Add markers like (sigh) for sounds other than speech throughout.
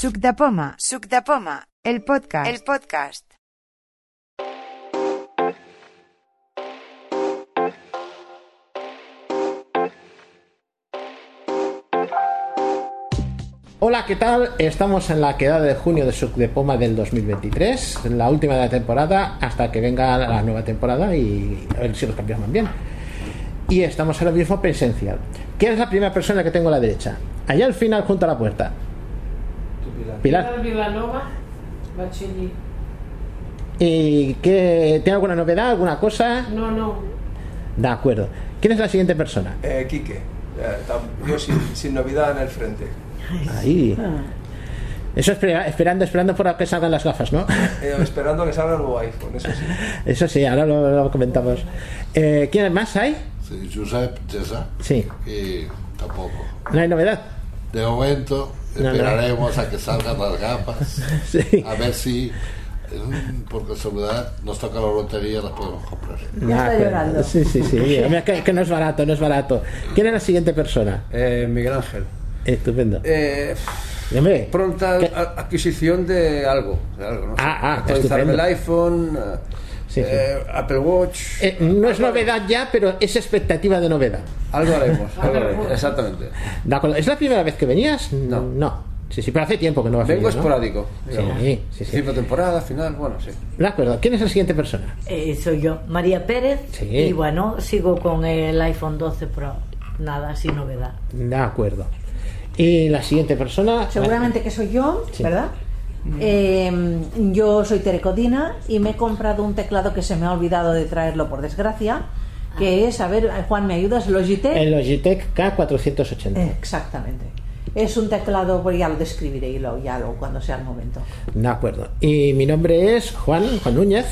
Suc de Poma, Suc de Poma, el podcast, el podcast. Hola, ¿qué tal? Estamos en la quedada de junio de Suc de Poma del 2023, la última de la temporada, hasta que venga la nueva temporada y a ver si los cambios van bien. Y estamos ahora mismo presencial. ¿Quién es la primera persona que tengo a la derecha? Allá al final, junto a la puerta. Pilar. Vilanova. ¿Y qué, tiene alguna novedad, alguna cosa? No, no. De acuerdo. ¿Quién es la siguiente persona? Eh, Quique, eh, yo sin, sin novedad en el frente. Ahí. Eso espera- esperando, esperando por que salgan las gafas, ¿no? Eh, esperando que salga el nuevo iPhone, eso sí. Eso sí, ahora lo, lo comentamos. Eh, ¿Quién más hay? Sí, Josep Gesa, Sí. y tampoco. No hay novedad. De momento. Esperaremos a que salgan las gafas, (laughs) Sí. a ver si mm, por casualidad nos toca la lotería las podemos comprar. De está acuerdo. llorando. Sí, sí, sí. (laughs) Mira, que, que no es barato, no es barato. ¿Quién es la siguiente persona? Eh, Miguel Ángel. Estupendo. Eh, pronta ¿qué? adquisición de algo. de algo ¿no? Ah, ah, Actualizarme el iPhone, Sí, sí. eh, Apple Watch. Eh, no es novedad ya, pero es expectativa de novedad. Algo haremos, (laughs) algo haremos, exactamente. ¿Es la primera vez que venías? No. No. Sí, sí, pero hace tiempo que no vas Vengo venido, ¿no? esporádico. digamos. Sí, sí, sí. Temporada, final, bueno, sí. De acuerdo. ¿Quién es la siguiente persona? Eh, soy yo, María Pérez. Sí. Y bueno, sigo con el iPhone 12 Pro. Nada, sin novedad. De acuerdo. Y la siguiente persona. Seguramente que soy yo, Sí. ¿verdad? Eh, yo soy Terecodina y me he comprado un teclado que se me ha olvidado de traerlo por desgracia, que es, a ver, Juan, ¿me ayudas? Logitech. El Logitech K480. Exactamente. Es un teclado, pues ya lo describiré y lo, ya lo, cuando sea el momento. De acuerdo. Y mi nombre es Juan, Juan Núñez.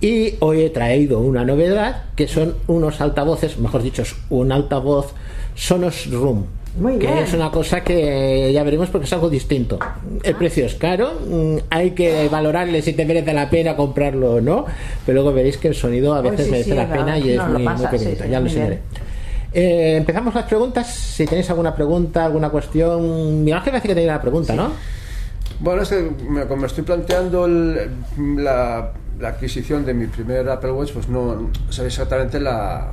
Y hoy he traído una novedad que son unos altavoces, mejor dicho, es un altavoz Sonos Room. Muy que bien. es una cosa que ya veremos porque es algo distinto. El precio es caro, mm, hay que valorarle si te merece la pena comprarlo o no, pero luego veréis que el sonido a Pues veces sí, merece sí, la pena y es muy, muy pasas, sí, pequeñito. sí, ya lo muy enseñaré. Eh, empezamos las preguntas. Si tenéis alguna pregunta, alguna cuestión. Miguel Ángel parece que tenía una pregunta, ¿no? Bueno, es que me, como estoy planteando el- la, la adquisición de mi primer Apple Watch, pues no sé exactamente la.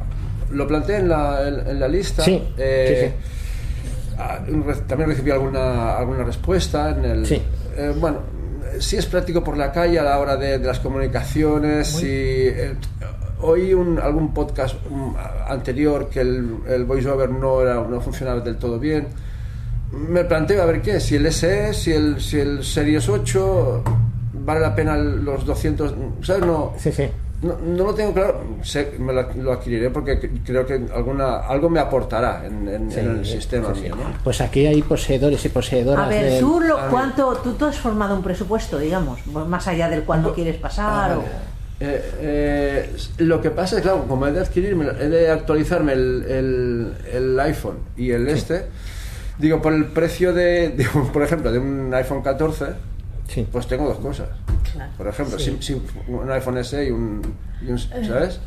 Lo planteé en la, en, en la lista. Sí, Eh, ah, También recibí alguna, alguna respuesta en el. Sí. eh, bueno, sí es práctico por la calle a la hora de, de las comunicaciones. Y, eh, oí un, algún podcast um, anterior que el, el voiceover no, era, no funcionaba del todo bien me planteo a ver qué, si el SE, si el, si el Series 8, vale la pena los 200, ¿sabes? No, Sí, sí. No, no lo tengo claro, sé, me lo, lo adquiriré porque creo que alguna, algo me aportará en, en- Sí, en el sistema sí, sí. mío, ¿no? Pues aquí hay poseedores y poseedoras A ver, del- tú, lo, a ver. ¿cuánto, tú, tú has formado un presupuesto, digamos, más allá del cuánto quieres pasar. Ah, o-. Eh, eh, lo que pasa es claro, como he de adquirirme, he de actualizarme el, el- el iPhone y el este, digo, por el precio de, de un- por ejemplo, de un iPhone 14, Sí. pues tengo dos cosas. Claro. Por ejemplo, si- si un iPhone SE y un, y un- ¿sabes?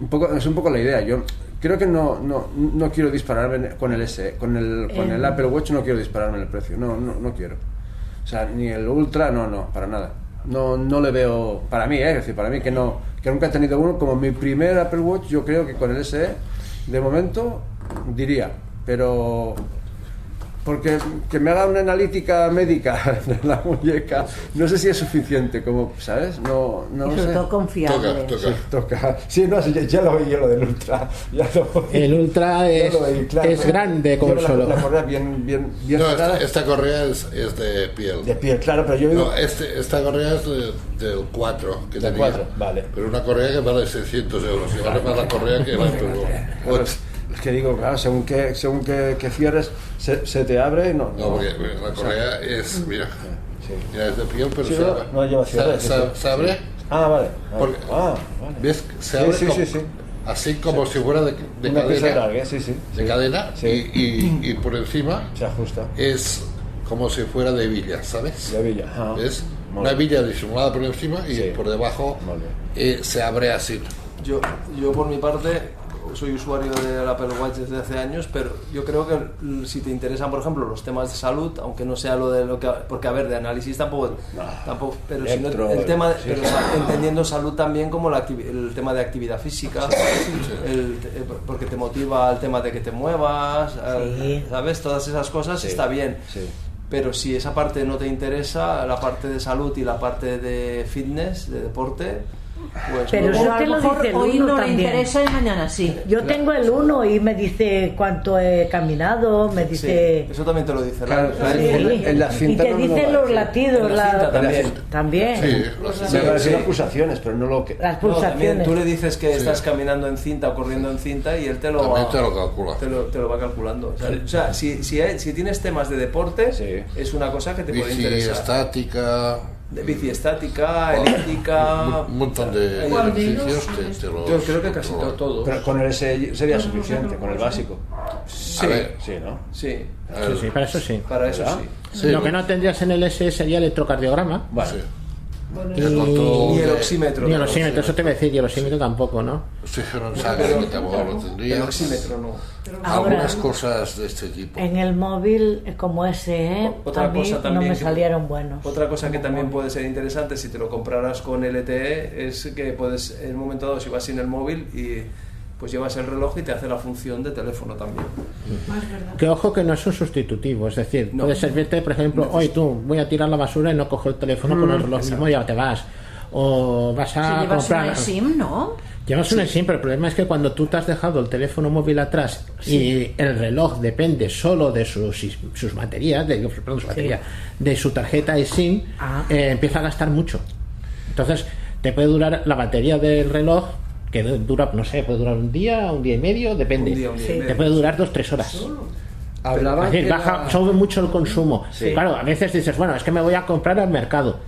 Un poco, es un poco la idea. Yo creo que no, no, no quiero dispararme con el SE, con el, con el Eh. Apple Watch no quiero dispararme en el precio. No, no, no quiero. O sea, ni el Ultra, no, no, para nada. No, no le veo, para mí, ¿eh? es decir, para mí que no, que nunca he tenido uno como mi primer Apple Watch, yo creo que con el SE, de momento, diría, pero porque que me haga una analítica médica (laughs) de la muñeca, no sé si es suficiente, como, ¿sabes? No, no y sobre sé. todo confiable. Toca, toca. Sí, toca. Sí, no, ya, ya lo oí yo lo del Ultra. Ya lo oí. El Ultra es, claro. es grande como solo. La, la correa bien, bien, bien No, esta, esta correa es, es de piel. De piel, claro, pero yo digo... No, este, esta correa es de- del 4 que Del tenía. 4, vale. Pero una correa que vale 600 euros. Y vale más la correa que el Apple Claro. Es que digo, claro, según que, según que, que cierres, se, se te abre y no. No, porque la correa es, mira, mira, es de piel, pero Sí, se no, abre. no lleva Se- cierre, sí, se- sí. se abre, Ah, vale. vale. Porque- ah, vale. ¿ves? Se Sí, abre sí, como- sí, sí. así como si fuera de, de Una pieza cadena. larga, sí, sí. de sí. cadena Sí. y, y- y por encima Se ajusta. es como si fuera de villa, ¿sabes? De villa. Ah. Una villa disimulada por encima y Sí. por debajo bien. eh, se abre así. Yo, yo por mi parte, soy usuario del Apple Watch desde hace años, pero yo creo que si te interesan, por ejemplo, los temas de salud, aunque no sea lo de lo que... Porque, a ver, de análisis tampoco... tampoco pero si no- Electro, el tema... de- sí. pero, entendiendo salud también como la el tema de actividad física, el- eh, porque te motiva el tema de que te muevas. ¿sabes? Todas esas cosas está bien. Pero si esa parte no te interesa, la parte de salud y la parte de fitness, de deporte, pues Pero no- eso te lo dice el hoy uno no le también. interesa y mañana sí. Yo tengo el 1 y me dice cuánto he caminado, me Sí, dice... eso también te lo dice. la- Claro, la- sí. Sí. en- en la y cinta te no me lo dice a los latidos, En la la- también. también. Sí, decir Sí. las pulsaciones, pero no lo que. Las No, también pulsaciones. tú le dices que estás caminando en cinta o corriendo en cinta y él te lo, va, te lo calcula. te lo, te lo va calculando. O sea, o sea, si, si, hay- si tienes temas de deporte, Sí. es una cosa que te puede interesar. estática, De bici estática, elíptica. un montón de ejercicios te, te los Yo creo que casi todo. Pero con el S sería suficiente, con el básico. Sí, ver, Sí, ¿no? sí, Sí, sí, para eso sí. para eso ¿Verdad? sí. sí, Lo que no tendrías en el S sería electrocardiograma. Bueno, sí. Y, El oxímetro. Ni el no. oxímetro, eso te voy a decir, y el oxímetro tampoco, ¿no? oxígeno en sangre que tampoco lo El oxímetro no. Ahora, Algunas cosas de este tipo. en el móvil, eh, como ese, Otra a mí cosa no también me que- salieron buenos. Otra cosa que también puede ser interesante si te lo compraras con LTE es que puedes, en un momento dado, si vas sin el móvil y pues llevas el reloj y te hace la función de teléfono también. Que ojo que no es un sustitutivo, es decir, No. puede servirte, por ejemplo, hoy tú voy a tirar la basura y no cojo el teléfono con el reloj mismo y ya te vas. O vas Si a llevas comprar. una SIM, ¿no? Llevas una SIM, pero el problema es que cuando tú te has dejado el teléfono móvil atrás y el reloj depende solo de sus, sus baterías, de, perdón, su batería, de su tarjeta y SIM, Ah. eh, empieza a gastar mucho. Entonces, te puede durar la batería del reloj, que dura, no sé, puede durar un día, un día y medio, depende. Un día, un día y Sí. medio. Te puede durar dos, tres horas. hablaban Es decir, que baja, la- sube mucho el consumo. Sí. Claro, a veces dices, bueno, es que me voy a comprar al mercado.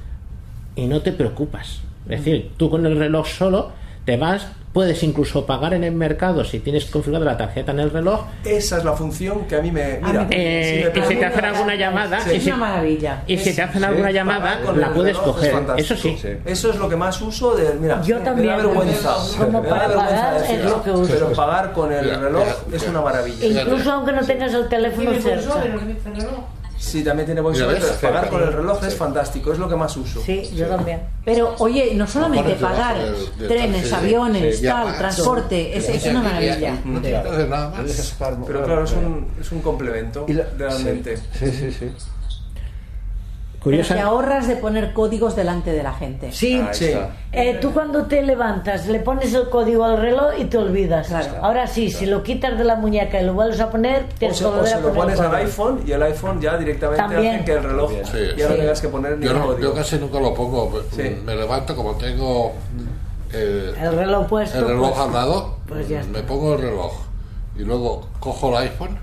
Y no te preocupas. Es decir, tú con el reloj solo te vas, puedes incluso pagar en el mercado si tienes configurada la tarjeta en el reloj. Esa es la función que a mí me... A Mira, mí eh, si me y si te hacen alguna llamada, Sí. y Es si, una maravilla. y si te hacen alguna llamada, la puedes es coger. fantástico. Eso sí. Sí. Eso es lo que más uso de... Mira, Yo me también, da vergüenza. como me da para vergüenza pagar es lo que uso. Pero pagar con el reloj es una maravilla. Incluso aunque no tengas el teléfono cerca. Sí, también tiene voice Mira, over, ¿ves? pero pagar con el reloj es fantástico, es lo que más uso. Sí, yo también. Pero, oye, no solamente pagar del- del trenes, taxi, aviones, ya tal, transporte, es, es una maravilla. No nada más. Pero claro, es un, es un complemento, realmente. Sí, sí, sí. Pero Curiosa. te ahorras de poner códigos delante de la gente. Sí, Ahí Sí. Eh, tú cuando te levantas le pones el código al reloj y te olvidas. Claro. Ahora sí, si lo quitas de la muñeca y lo vuelves a poner, O se, que o volver se a lo pones al iPhone y el iPhone ya directamente También. hace que el reloj Sí, ya no sí. tengas que poner ni Yo, el no- código. yo casi nunca lo pongo. Sí. Me levanto como tengo eh, El reloj puesto. el reloj pues, al lado, pues ya me pongo el reloj y luego cojo el iPhone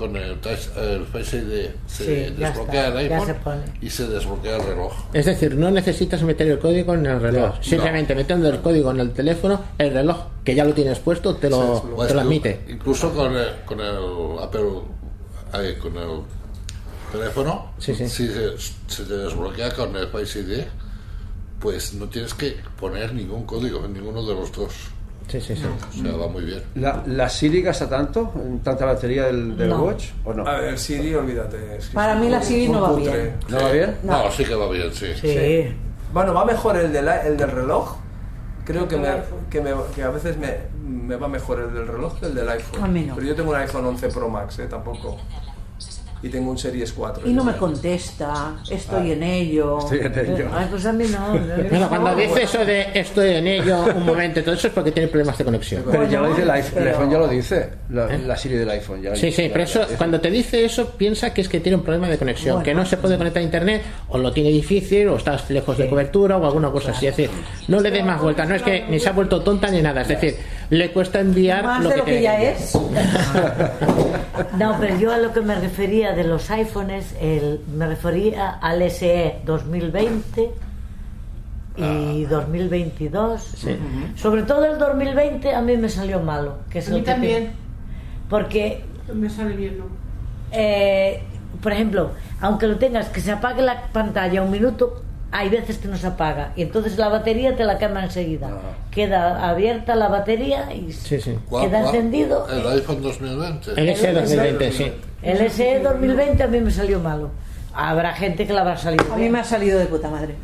con el, touch- el Face ID, se Sí, desbloquea está, el iPhone se y se desbloquea el reloj. Es decir, no necesitas meter el código en el reloj. No. Simplemente metiendo el código en el teléfono, el reloj que ya lo tienes puesto te lo, Pues te lo tú- admite. Incluso con el, con el Apple, con el teléfono, Sí, sí. si se, se te desbloquea con el Face ID, pues no tienes que poner ningún código en ninguno de los dos. Sí, sí, sí. O sea, va muy bien. ¿La, ¿La Siri gasta tanto? ¿En tanta batería del, del No. Watch? ¿O no? A ver, Siri, olvídate. es que Para es mí la Siri no va bien. ¿No va bien? No, sí que va bien, sí. Sí. Bueno, va mejor el, de la- el del reloj. Creo que, me, que, me- que a veces me, me va mejor el del reloj que el del iPhone. A mí no. Pero yo tengo un iPhone 11 Pro Max, ¿eh? Tampoco. Y tengo un Series 4. Y no me contesta, estoy en ello. Estoy en ello. Ay, pues a mí no. Bueno, cuando dice eso de estoy en ello un momento, todo eso es porque tiene problemas de conexión. Pero ya lo dice el Bueno, iPhone, el pero- iPhone ya lo dice. La, ¿Eh? la Siri del iPhone ya Sí, sí, ya- pero eso, cuando te dice eso, piensa que es que tiene un problema de conexión, Bueno. que no se puede conectar a internet, o lo tiene difícil, o estás lejos de cobertura, o alguna cosa así. Es decir, no le des más vueltas, no es que ni se ha vuelto tonta ni nada, es decir, le cuesta enviar Más lo de que lo que ya enviar. es. (laughs) No, pero yo a lo que me refería de los iPhones, el, me refería al SE 2020 y 2022. Sí. Sobre todo el 2020 a mí me salió malo. Que es A mí también. te- Porque, Me sale bien, ¿no? eh, por ejemplo, aunque lo tengas que se apague la pantalla un minuto, hay veces que no se apaga y entonces la batería te la quema enseguida. Queda abierta la batería y Sí, sí. ¿Cuál, queda cuál? encendido. El iPhone 2020. El S 2020, sí. El SE 2020 a mí me salió malo. Habrá gente que la habrá salido A mí bien. me ha salido de puta madre.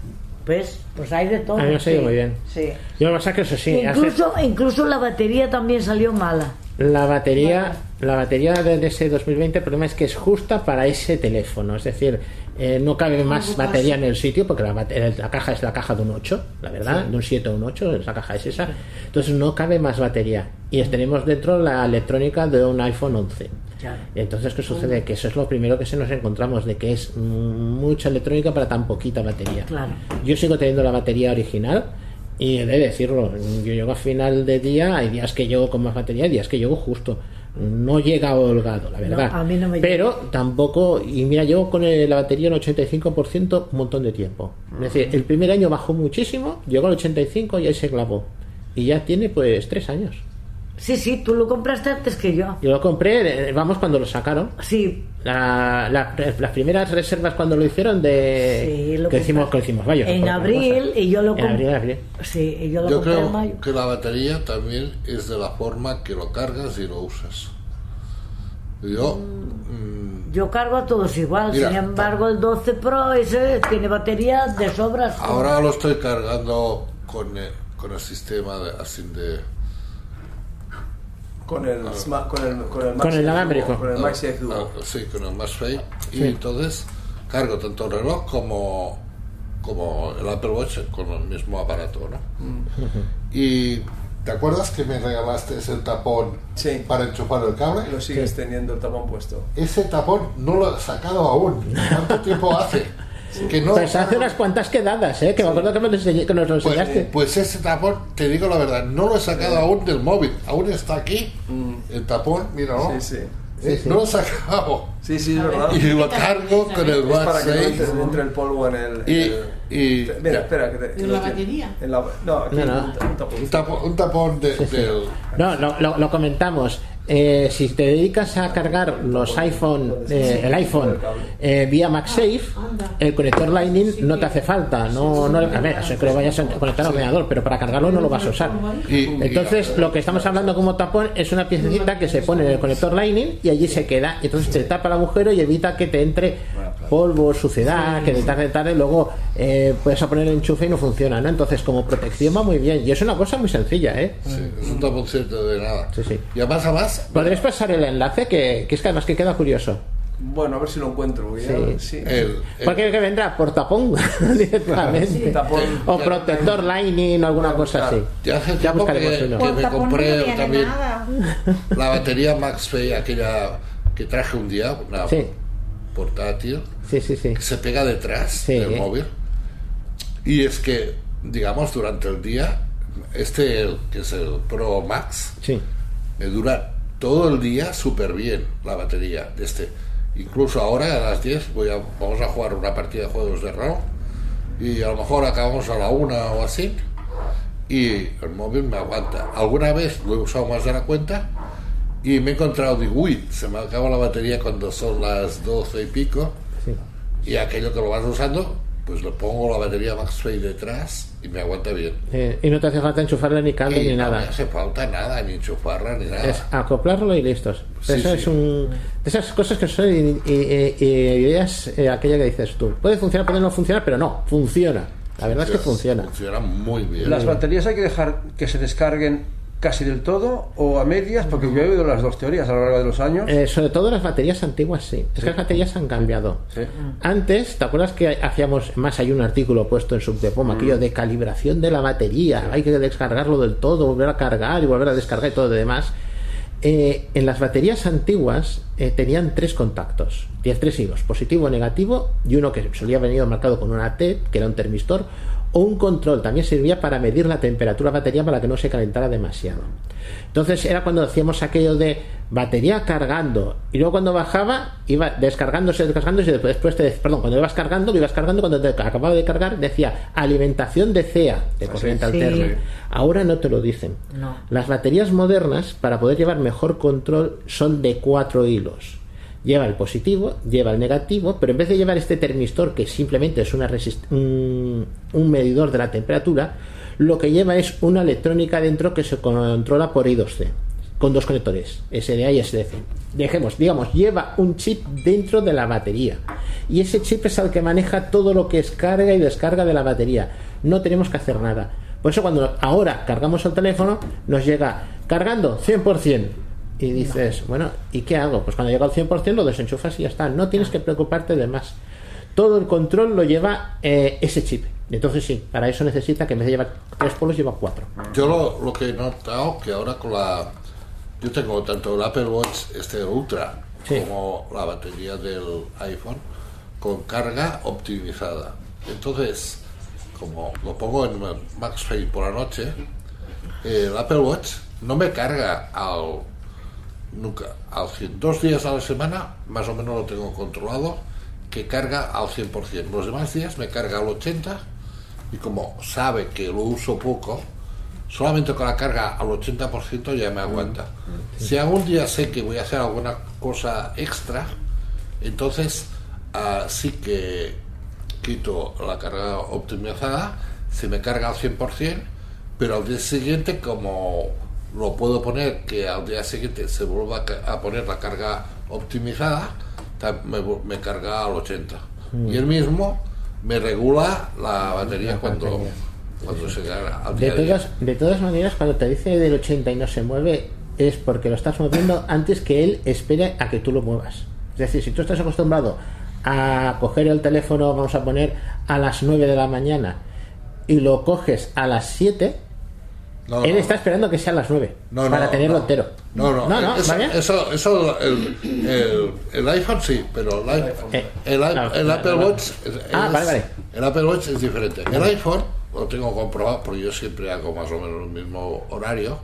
Pues, pues hay de todo. A mí me ha salido sí. muy bien. Sí. Yo lo que pasa es que eso sí, hace- Incluso, incluso la batería también salió mala. la batería, la batería del S 2020, el problema es que es justa para ese teléfono. Es decir, eh, no cabe más batería en el sitio porque la, la caja es la caja de un 8, la verdad, de un 7 o un 8, esa caja es esa. Entonces no cabe más batería. Y tenemos dentro la electrónica de un iPhone 11. Claro. Entonces, ¿qué sucede? Que eso es lo primero que se nos encontramos, de que es mucha electrónica para tan poquita batería. Claro. Yo sigo teniendo la batería original y he de decirlo, yo llego a final de día, hay días que llego con más batería, hay días que llego justo. No llega holgado, la verdad. a mí no me Pero tampoco, y mira, llevo con el- la batería en 85% un montón de tiempo. Es decir, el primer año bajó muchísimo, llegó al 85 y ahí se clavó. Y ya tiene pues tres años. Sí, sí, tú lo compraste antes que yo. Yo lo compré, vamos, cuando lo sacaron. Sí, La- la- las primeras reservas cuando lo hicieron de Sí, lo que compré. hicimos, que hicimos vaya, En abril, y yo lo en comp- abril, abril. sí, y yo lo Yo compré en creo mayo. que la batería también es de la forma que lo cargas y lo usas. Yo, mm, Yo cargo a todos igual, Mira, sin embargo el 12 Pro ese tiene batería de sobras. ahora lo estoy cargando con el, con el sistema de, así de... Con el, sma- con el, con el, Con el Maxi alámbrico. Con el Maxi Duo. ah, sí, con el MagSafe. Y Sí. entonces cargo tanto el reloj como, como el Apple Watch con el mismo aparato, ¿no? Y ¿te acuerdas que me regalaste ese tapón Sí. para enchufar el cable? Lo sigues teniendo el tapón puesto. Ese tapón no lo he sacado aún. ¿Cuánto tiempo hace? Que no, Pues hace unas cuantas quedadas, ¿eh? que me acuerdo que, me lo enseñé- que nos lo pues, enseñaste. pues ese tapón, te digo la verdad, no lo he sacado aún del móvil. Aún está aquí el tapón, míralo. Mm. Sí, sí. Eh, No lo he sacado. Sí, sí, es verdad. Y lo cargo con el Es para que no WhatsApp. entre, entre el polvo en el. en Y, el- y Mira, ya, espera, que te. que ¿En lo la batería? En la, no, aquí No, no. Un, un tapón. un tapón, un tapón de, del- No, lo, lo- lo comentamos. Eh, si te dedicas a cargar los iPhone, eh, el iPhone eh, vía MagSafe, el conector Lightning no te hace falta. No, no, a ver, eso que lo vayas a conectar al ordenador, pero para cargarlo no lo vas a usar. Entonces, lo que estamos hablando como tapón es una piececita que se pone en el conector Lightning y allí se queda. Entonces te tapa el agujero y evita que te entre polvo, suciedad, que de tarde en tarde luego eh, puedes a poner el enchufe y no funciona. ¿no? Entonces, como protección va muy bien. Y es una cosa muy sencilla, ¿eh? sí, es un de nada. Sí, sí. Y además, además, ¿Podréis pasar el enlace? Que, que es que además que queda curioso. Bueno, a ver si lo encuentro. porque ya- Sí. sí. el, el- Porque que vendrá por tapón (laughs) directamente. tapón. O protector lightning o alguna cosa así. ya hace Ya tiempo que, buscaremos uno. que me no compré también nada. la batería MagSafe, aquella que traje un día, una Sí. portátil, Sí, sí, sí. que se pega detrás del móvil. Y es que, digamos, durante el día, este, que es el Pro Max, me dura todo el día súper bien la batería de este. Incluso ahora a las 10 voy a, vamos a jugar una partida de juegos de rol y a lo mejor acabamos a la una o así y el móvil me aguanta. Alguna vez lo he usado más de la cuenta y me he encontrado, digo, uy, se me acaba la batería cuando son las 12 y pico. Y aquello que lo vas usando, pues le pongo la batería MagSafe detrás y me aguanta bien. Eh, y no te hace falta enchufarle ni cable Y ni no nada. me hace falta nada, ni enchufarla, ni nada. Es acoplarlo y listos. Sí, Eso sí. es un. De esas cosas que son ideas, eh, aquella que dices tú. Puede funcionar, puede no funcionar, pero no, funciona. La verdad es que funciona. Funciona muy bien. ¿Las baterías hay que dejar que se descarguen casi del todo o a medias? Porque yo he oído las dos teorías a lo largo de los años. Eh, sobre todo las baterías antiguas, sí. Es que las baterías han cambiado. Sí. Antes, ¿te acuerdas que hacíamos más? Hay un artículo puesto en Subdepoma, Mm. aquello de calibración de la batería. Hay que descargarlo del todo, volver a cargar y volver a descargar y todo lo demás. Eh, en las baterías antiguas eh, tenían tres contactos, 10 tres hilos, positivo, negativo y uno que solía venir marcado con una T, que era un termistor, o un control, también servía para medir la temperatura de la batería para que no se calentara demasiado. Entonces era cuando hacíamos aquello de batería cargando y luego cuando bajaba iba descargándose, descargándose y después, después te, perdón, cuando ibas cargando, lo ibas cargando, cuando te acababa de cargar decía alimentación de CEA, de corriente Sí. alterna. Ahora no te lo dicen. No. Las baterías modernas, para poder llevar mejor control, son de cuatro hilos. Lleva el positivo, lleva el negativo, pero en vez de llevar este termistor, que simplemente es una un, un medidor de la temperatura, lo que lleva es una electrónica dentro que se controla por I2C, con dos conectores, SDA y SDC. Dejemos, digamos, lleva un chip dentro de la batería. Y ese chip es el que maneja todo lo que es carga y descarga de la batería. No tenemos que hacer nada. Por eso cuando ahora cargamos el teléfono, nos llega cargando 100%. Y dices, bueno, ¿y qué hago? Pues cuando llega al 100% lo desenchufas y ya está. No tienes que preocuparte de más. Todo el control lo lleva eh, ese chip. Entonces sí, para eso necesita que en vez de llevar tres polos, lleva cuatro. Yo lo, lo que he notado que ahora con la... Yo tengo tanto el Apple Watch este Ultra Sí. como la batería del iPhone con carga optimizada. Entonces, como lo pongo en MaxFay por la noche, el Apple Watch no me carga al nunca al 100. Dos días a la semana más o menos lo tengo controlado que carga al 100%. Los demás días me carga al 80 y como sabe que lo uso poco, solamente con la carga al 80% ya me aguanta. Si algún día sé que voy a hacer alguna cosa extra, entonces ah, sí que quito la carga optimizada, se me carga al 100%, pero al día siguiente como lo puedo poner que al día siguiente se vuelva a poner la carga optimizada, me, carga al 80. Y él mismo me regula la batería La cuando, batería. cuando se carga al De día día. todas, de todas maneras, cuando te dice del 80 y no se mueve, es porque lo estás moviendo antes que él espere a que tú lo muevas. Es decir, si tú estás acostumbrado a coger el teléfono, vamos a poner a las 9 de la mañana, y lo coges a las 7, No, él no, está esperando que sea a las 9 No, para no, tenerlo no. entero. No, no, no, no, eso, eso, eso el, el, el iPhone sí, pero el, iPhone, el, el Apple. Watch es, Ah, es- vale, vale. el Apple Watch es diferente. El iPhone lo tengo comprobado porque yo siempre hago más o menos el mismo horario.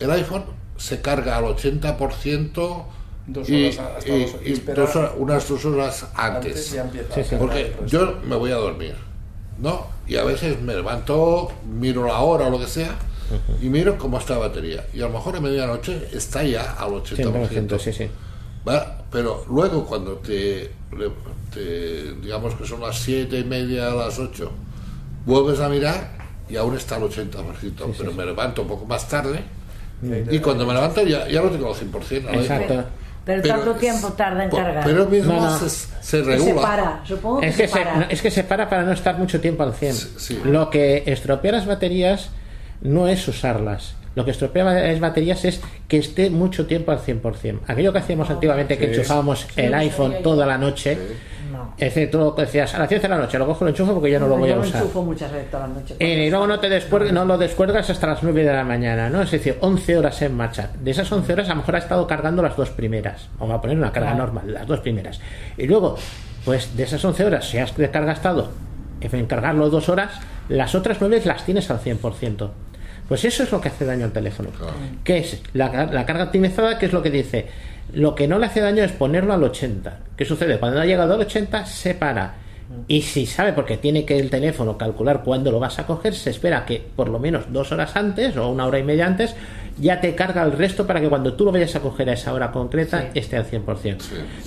El iPhone se carga al 80% Dos y, horas hasta y- dos- y y espera dos horas- unas dos horas antes. Antes ya empieza Sí, a sí. cargar Porque resto. yo me voy a dormir, ¿no? Y a veces me levanto, miro la hora o lo que sea, y miro cómo está la batería. Y a lo mejor a medianoche está ya al 80%. 100%, sí, sí. ¿va? Pero luego cuando te, te- digamos que son las siete y media, las 8, vuelves a mirar y aún está al 80%. pero me levanto un poco más tarde. Y cuando me levanto ya, ya lo tengo al 100%. al Exacto. Pero, Pero tanto tiempo tarda en po- cargar. Pero mismo No, no. se, se Que se regula. para, supongo que, Es que, se se, para. no, es que se para para no estar mucho tiempo al 100. Sí, sí. Lo que estropea las baterías no es usarlas. Lo que estropea las baterías es que esté mucho tiempo al 100%. Aquello que hacíamos antiguamente, que Sí. enchufábamos el iPhone toda la noche, No. es decir, tú lo decías a las 10 de la noche, lo cojo, lo enchufo porque ya no lo voy a Yo usar. enchufo muchas veces toda la noche. Eh, y luego no te descuelg- no lo descuelgas hasta las 9 de la mañana, ¿no? Es decir, 11 horas en marcha. De esas 11 horas a lo mejor ha estado cargando las dos primeras. Vamos a poner una carga normal, las dos primeras. Y luego, pues de esas 11 horas, si has de carga estado en cargarlo dos horas, las otras 9 las tienes al 100%. Pues eso es lo que hace daño al teléfono. ¿Qué es? La, car- la carga optimizada, ¿qué es lo que dice? Lo que no le hace daño es ponerlo al 80. ¿Qué sucede? Cuando ha llegado al 80, se para. Y si sabe, porque tiene que el teléfono calcular cuándo lo vas a coger, se espera que por lo menos dos horas antes o una hora y media antes ya te carga el resto para que cuando tú lo vayas a coger a esa hora concreta esté al 100%.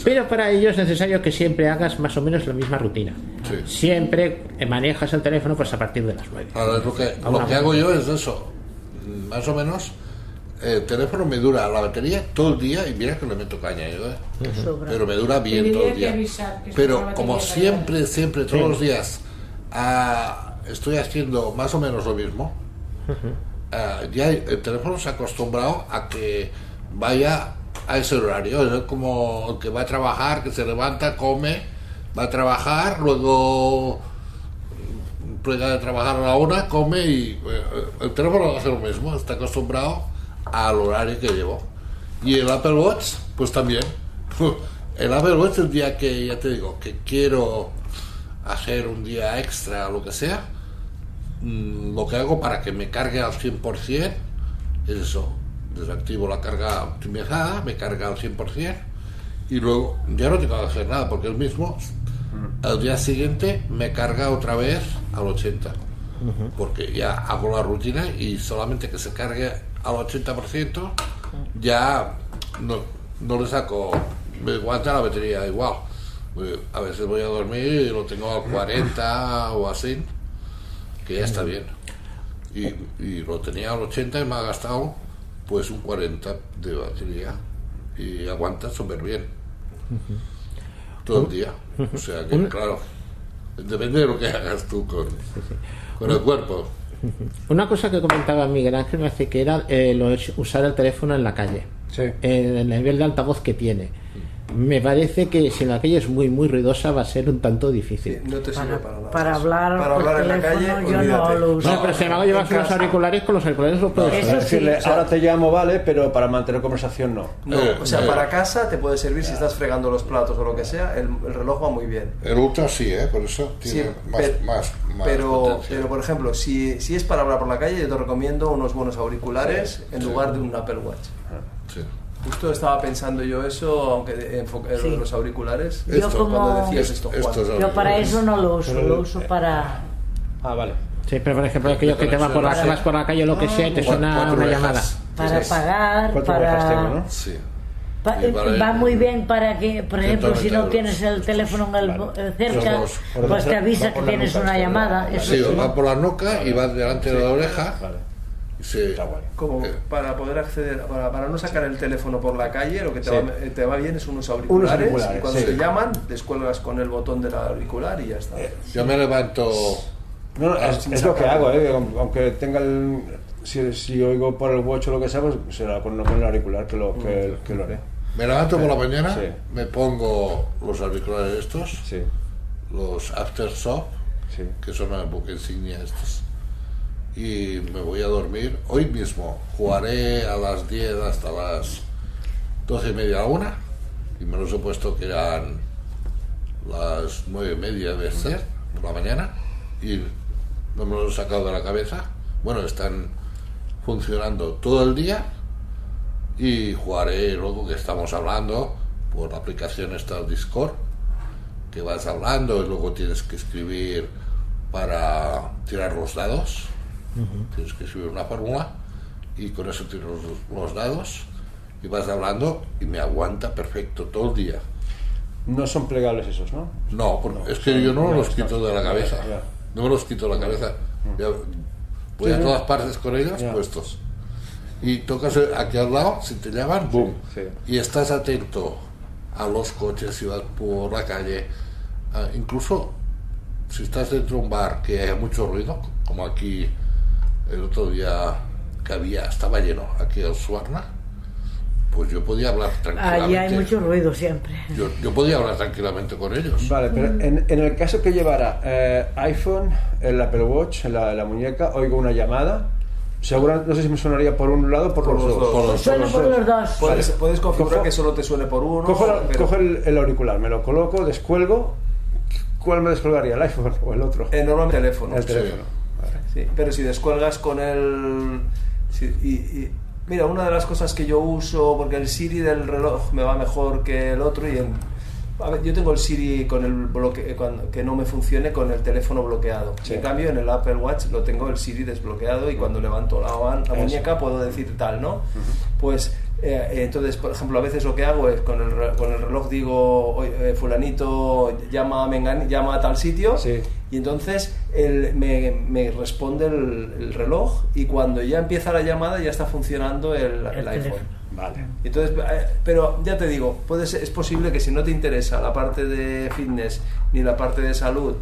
Pero para ello es necesario que siempre hagas más o menos la misma rutina. Sí. Siempre manejas el teléfono pues a partir de las 9. Ahora, lo que, A lo que hago yo es eso. Más o menos, el teléfono me dura la batería todo el día y mira que le meto caña yo, ¿eh? Pero me dura bien todo el día. Pero como siempre, siempre, todos los días ah, estoy haciendo más o menos lo mismo, ah, ya el teléfono se ha acostumbrado a que vaya a ese horario. Es como el que va a trabajar, que se levanta, come, va a trabajar, luego prueba de trabajar a la una, come y eh, el teléfono hace lo mismo, está acostumbrado al horario que llevo. Y el Apple Watch, pues también. (laughs) El Apple Watch, el día que ya te digo que quiero hacer un día extra o lo que sea, mm, lo que hago para que me cargue al 100% es eso. Desactivo la carga optimizada, me carga al 100% y luego ya no tengo que hacer nada porque el mismo al día siguiente me carga otra vez al 80 porque ya hago la rutina y solamente que se cargue al 80% ya no, no le saco me aguanta la batería igual. Pues, A veces voy a dormir y lo tengo al 40 o así, que ya está bien. Y, y lo tenía al 80 y me ha gastado pues un 40 de batería y aguanta súper bien. Todo el día. O sea que, claro, depende de lo que hagas tú con, con el cuerpo. (laughs) Una cosa que comentaba Miguel Ángel me hace que era eh, lo usar el teléfono en la calle. Sí. En el nivel de altavoz que tiene. Me parece que si la calle es muy muy ruidosa va a ser un tanto difícil. Sí, no te sirve Para, para nada. para hablar Para por hablar en la calle, yo no lo uso. No, pero si me hago llevar unos auriculares, con los auriculares lo puedes Eso ahora te llamo, vale, pero para mantener conversación no. No, Eh, o sea, eh. para casa te puede servir si estás fregando los platos o lo que sea, el, el reloj va muy bien. El Ultra sí, ¿eh? Por eso tiene Sí, más, más, más pero, potencia. pero por ejemplo, si, si es para hablar por la calle, yo te recomiendo unos buenos auriculares en lugar de un Apple Watch. Sí. Justo estaba pensando yo eso, aunque de- enfoque- en Sí. los auriculares, Yo Esto, como- cuando decías esto, Juan. Yo para eso no lo uso, lo uso para... Ah, vale. Sí, pero por ejemplo, aquellos que te van por la, vas por la calle o lo que sea y te suena una llamada. Para pagar, para... tengo, ¿no? Sí. Pa- va muy bien para que, por ejemplo, si no 120 tienes el teléfono en el, eh, cerca, pues te avisa que tienes una llamada. vale. Sí, sí. va por la nuca y va delante de la oreja. Vale. Está guay. Como Eh. para poder acceder, para, para no sacar el teléfono por la calle, lo que te, Sí. va, eh, te va bien es unos auriculares, auriculares, y cuando sí. te llaman, descuelgas con el botón del auricular y ya está. Yo me levanto. No, no, es, lo que hago, ¿eh? aunque tenga el... Si, si oigo por el watch o lo que sea, pues será con, con el auricular que lo, que, que lo haré. Me levanto por la mañana, Sí. me pongo los auriculares estos, Sí, los Aftershock, sí. que son una buque insignia estos, y me voy a dormir. Hoy mismo jugaré a las 10 hasta las 12 y media a una, y me los he puesto que eran las 9 y media de ser por la mañana, y no me los he sacado de la cabeza. Bueno, están funcionando todo el día y jugaré luego que estamos hablando por la aplicación esta Discord que vas hablando y luego tienes que escribir para tirar los dados tienes que escribir una fórmula y con eso tiras los, los dados y vas hablando y me aguanta perfecto todo el día. No son plegables esos, ¿no? no, porque es que yo no me los quito de la cabeza. ya. no me los quito de la cabeza. Ya voy Sí, a todas partes con ellos puestos. Y tocas aquí al lado si te llaman boom. Sí. y estás atento a los coches si vas por la calle, ah, incluso si estás dentro de un bar que haya mucho ruido, como aquí el otro día que había, estaba lleno aquí el Suarna, pues yo podía hablar tranquilamente. Allí hay mucho ruido siempre. yo, yo podía hablar tranquilamente con ellos. Vale, pero en, en el caso que llevara eh, iPhone, el Apple Watch, en la, la muñeca, oigo una llamada, seguro, no sé si me sonaría por un lado o por, Por los, los dos. dos. Por los- Suena por los dos. Puedes, puedes configurar Cojo- que solo te suene por uno. Cojo, la- pero- cojo el, el auricular, me lo coloco, descuelgo. ¿Cuál me descolgaría, el iPhone o el otro? eh, normalmente teléfono. el teléfono. Sí, pero si descuelgas con el... si- y, y- mira, una de las cosas que yo uso, porque el Siri del reloj me va mejor que el otro, y en- a ver, yo tengo el Siri con el bloque, eh, que no me funcione con el teléfono bloqueado. Sí. En cambio, en el Apple Watch lo tengo el Siri desbloqueado y cuando levanto la, muñeca puedo decir tal, ¿no? Pues entonces, por ejemplo, a veces lo que hago es con el, re- con el reloj digo, "Oye, eh, fulanito llama Mengan- llama a tal sitio Sí. y entonces él me, me responde el, el reloj y cuando ya empieza la llamada ya está funcionando el, el El iPhone. Vale. Entonces, eh, pero ya te digo, puede ser- es posible que si no te interesa la parte de fitness ni la parte de salud,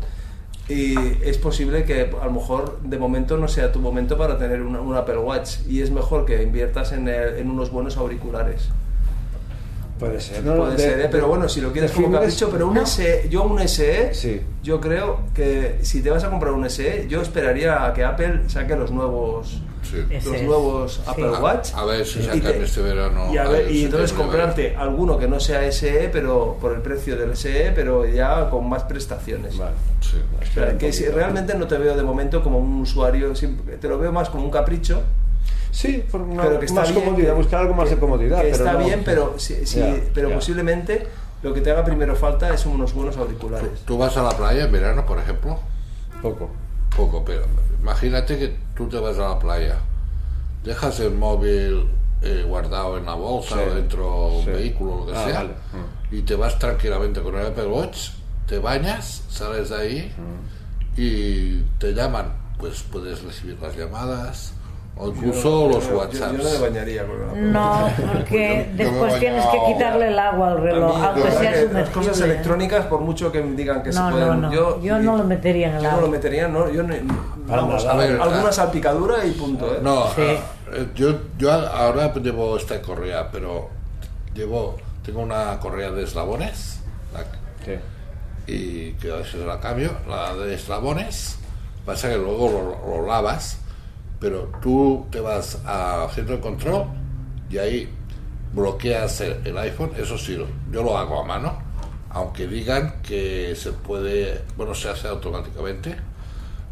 y es posible que a lo mejor de momento no sea tu momento para tener un Apple Watch y es mejor que inviertas en, el- en unos buenos auriculares. Puede ser. No, Puede de- ser, ¿eh? pero bueno, si lo quieres como capricho, pero un SE, yo un SE, Sí. yo creo que si te vas a comprar un SE, yo esperaría a que Apple saque los nuevos Sí. Los nuevos. Apple Watch. a ver si y sacan te- este verano Y, a ver- y entonces comprarte alguno que no sea SE, pero por el precio del SE, pero ya con más prestaciones. Vale. Que si realmente no te veo de momento como un usuario, te lo veo más como un capricho. Sí, por una- pero que está más bien, comodidad, que- buscar algo más que- de comodidad. que pero está no- bien, pero, sí, sí, Ya, pero posiblemente lo que te haga primero falta es unos buenos auriculares. Tú vas a la playa en verano, por ejemplo, Poco. Poco, pero imagínate que tú te vas a la playa, dejas el móvil eh, guardado en la bolsa Sí, o dentro de un vehículo, lo que Ah, sea, vale. y te vas tranquilamente con el Apple Watch, te bañas, sales de ahí y te llaman. Pues puedes recibir las llamadas o incluso los Yo- yo- WhatsApps. Yo, no me bañaría con el Apple No, porque Yo- yo después tienes que quitarle el agua al reloj, mí, aunque la sea que las sumergible. cosas electrónicas, por mucho que me digan que se pueden. no, no. Yo no lo metería en el yo no agua. lo metería, no. Yo ni- vamos, A ver, alguna salpicadura y punto. ¿eh? No, Sí. ah, eh, yo, yo ahora llevo esta correa, pero llevo, tengo una correa de eslabones la- Sí. y que a veces la cambio, la de eslabones, pasa que luego lo, lo lavas, pero tú te vas a centro de control y ahí bloqueas el, el iPhone, eso sí, yo lo hago a mano, aunque digan que se puede, bueno, se hace automáticamente,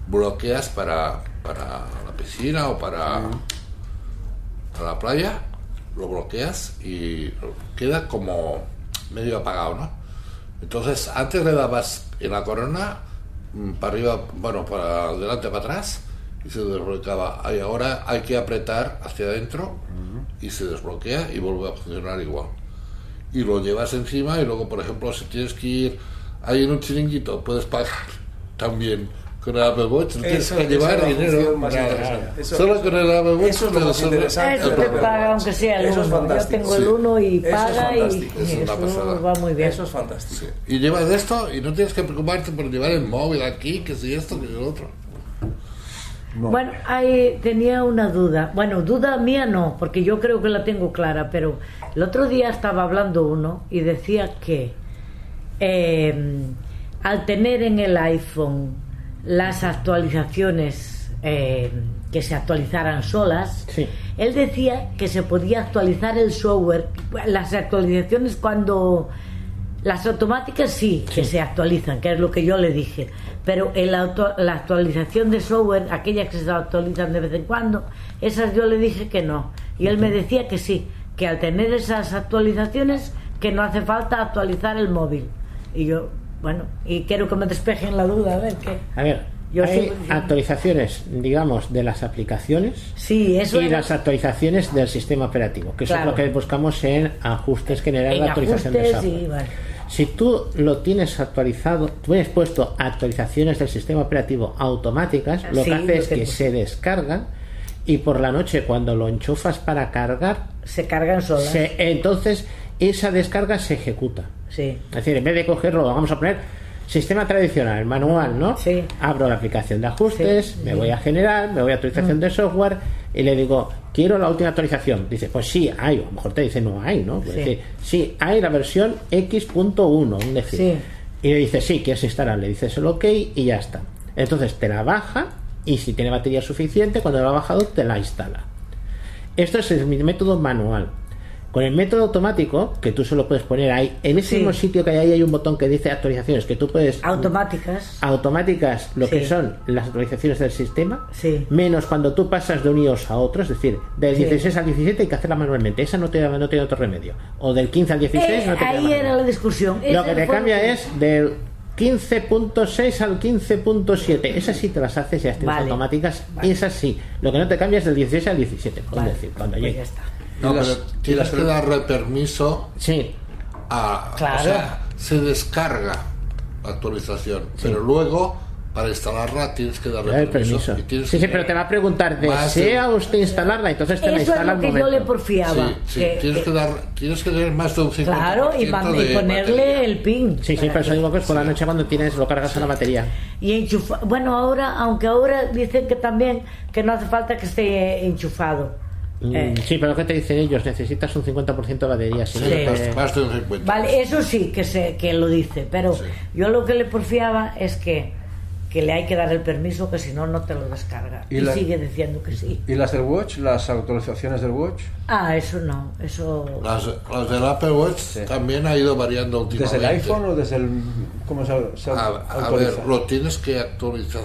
bloqueas para, para la piscina o para, para la playa, lo bloqueas y queda como medio apagado, ¿no? Entonces, antes le dabas en la corona, mm, para arriba, bueno, para adelante, para atrás, y se desbloqueaba. Y ahora hay que apretar hacia adentro y se desbloquea y vuelve a funcionar igual. Y lo llevas encima y luego, por ejemplo, si tienes que ir ahí en un chiringuito, puedes pagar (laughs) también con el Apple Watch, no tienes que llevar dinero. Eso- Solo con el Apple Watch Eso es lo más interesante. Eso el te paga aunque sea el Eso es uno. Yo fantástico, tengo el uno y Eso es paga y, y eso es una eso pasada. va muy bien. Eso es fantástico. Y llevas esto y no tienes que preocuparte por llevar el móvil aquí, que si esto, que si lo otro. Bueno, ahí tenía una duda. Bueno, duda mía no, porque yo creo que la tengo clara, pero el otro día estaba hablando uno y decía que eh, al tener en el iPhone las actualizaciones eh, que se actualizaran solas, Sí. él decía que se podía actualizar el software, las actualizaciones cuando las automáticas sí, que se actualizan, que es lo que yo le dije. Pero el auto- la actualización de software, aquellas que se actualizan de vez en cuando, esas yo le dije que no. Y él me decía que sí, que al tener esas actualizaciones, que no hace falta actualizar el móvil. Y yo, bueno, y quiero que me despejen la duda, a ver qué. A ver, Yo hay actualizaciones, digamos, de las aplicaciones Sí, eso y las actualizaciones del sistema operativo, que eso es lo que buscamos en ajustes generales en de actualización de software. y. Si tú lo tienes actualizado, tú tienes puesto actualizaciones del sistema operativo automáticas, lo Sí, que hace es que se descargan y por la noche cuando lo enchufas para cargar, Se cargan solas. se- entonces esa descarga se ejecuta. Sí. Es decir, en vez de cogerlo, vamos a poner sistema tradicional, manual, ¿no? Sí. Abro la aplicación de ajustes, Sí, me. Mm. voy a generar, me voy a actualización de software y le digo, quiero la última actualización. Dice, pues sí, hay. O a lo mejor te dice, no hay, ¿no? Pues Sí. hay la versión X.1, un decir. Sí. Y le dice, sí, quieres instalar, le dices el OK y ya está. Entonces te la baja y si tiene batería suficiente, cuando lo ha bajado, te la instala. Esto es el método manual. Con el método automático, que tú solo puedes poner ahí, en ese Sí. mismo sitio que hay ahí hay un botón que dice actualizaciones, que tú puedes Automáticas. automáticas lo que son las actualizaciones del sistema, Sí. menos cuando tú pasas de un iOS a otro, es decir, del Sí. 16 al 17 hay que hacerla manualmente, esa no tiene, no tiene otro remedio. O del 15 al 16 Eh, no te ahí era la discusión. Lo que te cambia es del 15.6 al 15.7. Esas sí te las haces ya tienes Vale. automáticas. Esas sí. Lo que no te cambia es del 16 al 17. por Vale, decir, cuando pues ya está. No, Y las- pero y tienes las- que darle permiso Sí, a. Claro. O sea, se descarga la actualización, pero luego para instalarla tienes que darle permiso. permiso. y Sí, sí, pero te va a preguntar, Más de- ¿desea usted instalarla? Entonces te la Eso es instala lo al que yo le porfiaba. Sí, sí, que- tienes, que- que dar, tienes que tener más de un 50%. claro, y, y de ponerle batería. el pin. Sí, sí, pero eso digo que es por la noche cuando tienes lo cargas a la batería. Y enchufa, bueno, ahora, aunque ahora dicen que también que no hace falta que esté enchufado. Mm, Eh, Sí, pero lo que te dicen ellos, necesitas un 50% de batería. Si Sí, no te- más, más de un 50. Vale, eso sí que se, que lo dice, pero Sí. yo lo que le porfiaba es que, que le hay que dar el permiso, que si no, no te lo descarga. Y Y, la- sigue diciendo que sí. ¿Y las del Watch? ¿Las actualizaciones del Watch? Ah, eso no, eso... Las, las del Apple Watch también ha ido variando ¿Desde últimamente. el iPhone o desde el... ¿Cómo se, se A, ver, lo tienes que actualizar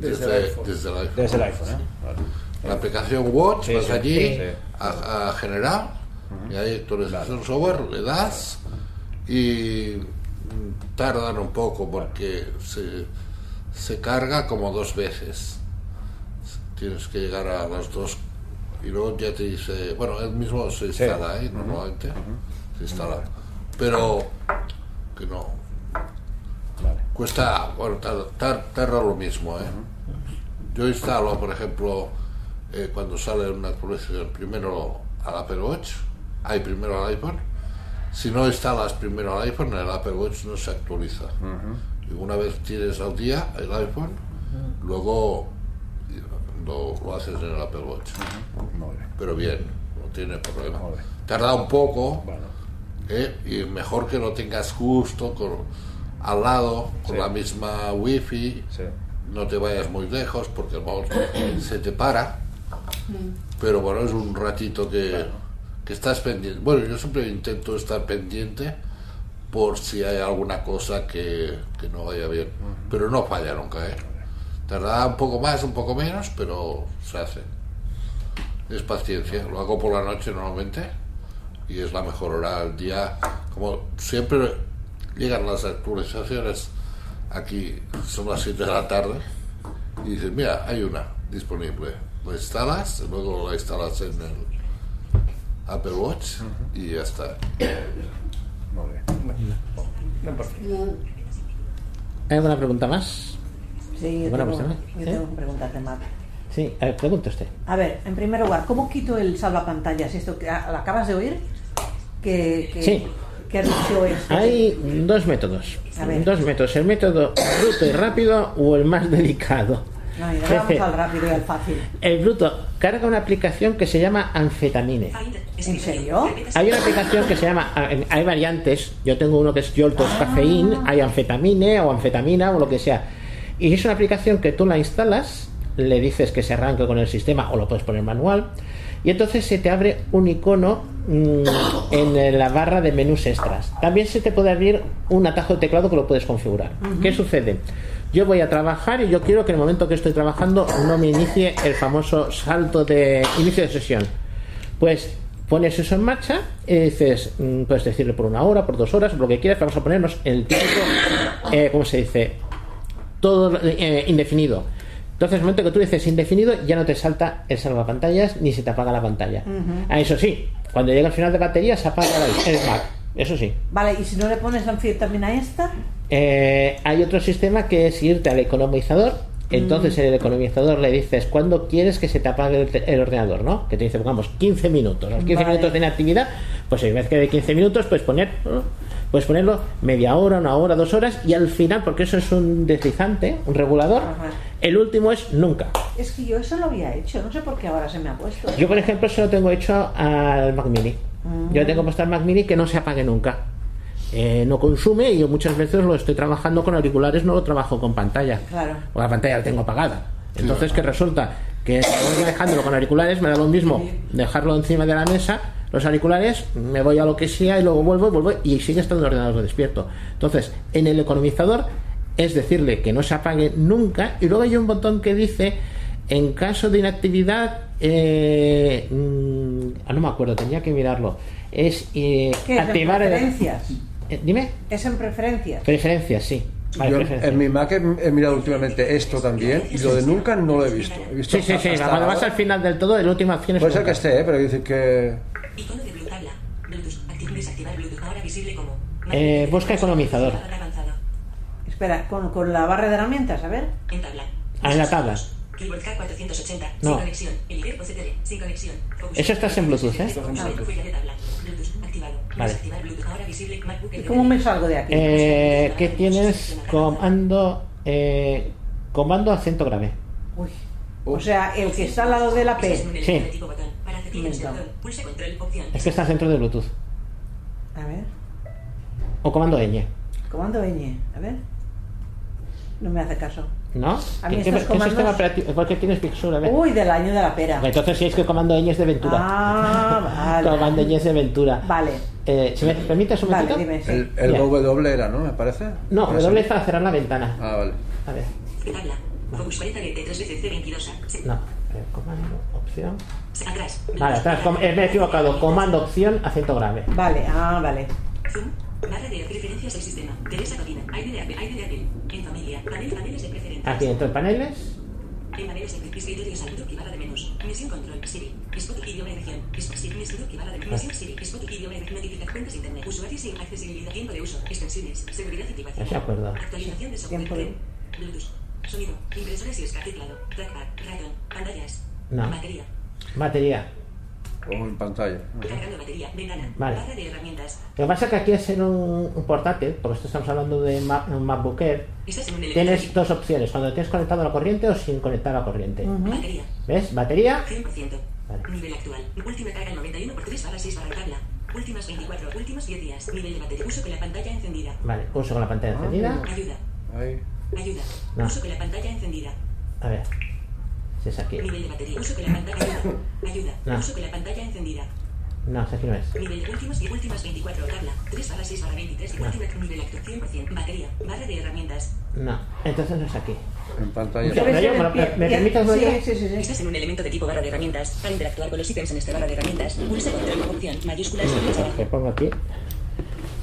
desde, Desde el iPhone. desde el iPhone. Desde el iPhone, ¿eh? Vale. La aplicación Watch, Sí, vas sí, allí sí. A, a generar y ahí actualización software, le das y tardan un poco porque se, se carga como dos veces. Tienes que llegar a las dos y luego ya te dice, bueno, él mismo se instala ahí normalmente, se instala, pero que no, Vale. cuesta, bueno, tar- tar- tarda lo mismo, ¿eh? Yo instalo, por ejemplo, eh, cuando sale una actualización, primero al Apple Watch, hay primero al iPhone. Si no instalas primero al iPhone, el Apple Watch no se actualiza. Y una vez tienes al día el iPhone, luego lo, lo haces en el Apple Watch. Pero bien, no tiene problema. Bien. Tarda un poco, Bueno, ¿eh? y mejor que lo tengas justo con, al lado, con Sí. la misma wifi, sí. no te vayas muy lejos porque el mouse se te para, pero bueno, es un ratito que, que estás pendiente. Bueno, yo siempre intento estar pendiente por si hay alguna cosa que, que no vaya bien, pero no falla nunca, ¿eh? Tardará un poco más, un poco menos, pero se hace. Es paciencia, lo hago por la noche normalmente y es la mejor hora del día. Como siempre llegan las actualizaciones aquí, son las 7 de la tarde, y dices, mira, hay una disponible. Lo instalas, luego la instalas en el Apple Watch y ya está. No. ¿Hay alguna pregunta más? Sí, yo tengo, persona. yo tengo preguntas de Mac. Sí, a ver, pregunte usted. A ver, en primer lugar, ¿cómo quito el salvapantallas? Esto que lo acabas de oír, que, que, Sí. que ha dicho este. Hay dos métodos. A ver. Dos métodos. El método bruto y rápido o el más delicado. No, y ahora vamos al rápido y al fácil. El bruto carga una aplicación que se llama Anfetamine. ¿En serio? Hay una aplicación que se llama, (laughs) hay variantes, yo tengo uno que es Yoltos Cafeín, hay anfetamine o anfetamina o lo que sea. Y es una aplicación que tú la instalas, le dices que se arranque con el sistema o lo puedes poner manual, y entonces se te abre un icono mm, en la barra de menús extras. También se te puede abrir un atajo de teclado que lo puedes configurar. ¿Qué sucede? Yo voy a trabajar y yo quiero que en el momento que estoy trabajando no me inicie el famoso salto de inicio de sesión. Pues pones eso en marcha y dices, mm, puedes decirle por una hora, por dos horas, lo que quieras, vamos a ponernos el típico, eh, ¿cómo se dice? Todo eh, indefinido. Entonces, el momento que tú dices indefinido, ya no te salta el salvapantallas ni se te apaga la pantalla. Ah, eso sí, cuando llega el final de batería se apaga el Mac. Eso sí. Vale, y si no le pones la anfetamina esta, Eh, hay otro sistema que es irte al economizador. Entonces en el economizador le dices cuándo quieres que se te apague el, ordenador, ¿no? Que te dice, pongamos 15 minutos. Los 15 Vale. minutos de inactividad, pues en vez que de 15 minutos, pues poner, ¿no? puedes ponerlo media hora, una hora, dos horas y al final, porque eso es un deslizante, un regulador, Ajá. el último es nunca. es que yo eso lo había hecho, no sé por qué ahora se me ha puesto. Yo, por ejemplo, se lo tengo hecho al Mac Mini. Yo tengo puesto al Mac Mini que no se apague nunca. Eh, no consume y yo muchas veces lo estoy trabajando con auriculares, no lo trabajo con pantalla. Claro. O la pantalla la tengo apagada. Entonces, ¿qué resulta? Que voy dejándolo con auriculares, me da lo mismo dejarlo encima de la mesa, los auriculares, me voy a lo que sea y luego vuelvo y vuelvo y sigue estando el ordenador despierto. Entonces, en el economizador es decirle que no se apague nunca y luego hay un botón que dice en caso de inactividad eh, mm, ah, no me acuerdo tenía que mirarlo es eh, ¿Qué es? ¿En activar preferencias? Eh, dime Es en preferencias. preferencias sí Vale, Yo preferencias. en mi Mac he, he mirado últimamente esto también y lo de nunca no lo he visto. He visto sí sí sí cuando vas al final del todo la última opción es Puede ser que esté, ¿eh? pero dice que Icono de Bluetooth tabla. Bluetooth. Activar desactivar Bluetooth. Ahora visible como. Eh, busca economizador. Espera, con, con la barra de herramientas, a ver. En tabla. Ah, en la tabla. Keyboard K480. No. Sin conexión. Elite OCTD. Sin conexión. Focus. Eso estás en Bluetooth, ¿eh? Bluetooth. Activado. Vale. Desactivar Bluetooth. Ahora visible. MacBook. ¿Y cómo me salgo de aquí? Eh, que tienes comando eh, comando acento grave Uy. O sea, el que está al lado de la P. Sí. Es que estás dentro de Bluetooth A ver. o comando ñ Comando ñ. A ver. No me hace caso. ¿No? A mí ¿Qué, estos qué- qué comandos- sistema operativo ¿Por qué tienes Big Sur? A ver. Uy, del año de la pera. entonces si es que el comando ñ es de Ventura Ah, comando vale. ñ es de Ventura Vale. Eh, si me permites un Vale, dime, sí. el, el. W era, ¿no? Me parece. no sí. W es para cerrar la ventana Ah, vale. a ver Tabla. Focus 40 de 3 veces C22. Se- no comando opción Atrás. vale atrás com- eh, me he equivocado comando opción acento grave Vale, ah, vale. Barra de preferencias del sistema. Teresa Codina. Aire de Apple. Aire de Apple. En familia. Panel. Paneles de preferencias. aquí dentro de paneles En paneles de escritorio saludo y barra de menús. Misión control. Siri. Spot idioma y región. Misión y barra de misión Siri. Spot idioma región. Notificar cuentas internet. Usuarios sin accesibilidad. Tiempo de uso. Extensiones. Seguridad y privacidad. Ya se acuerda. Actualización de software. Tiempo de- Bluetooth. Sonido. Impresoras y escape teclado. Trackpad. Ratón. Pantallas. No. Batería. Batería. O en pantalla. Batería. Ventana. Vale. Barra de herramientas. Lo que pasa es que aquí es en un, un portátil, porque esto estamos hablando de Ma- un MacBook Air, un tienes dos opciones, cuando tienes conectado a la corriente o sin conectar a la corriente. Batería. ¿Ves? Batería. 100%. Vale. Nivel actual. Última carga 91 por 3 barra 6 barra tabla. Últimas 24. Últimos 10 días. Nivel de batería. Uso con la pantalla encendida. Vale, uso con la pantalla encendida. Ayuda. Ahí. Ayuda. No. Uso con la pantalla encendida. A ver. Es aquí. Nivel de batería. Uso con la pantalla. (coughs) Ayuda. No. Uso con la pantalla encendida. No, si aquí no es. Nivel últimos y últimas 24. Tabla. 3 barra 6 barra 23. Y No. nivel actual 100%. Batería. Barra de herramientas. No, entonces no es aquí. En pantalla. Pero yo, ¿me, me, me permites sí, sí, sí, sí. Estás en un elemento de tipo barra de herramientas. Para interactuar con los ítems en esta barra de herramientas, pulsa control opción mayúsculas flecha abajo. Que pongo aquí.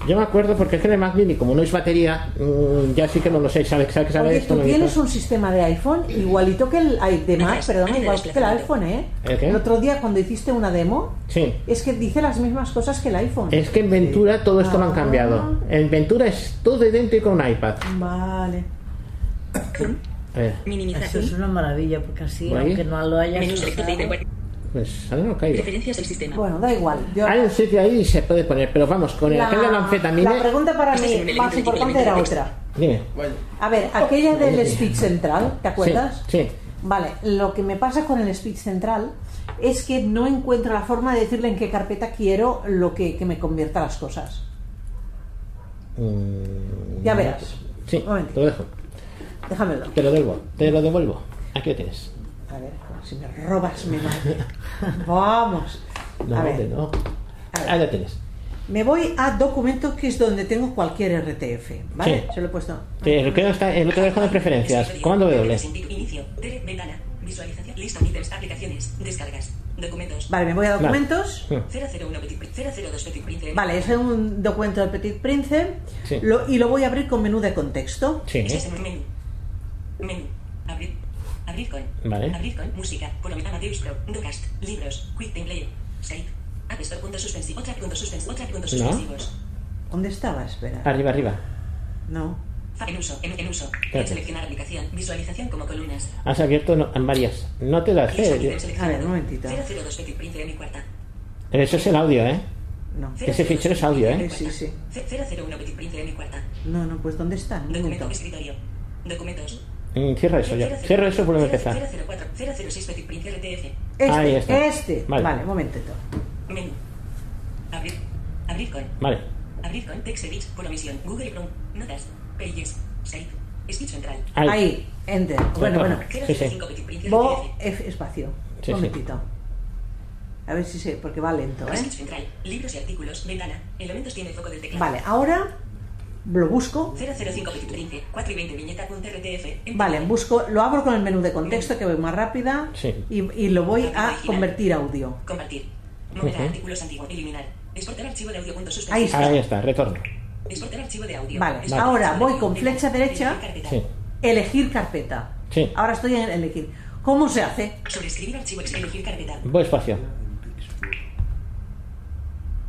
Yo me acuerdo porque es que Mac Mini, como no es batería, mm, ya sí que no lo sé. ¿Sabe, sabe, sabe Oye, esto? tú no tienes un sistema de iPhone igualito que el de Mac, de igual que el iPhone, ¿eh? ¿El qué? otro día cuando hiciste una demo, Sí. es que dice las mismas cosas que el iPhone. Es que en Ventura todo esto lo han Ah. cambiado. En Ventura es todo idéntico a un iPad. Vale. Minimizar. Eso es una maravilla, porque así, aunque no lo hayas de usado. Pues ahora no caigo. Preferencias del sistema. Bueno, da igual. Yo- Hay un sitio ahí y se puede poner, pero vamos, con el la, aquel de la anfetamina. la pregunta para Este mí más importante era otra. Dime. A ver, aquella del speech central, ¿te acuerdas? Sí, sí. Vale, lo que me pasa con el speech central es que no encuentro la forma de decirle en qué carpeta quiero lo que, que me convierta las cosas. Mm, Ya verás. Sí, Un momentito. te lo dejo. Déjamelo. Te lo devuelvo. Te lo devuelvo. Aquí lo tienes. Si me robas mi madre. Vamos. No, A ver, no. A ver. Ahí lo tienes. me voy a documentos que es donde tengo cualquier RTF, ¿vale? Sí. Se lo he puesto. Te lo que está, el otro dejo de preferencias. Comando W. Inicio. Tele, ventana. Visualización. Lista. Ítems. Aplicaciones. Descargas. Documentos. Vale, me voy a Vale. documentos. Mm. 001 Petit Prince. 002 Petit Prince. Vale, es un documento del Petit Prince Sí. lo- y lo voy a abrir con menú de contexto. Sí. Un menú. Menú. Abrir. Abrir con. Vale. Abrir con. Música. Por Amadeus Pro. Docast. Libros. Quick Time Player. Skype. App Store. Punto suspensivo. Otra punto suspensivo. Otra punto suspensivos. ¿Dónde estaba? Espera. Arriba, arriba. No. En uso. En, en uso. Espérate. Seleccionar aplicación. Visualización como columnas. Has abierto no- en varias. No te sé. ítems A ver, un momentito. 002 Petit Prince de mi cuarta. Eso es el audio, ¿eh? No. Ese fichero es audio, ¿eh? Sí, sí, sí. 001 Petit Prince de mi cuarta. No, no, pues ¿dónde está? Documento escritorio. Documentos. Mm, Cierra eso ya. Cierra eso y vuelve a empezar. 004 006 Petit Prince RTF. Este, Ahí está. este. Vale. Vale. un momentito. Menú. Abrir. Abrir con. Vale. Abrir con Text Edit por omisión. Google Chrome. Notas. Pages. Site. Speech central. Ahí. Ahí, enter. Bueno, bueno. Sí, sí. 005 Petit Prince Bo RTF. F espacio. Sí, un sí. momentito. A ver si sé, porque va lento, ¿eh? Speech central. Libros y artículos. Ventana. Elementos tiene foco del teclado. Vale, ahora lo busco. 005 Petit Prince. 4 y 20 viñeta.rtf. Enter. Vale, busco, lo abro con el menú de contexto que voy más rápida Sí. y, y lo voy a convertir a audio. Compartir. Moderar Ujú. artículos antiguos. Eliminar. Exportar archivo de audio. Punto suspensivo. Ahí está. Ahí está, retorno. Exportar archivo de audio. Vale, Exportar ahora voy con flecha derecha. Elegir carpeta. Sí. Elegir carpeta. Sí. Ahora estoy en elegir. ¿Cómo se hace? Sobreescribir archivo. Elegir carpeta. Voy espacio.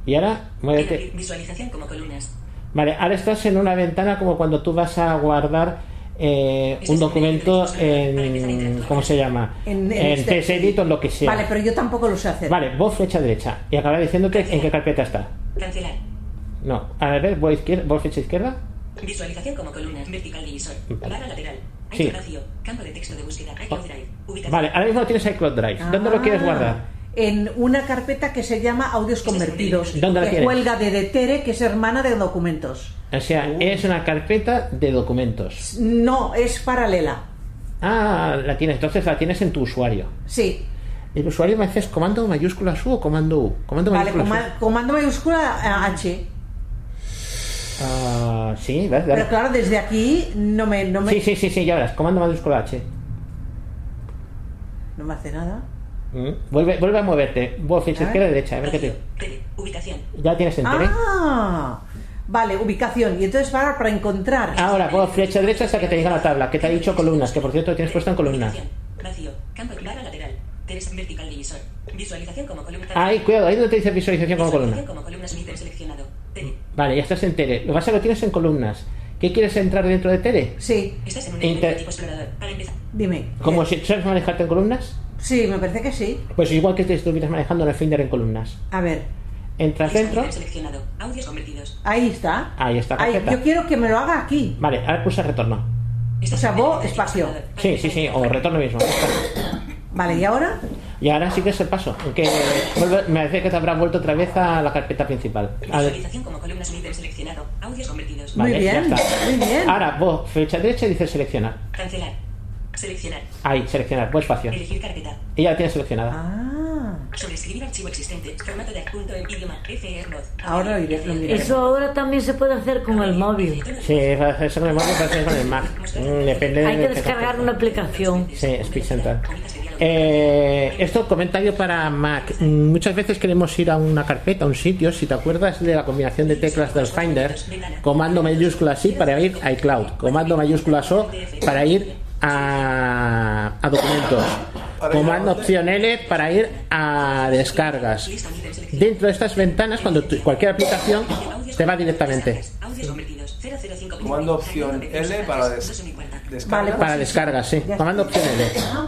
Y ahora, muévete. Visualización como columnas. Vale, ahora estás en una ventana como cuando tú vas a guardar eh, un documento en. ¿Cómo se llama? En, En TS Edit o lo que sea. Vale, pero yo tampoco lo sé hacer. Vale, voz flecha derecha. Y acabará diciéndote en qué carpeta está. Cancelar. No, a ver, voz, izquierda, voz flecha izquierda. Visualización como columnas. Vertical divisor. Barra lateral. Sí. Campo de texto de búsqueda. iCloud Drive. Ubicación. Vale, ahora mismo tienes iCloud Drive. ¿Dónde lo quieres Ah, guardar? En una carpeta que se llama Audios Convertidos. ¿Dónde la que cuelga de Detere, que es hermana de documentos. O sea, es una carpeta de documentos. No, es paralela. Ah, la tienes, entonces la tienes en tu usuario. Sí. ¿El usuario me haces comando mayúscula U o comando U? Comando Vale, mayúscula coma- comando mayúscula eh, H. Ah, sí, ¿ves? Pero claro, desde aquí no me, no me, Sí, sí, sí, sí, ya verás. Comando mayúscula H. no me hace nada. Mm. Vuelve, vuelve a moverte. Voz flecha izquierda derecha. A ver qué te. Tele. Ubicación. Ya tienes entere. Ah, vale, ubicación. Y entonces para, para encontrar. Ahora, voz flecha derecha hasta que te llega la tabla. Que te ha dicho columnas. Que por cierto tienes puesto en columnas. Ubicación. Vacío. Campo barra lateral. Teres vertical divisor. Visualización como columna. Ahí, cuidado, ahí donde te dice visualización como columna. Como seleccionado. Vale, ya estás en Tere. Lo que pasa es que lo tienes en columnas. ¿Qué quieres entrar dentro de Tere? Sí, Estás en un Inter- elemento tipo explorador. Para empezar. dime. Como Eh, si sabes manejarte en columnas. Sí, me parece que sí. Pues igual que te estuvieras manejando en el Finder en columnas. A ver, Entras Lista dentro. seleccionado. Audios convertidos. ahí está. Ahí está, Ahí, yo quiero que me lo haga aquí. Vale, ahora pulsa retorno. O sea, un vos, espacio. Sí, sí, sí, o retorno mismo. (coughs) Vale, ¿y ahora? Y ahora sí que es el paso. Que vuelve- me parece que te habrá vuelto otra vez a la carpeta principal. Visualización como columnas uniter seleccionado. Audios convertidos. Muy vale, bien, ya está. muy bien. Ahora, vos, flecha derecha y dice seleccionar. Cancelar. Seleccionar. Ahí, seleccionar, pues espacio. Elegir carpeta. Y ya la tienes seleccionada. Ah, Sobreescribir archivo existente. Formato de adjunto en idioma. FR ahora lo diré. Lo diré. Eso ahora también se puede hacer con el móvil. Sí, eso con el móvil parece con el Mac. (laughs) Mm, Depende Hay que descargar una aplicación. Sí, Speed Central. Eh, esto comentario para Mac. Mm, Muchas veces queremos ir a una carpeta, a un sitio. Si te acuerdas de la combinación de teclas del Finder, comando mayúsculas I para ir a iCloud, comando mayúsculas O para ir a, a documentos, comando opción L para ir a descargas. Dentro de estas ventanas, cuando tu- cualquier aplicación te va directamente. Audios convertidos. 005. Comando opción L para des- descarga Vale, Para descargas, sí. Comando opción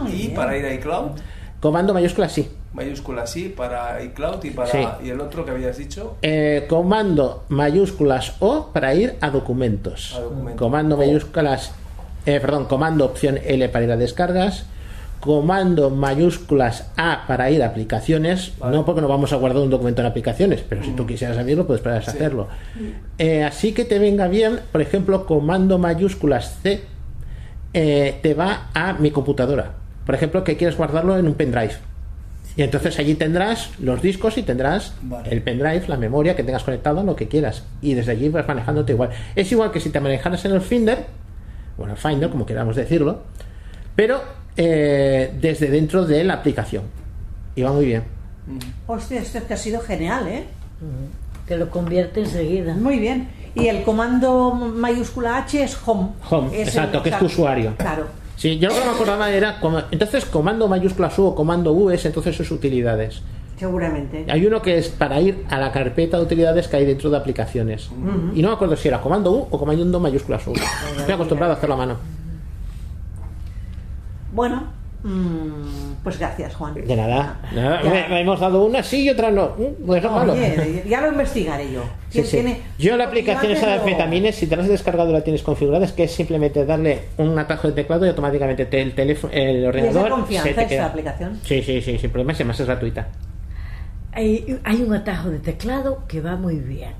L. Y para ir a iCloud, Comando mayúsculas sí. mayúscula sí, para iCloud y para Sí. y el otro que habías dicho, Eh, comando mayúsculas O para ir a documentos. A. Comando O. mayúsculas, eh, perdón, comando opción L para ir a descargas. Comando mayúsculas A para ir a aplicaciones. Vale. No porque no vamos a guardar un documento en aplicaciones, pero Mm. si tú quisieras abrirlo, puedes puedes hacerlo. Eh, así que te venga bien, por ejemplo, comando mayúsculas C eh, te va a mi computadora. Por ejemplo, que quieres guardarlo en un pendrive. Y entonces allí tendrás los discos y tendrás Vale. el pendrive, la memoria que tengas conectado, lo que quieras. Y desde allí vas manejándote igual. Es igual que si te manejaras en el Finder, o en el Finder, como queramos decirlo, pero eh, desde dentro de la aplicación. Y va muy bien. Hostia, esto es que ha sido genial, ¿eh? Que lo convierte enseguida. Muy bien. Y el comando mayúscula H es home. Home, exacto, que es tu usuario. Claro. Sí, yo lo que me acordaba era, como- entonces comando mayúsculas U o comando U es entonces sus utilidades. Seguramente. Hay uno que es para ir a la carpeta de utilidades que hay dentro de aplicaciones. Y no me acuerdo si era comando U o comando mayúsculas U. Estoy acostumbrado a hacerlo a mano. Bueno, mm, pues gracias, Juan. De nada. Me, me hemos dado una sí y otra no. Mm, Pues es malo. Oye, ya lo investigaré yo. Sí, ¿Quién sí. tiene- Yo la aplicación esa de anfetamines, si te la has descargado y la tienes configurada, es que es simplemente darle un atajo de teclado y automáticamente te- el teléfono, el ¿Y es de ordenador confianza se te esta queda. aplicación? Sí, sí, sí, sin problemas, y además es gratuita. Hay, hay un atajo de teclado que va muy bien.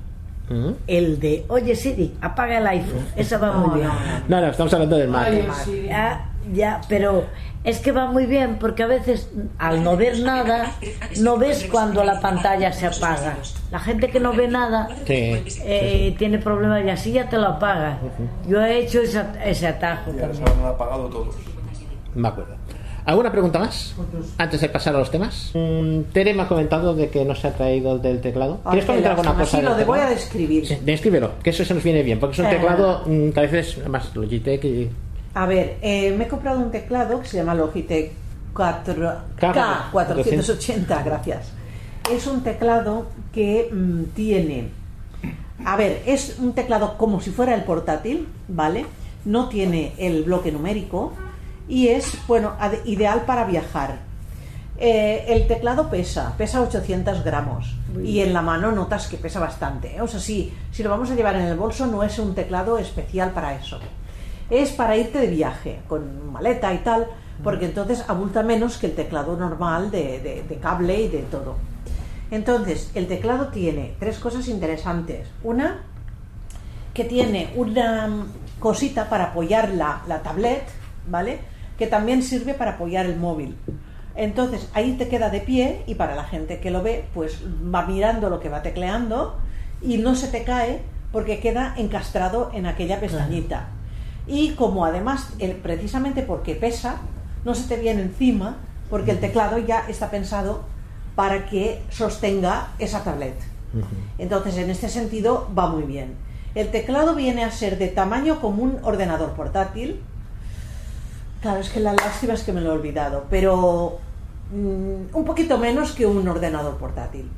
Mm. El de, oye Siri, apaga el iPhone. Eso va No, muy bien. no, no. Estamos hablando del Mac. Ay, sí. Ya, ya, pero es que va muy bien porque a veces al no ver nada, no ves cuando la pantalla se apaga. La gente que no ve nada Sí. eh, tiene problemas y así ya te lo apaga. Yo he hecho ese, ese atajo ya se han apagado todos. Me acuerdo. ¿Alguna pregunta más? Antes de pasar a los temas. Mm, Tere me ha comentado de que no se ha traído el del teclado. Ay, ¿Quieres comentar alguna cosa? Sí, lo de voy a describir. Sí, descríbelo, que eso se nos viene bien, porque es un Eh. teclado mm, que a veces, más Logitech y... A ver, eh, me he comprado un teclado que se llama Logitech 4, K- K480, gracias. Es un teclado que mm, tiene, a ver, es un teclado como si fuera el portátil, ¿vale? No tiene el bloque numérico y es, bueno, ideal para viajar. Eh, el teclado pesa, pesa 800 gramos y en la mano notas que pesa bastante. ¿eh? O sea, sí, si lo vamos a llevar en el bolso no es un teclado especial para eso. Es para irte de viaje, con maleta y tal, porque entonces abulta menos que el teclado normal de, de- de cable y de todo. Entonces, el teclado tiene tres cosas interesantes. Una, que tiene una mm, cosita para apoyar la, la tablet, ¿vale? Que también sirve para apoyar el móvil. Entonces, ahí te queda de pie y para la gente que lo ve, pues va mirando lo que va tecleando y no se te cae porque queda encastrado en aquella pestañita. Y como además, el- precisamente porque pesa, no se te viene encima porque el teclado ya está pensado para que sostenga esa tablet. Entonces, en este sentido, va muy bien. El teclado viene a ser de tamaño como un ordenador portátil. Claro, es que la lástima es que me lo he olvidado, pero mm, un poquito menos que un ordenador portátil.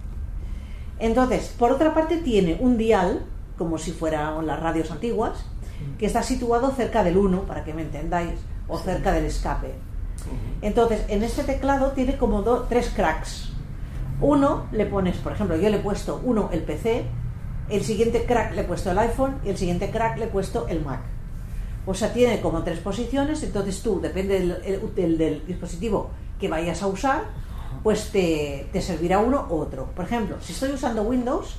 Entonces, por otra parte, tiene un dial, como si fueran las radios antiguas, que está situado cerca del 1, para que me entendáis, o cerca del escape. Entonces, en este teclado tiene como do- tres cracks. Uno le pones, por ejemplo, yo le he puesto uno el PC, el siguiente crack le he puesto el iPhone y el siguiente crack le he puesto el Mac. O sea, tiene como tres posiciones, entonces tú, depende del, el- del- del dispositivo que vayas a usar, pues te, te servirá uno u otro. Por ejemplo, si estoy usando Windows,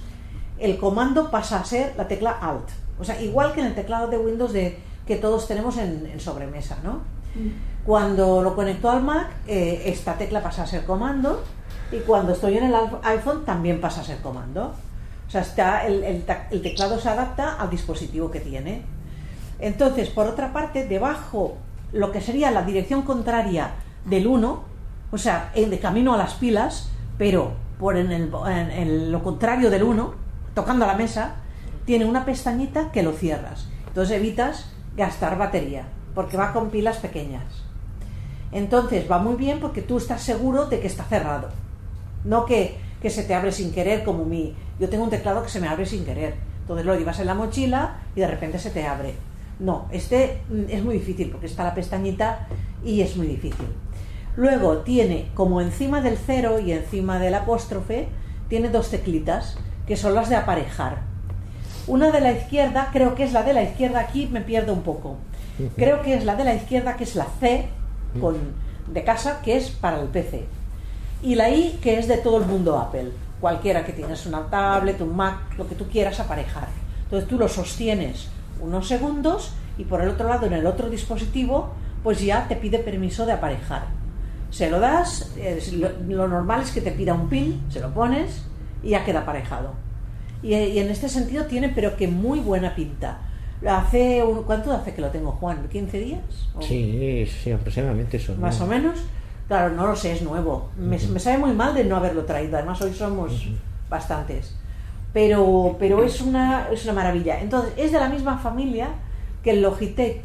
el comando pasa a ser la tecla Alt. O sea, igual que en el teclado de Windows de, que todos tenemos en, en sobremesa, ¿no? Cuando lo conecto al Mac, eh, esta tecla pasa a ser comando y cuando estoy en el iPhone también pasa a ser comando. O sea, está, el, el el teclado se adapta al dispositivo que tiene. Entonces, por otra parte, debajo, lo que sería la dirección contraria del 1, o sea, de camino a las pilas, pero por en, el, en lo contrario del 1, tocando la mesa, tiene una pestañita que lo cierras. Entonces evitas gastar batería, porque va con pilas pequeñas. Entonces va muy bien porque tú estás seguro de que está cerrado. No que, que se te abre sin querer como mi... Yo tengo un teclado que se me abre sin querer. Entonces lo llevas en la mochila y de repente se te abre. No, este mm, es muy difícil porque está la pestañita y es muy difícil. Luego tiene como encima del cero y encima del apóstrofe, tiene dos teclitas que son las de aparejar. Una de la izquierda, creo que es la de la izquierda, aquí me pierdo un poco. Creo que es la de la izquierda, que es la C con, de casa, que es para el PC. Y la I, que es de todo el mundo Apple. Cualquiera que tienes una tablet, un Mac, lo que tú quieras aparejar. Entonces tú lo sostienes unos segundos y por el otro lado, en el otro dispositivo, pues ya te pide permiso de aparejar. Se lo das, es lo, lo normal es que te pida un pin, se lo pones y ya queda aparejado. Y, y en este sentido tiene, pero que muy buena pinta. Hace un- ¿Cuánto hace que lo tengo, Juan? ¿15 días? ¿O Sí, sí, aproximadamente eso. Más ¿no? o menos. Claro, no lo sé, es nuevo. Me, me sabe muy mal de no haberlo traído. Además, hoy somos bastantes. Pero, pero es, una, es una maravilla. Entonces, es de la misma familia que el Logitech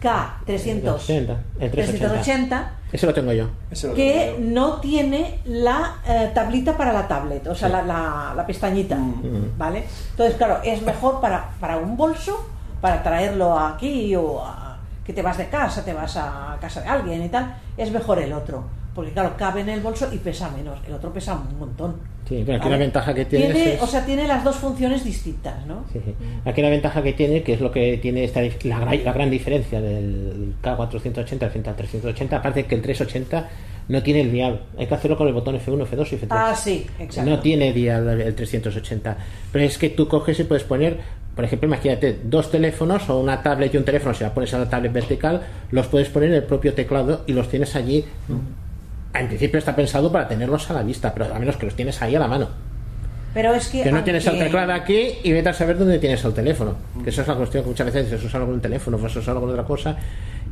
K300. 380, el 380. 380 Ese lo tengo yo. Que tengo yo. no tiene la eh, tablita para la tablet, o sea, Sí. la, la- la pestañita, Mm. ¿vale? Entonces, claro, es mejor para, para un bolso, para traerlo aquí o a- que te vas de casa, te vas a casa de alguien y tal, es mejor el otro, porque claro, cabe en el bolso y pesa menos, el otro pesa un montón. Sí, pero aquí la ventaja que tienes es- O sea, tiene las dos funciones distintas, ¿no? Sí, sí. Aquí la ventaja que tiene, que es lo que tiene esta, la, la gran diferencia del K480 frente al 380, aparte que el 380 no tiene el dial, hay que hacerlo con el botón F1, F2 y F3. Ah, sí, exacto. No tiene dial el 380, pero es que tú coges y puedes poner, por ejemplo, imagínate, dos teléfonos o una tablet y un teléfono, si la pones a la tablet vertical, los puedes poner en el propio teclado y los tienes allí. En principio está pensado para tenerlos a la vista, pero a menos que los tienes ahí a la mano. Pero es que... Que no tienes el teclado aquí y vete a saber dónde tienes el teléfono. Que eso es la cuestión que muchas veces usarlo con un teléfono, pues usarlo con otra cosa.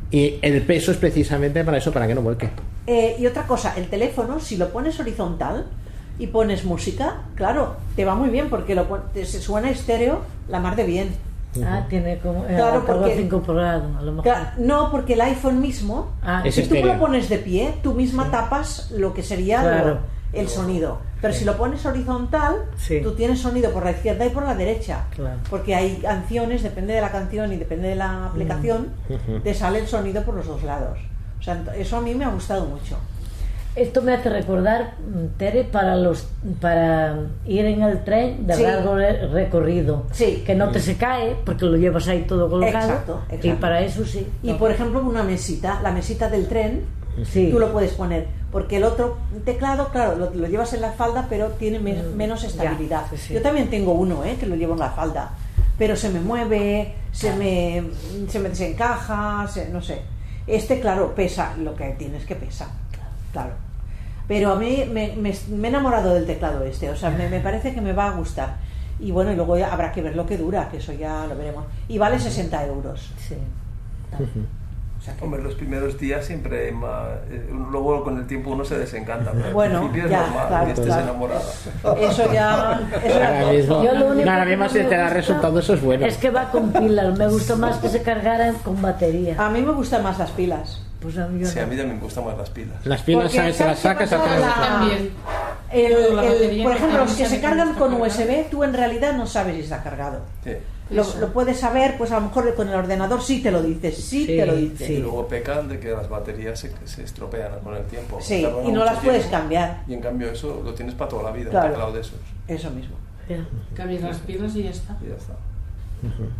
Y el peso es precisamente para eso, para que no vuelque. Eh, y otra cosa, el teléfono, si lo pones horizontal y pones música, claro, te va muy bien porque lo se suena estéreo la mar de bien. Ah, tiene como eh, Claro, porque- incorporado, a lo mejor. Cla- No, porque el iPhone mismo, Ah, Es si tú lo pones de pie, tú misma tapas lo que sería Claro. lo- el sonido. Pero si lo pones horizontal, Sí. tú tienes sonido por la izquierda y por la derecha. Claro. Porque hay canciones, depende de la canción y depende de la aplicación, te sale el sonido por los dos lados. O sea, eso a mí me ha gustado mucho. Esto me hace recordar, mm, Tere, para los para ir en el tren de Sí. largo re- recorrido. Sí. Que no te se cae porque lo llevas ahí todo colgado. Exacto, exacto. Y para eso sí. Y por ejemplo, una mesita, la mesita del tren, Sí. tú lo puedes poner. Porque el otro teclado, claro, lo, lo llevas en la falda, pero tiene me- menos estabilidad. sí. Yo también tengo uno, ¿eh? que lo llevo en la falda. Pero se me mueve, se me, se me desencaja, se- no sé. Este, claro, pesa lo que tienes que pesa. Claro. Pero a mí me, me- me he enamorado del teclado este, o sea, me, me parece que me va a gustar. Y bueno, y luego ya habrá que ver lo que dura, que eso ya lo veremos. Y vale 60 euros. Sí. O sea que- Hombre, los primeros días siempre ma- eh, luego con el tiempo uno se desencanta. Pero Bueno, al principio es ya, normal claro, que estés claro. enamorada. Eso ya. (laughs) Eso ya- Ahora mismo, Yo lo único ahora que mismo no si te da resultado, eso es bueno. Es que va con pilas. Me gusta más que se cargaran con batería. A mí me gustan más las pilas. Pues a mí yo Sí, a mí también me gustan más las pilas. Las pilas, ¿sabes? Te las ¿sabes qué sacas a La- También. El- por ejemplo, los que se cargan con. USB, tú en realidad no sabes si está cargado. Sí. Lo, puedes saber, pues a lo mejor con el ordenador sí te lo dice, sí, Sí, te lo dice. sí. Y luego pecan de que las baterías se, se estropean con el tiempo. Sí, y no las puedes tiempo. cambiar. Y en cambio eso lo tienes para toda la vida, Claro. un teclado de esos. Eso mismo. Ya. Cambias las pilas y ya está. Y ya está.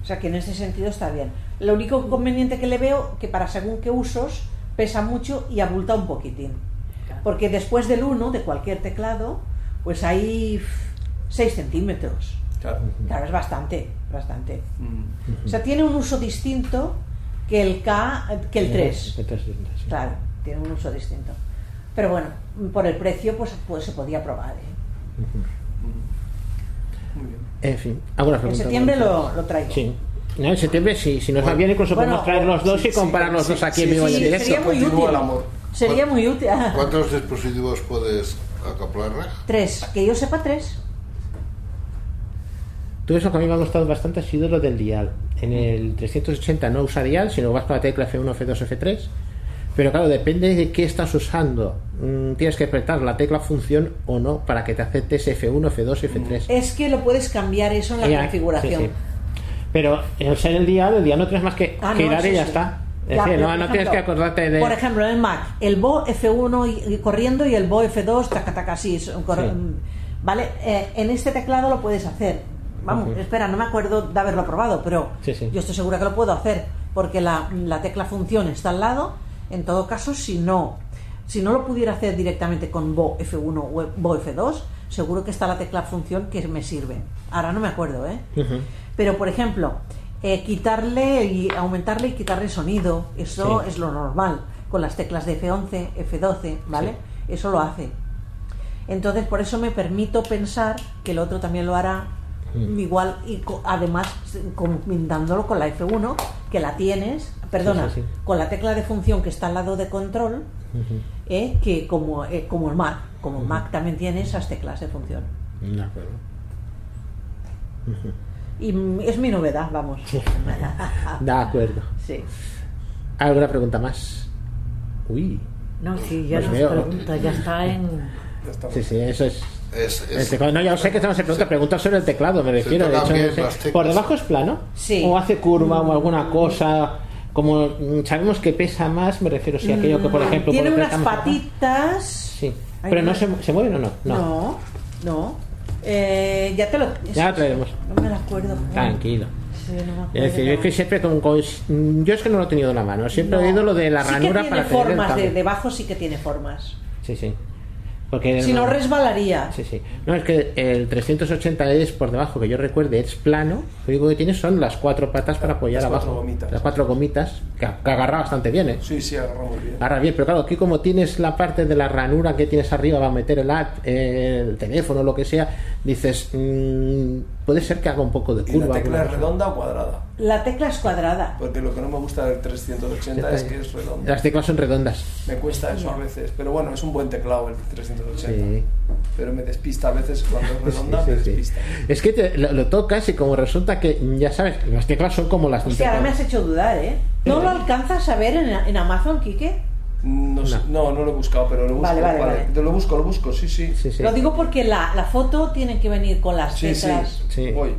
O sea que en ese sentido está bien. Lo único inconveniente que le veo que para según qué usos pesa mucho y abulta un poquitín. Porque después del 1 de cualquier teclado, pues hay 6 centímetros. Claro. Claro, es bastante, bastante. Mm. O sea, tiene un uso distinto que el K, que el 3. El 3, sí. Claro, tiene un uso distinto. Pero bueno, por el precio, pues, pues se podía probar. ¿eh? Muy bien. En fin, algunas En preguntas. septiembre lo, lo traigo. Sí. No, en septiembre sí, si nos va bien incluso Bueno, podemos traer los dos y sí, comparar los sí, dos aquí sí, en vivo y en directo. sería muy útil. el amor. Sería muy útil. ¿Cuántos dispositivos puedes acoplarle? Tres, que yo sepa tres. Todo eso que a mí me ha gustado bastante ha sido lo del dial. En el 380 no usa dial, sino vas con la tecla F1, F2, F3. Pero claro, depende de qué estás usando. Mm, tienes que apretar la tecla función o no para que te aceptes F1, F2, F3. Es que lo puedes cambiar eso en la Ya, configuración. sí, sí. Pero al ser el dial, el dial no tienes más que Ah, girar y ya sí. está. Es Ya, decir, pero, no, tienes que acordarte de. Por ejemplo, en el Mac, el Bo F1 y, y corriendo y el Bo F2, taca, taca, así. mm, ¿Vale? Eh, en este teclado lo puedes hacer. Vamos, espera, no me acuerdo de haberlo probado, pero yo estoy segura que lo puedo hacer, porque la, la tecla función está al lado. En todo caso, si no, si no lo pudiera hacer directamente con Bo F1 o Bo F2, seguro que está la tecla función que me sirve. Ahora no me acuerdo, ¿eh? Pero, por ejemplo, eh, quitarle y aumentarle y quitarle sonido, eso Sí. es lo normal. Con las teclas de F11, F12, ¿vale? Eso lo hace. Entonces, por eso me permito pensar que el otro también lo hará igual y co- además combinándolo con la F1, que la tienes, perdona, Sí, sí, sí. con la tecla de función que está al lado de control. Eh, que como, eh, como el Mac, como el Mac también tiene esas teclas de función. De acuerdo. Y mm, es mi novedad, vamos. De acuerdo. (laughs) sí. ¿Alguna pregunta más? Uy. No, sí, ya Pues nos veo. pregunta, ya está en. Ya. Sí, sí, eso es. Es, El es- teclado, no, ya sé que estamos en pregunta, preguntas sobre el teclado, me refiero. de hecho, no sé. ¿Por debajo es plano? Sí. ¿O hace curva o alguna cosa? Como mm, sabemos que pesa más, me refiero si aquello que, por ejemplo, Mm, Tiene por lo unas patitas. Sí. Pero no se, se mueven o no? No, no. Eh, ya te lo. Ya lo traeremos. No me lo acuerdo. Tranquilo. Sí, no me acuerdo. Es decir, yo es que siempre con, con- Yo es que no lo he tenido en la mano. Siempre No. he oído lo de la Sí que ranura tiene para tener el formas, de, debajo sí que tiene formas. Sí, sí. Porque Si no, resbalaría. Sí, sí. No, es que el 380 es por debajo, que yo recuerde, es plano. Lo único que tiene son las cuatro patas para apoyar Las cuatro abajo. gomitas. Las cuatro gomitas, que, que agarra bastante bien, ¿eh? Sí, sí, agarra muy bien. Agarra bien, pero claro, aquí como tienes la parte de la ranura que tienes arriba va a meter el app, eh, el teléfono, lo que sea, dices, mm, puede ser que haga un poco de ¿Y la curva. tecla es redonda o cuadrada? La tecla es cuadrada. Porque lo que no me gusta del 380 es que es redonda. Las teclas son redondas. Me cuesta eso a veces. Pero bueno, es un buen teclado el 380. Sí. Pero me despista a veces cuando es (laughs) redonda, Sí, me sí, despista. Es que te- lo, lo tocas y como resulta que, ya sabes, las teclas son como las un Hostia, ahora me has hecho dudar, ¿eh? ¿No lo alcanzas a ver en, en Amazon, Quique? No, sé- no, no lo he buscado, pero lo busco. Vale, vale, vale. Te Lo busco, lo busco, sí, sí. Sí, sí. Lo digo porque la, la foto tiene que venir con las Sí, sí. teclas. Sí. Voy.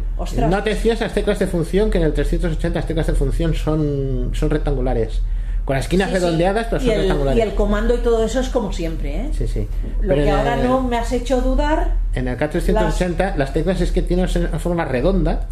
No te fías las teclas de función, que en el 380 las teclas de función son, son rectangulares. Con las esquinas Sí, sí. redondeadas, pero y son el, rectangulares. y el comando y todo eso es como siempre, ¿eh? Sí, sí. Lo Pero que ahora el- no me has hecho dudar. En el K380 las... teclas es que tienen una forma redonda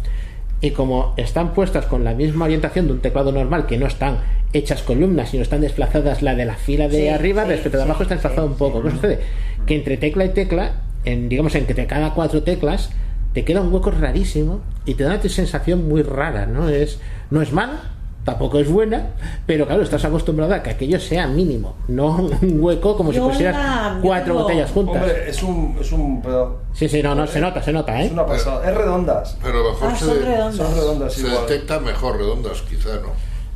y como están puestas con la misma orientación de un teclado normal, que no están hechas columnas, sino están desplazadas la de la fila de Sí, arriba sí, respecto de sí, abajo está desplazado sí, un poco. ¿Qué sucede? Que entre tecla y tecla, en, digamos entre cada cuatro teclas, te queda un hueco rarísimo y te da una sensación muy rara, ¿no? Es, no es mal, tampoco es buena, pero claro, estás acostumbrado a que aquello sea mínimo, no un hueco como si pusieras la- cuatro tengo- botellas juntas. Hombre, es un, es un pedazo- Sí, sí, no, no, se nota, se nota, ¿eh? Es una pasada. Es redondas. pero mejor Ah, se, son redondas. Son redondas se igual. detecta mejor redondas, quizá, ¿no?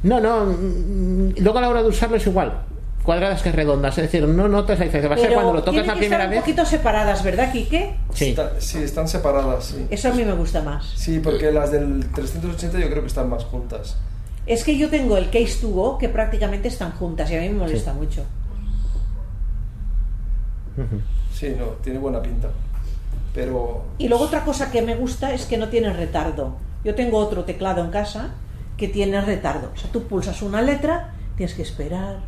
No, no, mm, luego a la hora de usarlo es igual. Cuadradas que redondas, es decir, no notas la diferencia. Va a ser cuando lo tocas la que primera estar vez. un poquito separadas, ¿verdad, Quique? Sí. Está- sí, están separadas, sí. Eso a mí me gusta más. Sí, porque las del 380 yo creo que están más juntas. Es que yo tengo el Case to Go que prácticamente están juntas y a mí me molesta mucho. Sí, no, tiene buena pinta. Pero. Y luego otra cosa que me gusta es que no tiene retardo. Yo tengo otro teclado en casa que tiene retardo. O sea, tú pulsas una letra, tienes que esperar.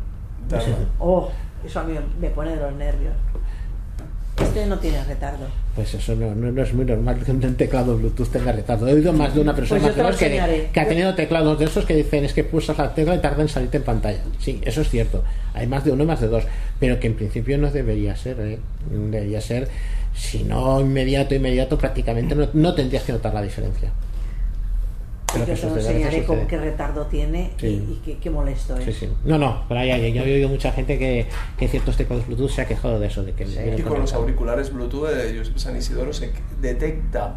Claro. Oh, eso a mí me pone de los nervios. Este no tiene retardo. Pues eso no, no, no es muy normal que un teclado Bluetooth tenga retardo. He oído más de una persona Pues más que, ha tenido teclados de esos que dicen es que pulsas la tecla y tarda en salirte en pantalla. Sí, eso es cierto. Hay más de uno y más de dos. Pero que en principio no debería ser. ¿eh? Debería ser, si no inmediato, inmediato, prácticamente no, no tendrías que notar la diferencia. Pero yo que te lo enseñaré con sucede. qué retardo tiene y- Sí. y, qué, qué molesto es. Sí, sí. No, no, pero hay, hay- yo he oído mucha gente que, que ciertos teclados Bluetooth se ha quejado de eso, de que Y con los auriculares Bluetooth de Josep San Isidoro se detecta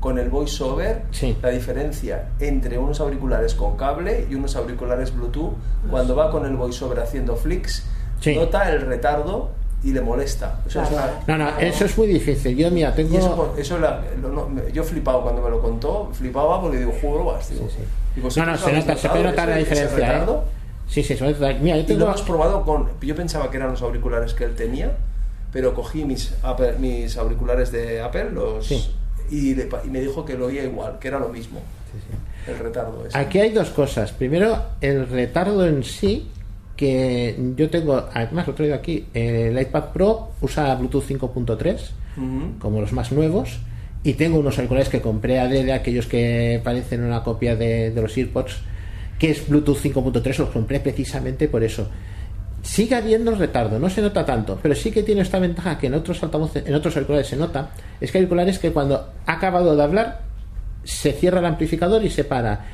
con el voiceover Sí. la diferencia entre unos auriculares con cable y unos auriculares Bluetooth. Cuando va con el voiceover haciendo flicks, Sí. nota el retardo y le molesta. O sea, es Claro. una- No, no, eso es muy difícil. Yo, mira, tengo. Eso, eso la- lo- no, me- yo flipaba cuando me lo contó, flipaba porque digo, juego, vas, digo. Sí, sí. ¿Y No, no, se nota, se notado puede notar la diferencia. ¿eh? retardo? Sí, sí, se notar. Mira, yo Y lo hemos probado con. Yo pensaba que eran los auriculares que él tenía, pero cogí mis, Apple- mis auriculares de Apple los, Sí. y, le pa- y me dijo que lo oía igual, que era lo mismo. El retardo ese. Aquí hay dos cosas. Primero, el retardo en sí, que yo tengo, además lo traigo aquí, el iPad Pro usa Bluetooth 5.3, Ujú. como los más nuevos, y tengo unos auriculares que compré a de aquellos que parecen una copia de, de los AirPods, que es Bluetooth 5.3, los compré precisamente por eso. Sigue habiendo retardo, no se nota tanto, pero sí que tiene esta ventaja que en otros altavoces, en otros auriculares se nota, es que hay auriculares que cuando ha acabado de hablar se cierra el amplificador y se para.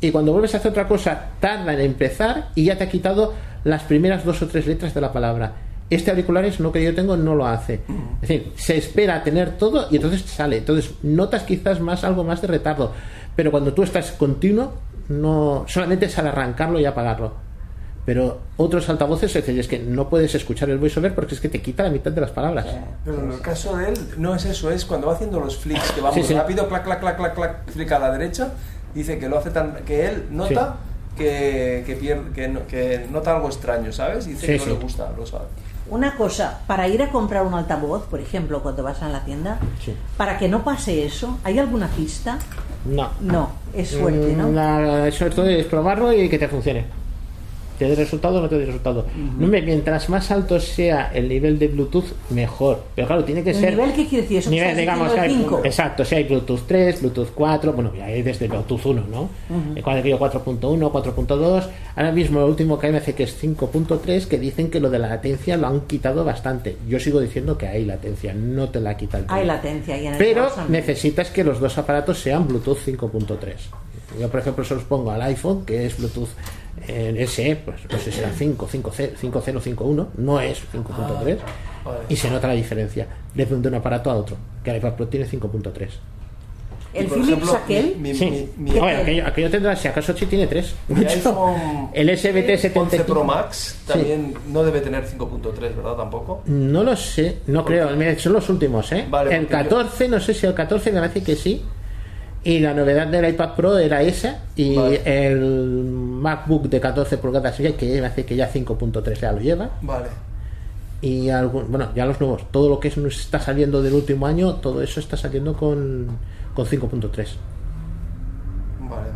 Y cuando vuelves a hacer otra cosa, tarda en empezar y ya te ha quitado las primeras dos o tres letras de la palabra. Este auriculares, no que yo tengo, no lo hace. Es decir, se espera a tener todo y entonces sale. Entonces notas quizás más algo más de retardo. Pero cuando tú estás continuo, no solamente es al arrancarlo y apagarlo. Pero otros altavoces, es decir, es que no puedes escuchar el voiceover porque es que te quita la mitad de las palabras. Pero en el caso de él, no es eso, es cuando va haciendo los flicks, que va Sí, muy sí. rápido, clac, clac, clac, clac, clac, flick a la derecha, dice que lo hace tan. que él nota que, que, pierde, que, no- que nota algo extraño, ¿sabes? Dice Sí, que no sí. le gusta, lo sabe. Una cosa, para ir a comprar un altavoz, por ejemplo, cuando vas a la tienda, Sí. para que no pase eso, ¿hay alguna pista? No. No, es suerte, ¿no? Mm, la- todo es probarlo y que te funcione. ¿Te dé resultado o no te dé resultado? No me- mientras más alto sea el nivel de Bluetooth, mejor. Pero claro, tiene que ¿El ser. nivel qué quiere decir? Eso nivel, digamos, el que hay- exacto, si hay Bluetooth 3, Bluetooth 4, bueno, ya hay desde Bluetooth 1, ¿no? El cuadrillo 4.1, 4.2, ahora mismo lo último que hay me hace que es 5.3, que dicen que lo de la latencia lo han quitado bastante. Yo sigo diciendo que hay latencia, no te la quita el Hay latencia y en el Pero necesitas que los dos aparatos sean Bluetooth 5.3. Yo, por ejemplo, se los pongo al iPhone, que es Bluetooth en SE, pues no sé si será 5, 5.0, 5.1, no es 5.3, vale. y se nota la diferencia de, de un aparato a otro, que el iPad Pro tiene 5.3. El Philips ejemplo, aquel, mi- mi- Sí, mi- mi- Oye, aquello, aquello tendrá, si acaso sí tiene 3. mi (laughs) iPhone El SBT 11 75. Pro Max también no debe tener 5.3, ¿verdad? Tampoco. No lo sé, no creo, mira, son los últimos, ¿eh? Vale, el porque yo- 14, no sé si el 14 me parece que sí. Y la novedad del iPad Pro era esa. Y Vale. el MacBook de 14 pulgadas, ya que me hace que ya 5.3 ya lo lleva. Vale. Y algún, bueno, ya los nuevos. Todo lo que es- está saliendo del último año, todo eso está saliendo con, con 5.3. Vale, vale.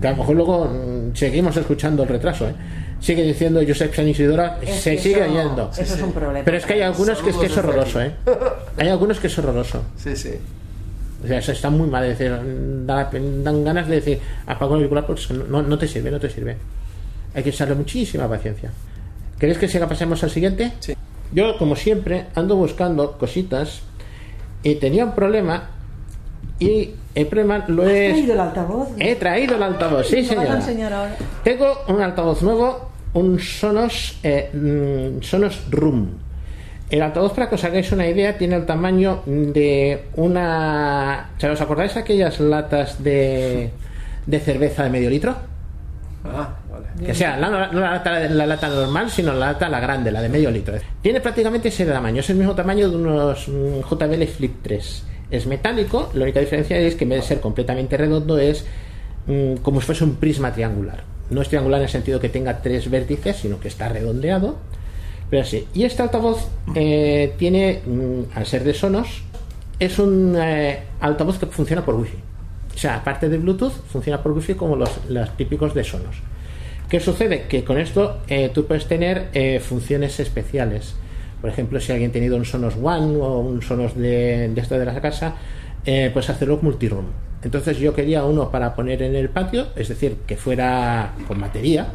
Que a lo mejor luego mm, seguimos escuchando el retraso, ¿eh? Sigue diciendo Josep San Isidora, Es se sigue eso- oyendo. Eso es un problema. Pero es que hay algunos que es que es horroroso, ¿eh? Hay algunos que es horroroso. Sí, sí. O sea, eso está muy mal. Es decir, da- dan ganas de decir, apago el auricular porque no, no te sirve, no te sirve. Hay que usarle muchísima paciencia. ¿Queréis que siga pasemos al siguiente? Sí. Yo, como siempre, ando buscando cositas y tenía un problema y el problema lo ¿Has he... traído el altavoz? He traído el altavoz, sí, (laughs) ¿Me vas a señora. ahora? Tengo un altavoz nuevo, un Sonos, eh, mm, Sonos Room. El altavoz, para que os hagáis una idea, tiene el tamaño de una... ¿se ¿Os acordáis aquellas latas de, de cerveza de medio litro? Ah, vale. Que sea, la- no la, lata, la lata normal, sino la lata la grande, la de medio litro. Tiene prácticamente ese tamaño, es el mismo tamaño de unos mm, JBL Flip 3. Es metálico, la única diferencia es que en vez de ser completamente redondo es mm, como si fuese un prisma triangular. No es triangular en el sentido que tenga tres vértices, sino que está redondeado. Pero sí. Y este altavoz eh, tiene, mm, al ser de Sonos, es un eh, altavoz que funciona por wifi. O sea, aparte de Bluetooth, funciona por wifi como los, los típicos de Sonos. ¿Qué sucede? Que con esto eh, tú puedes tener funciones especiales. Por ejemplo, si alguien ha tenido un Sonos One o un Sonos de, de esto de la casa, pues hacerlo multiroom. Entonces yo quería uno para poner en el patio, es decir, que fuera con batería,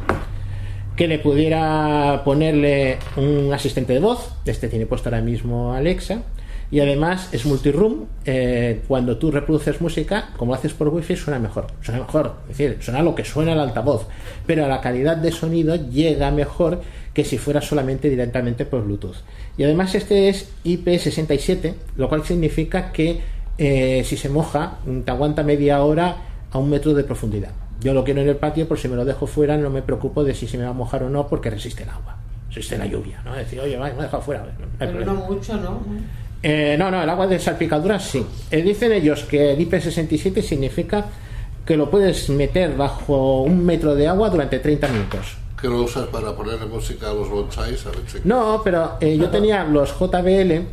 que le pudiera ponerle un asistente de voz, este tiene puesto ahora mismo Alexa, y además es multiroom, eh, cuando tú reproduces música, como lo haces por wifi, suena mejor, suena mejor, es decir, suena lo que suena el altavoz, pero la calidad de sonido llega mejor que si fuera solamente directamente por Bluetooth. Y además este es IP67, lo cual significa que eh, si se moja, te aguanta media hora a un metro de profundidad. Yo lo quiero en el patio, por si me lo dejo fuera, no me preocupo de si se me va a mojar o no, porque resiste el agua, resiste la lluvia, ¿no? Decir, oye, va, me he dejado fuera. no Pero problema. no mucho, ¿no? Eh, no, no, el agua de salpicadura sí. Eh, dicen ellos que el IP67 significa que lo puedes meter bajo un metro de agua durante 30 minutos. Que lo usas para ponerle música a los bonsais, a ver si- No, pero eh, yo tenía los JBL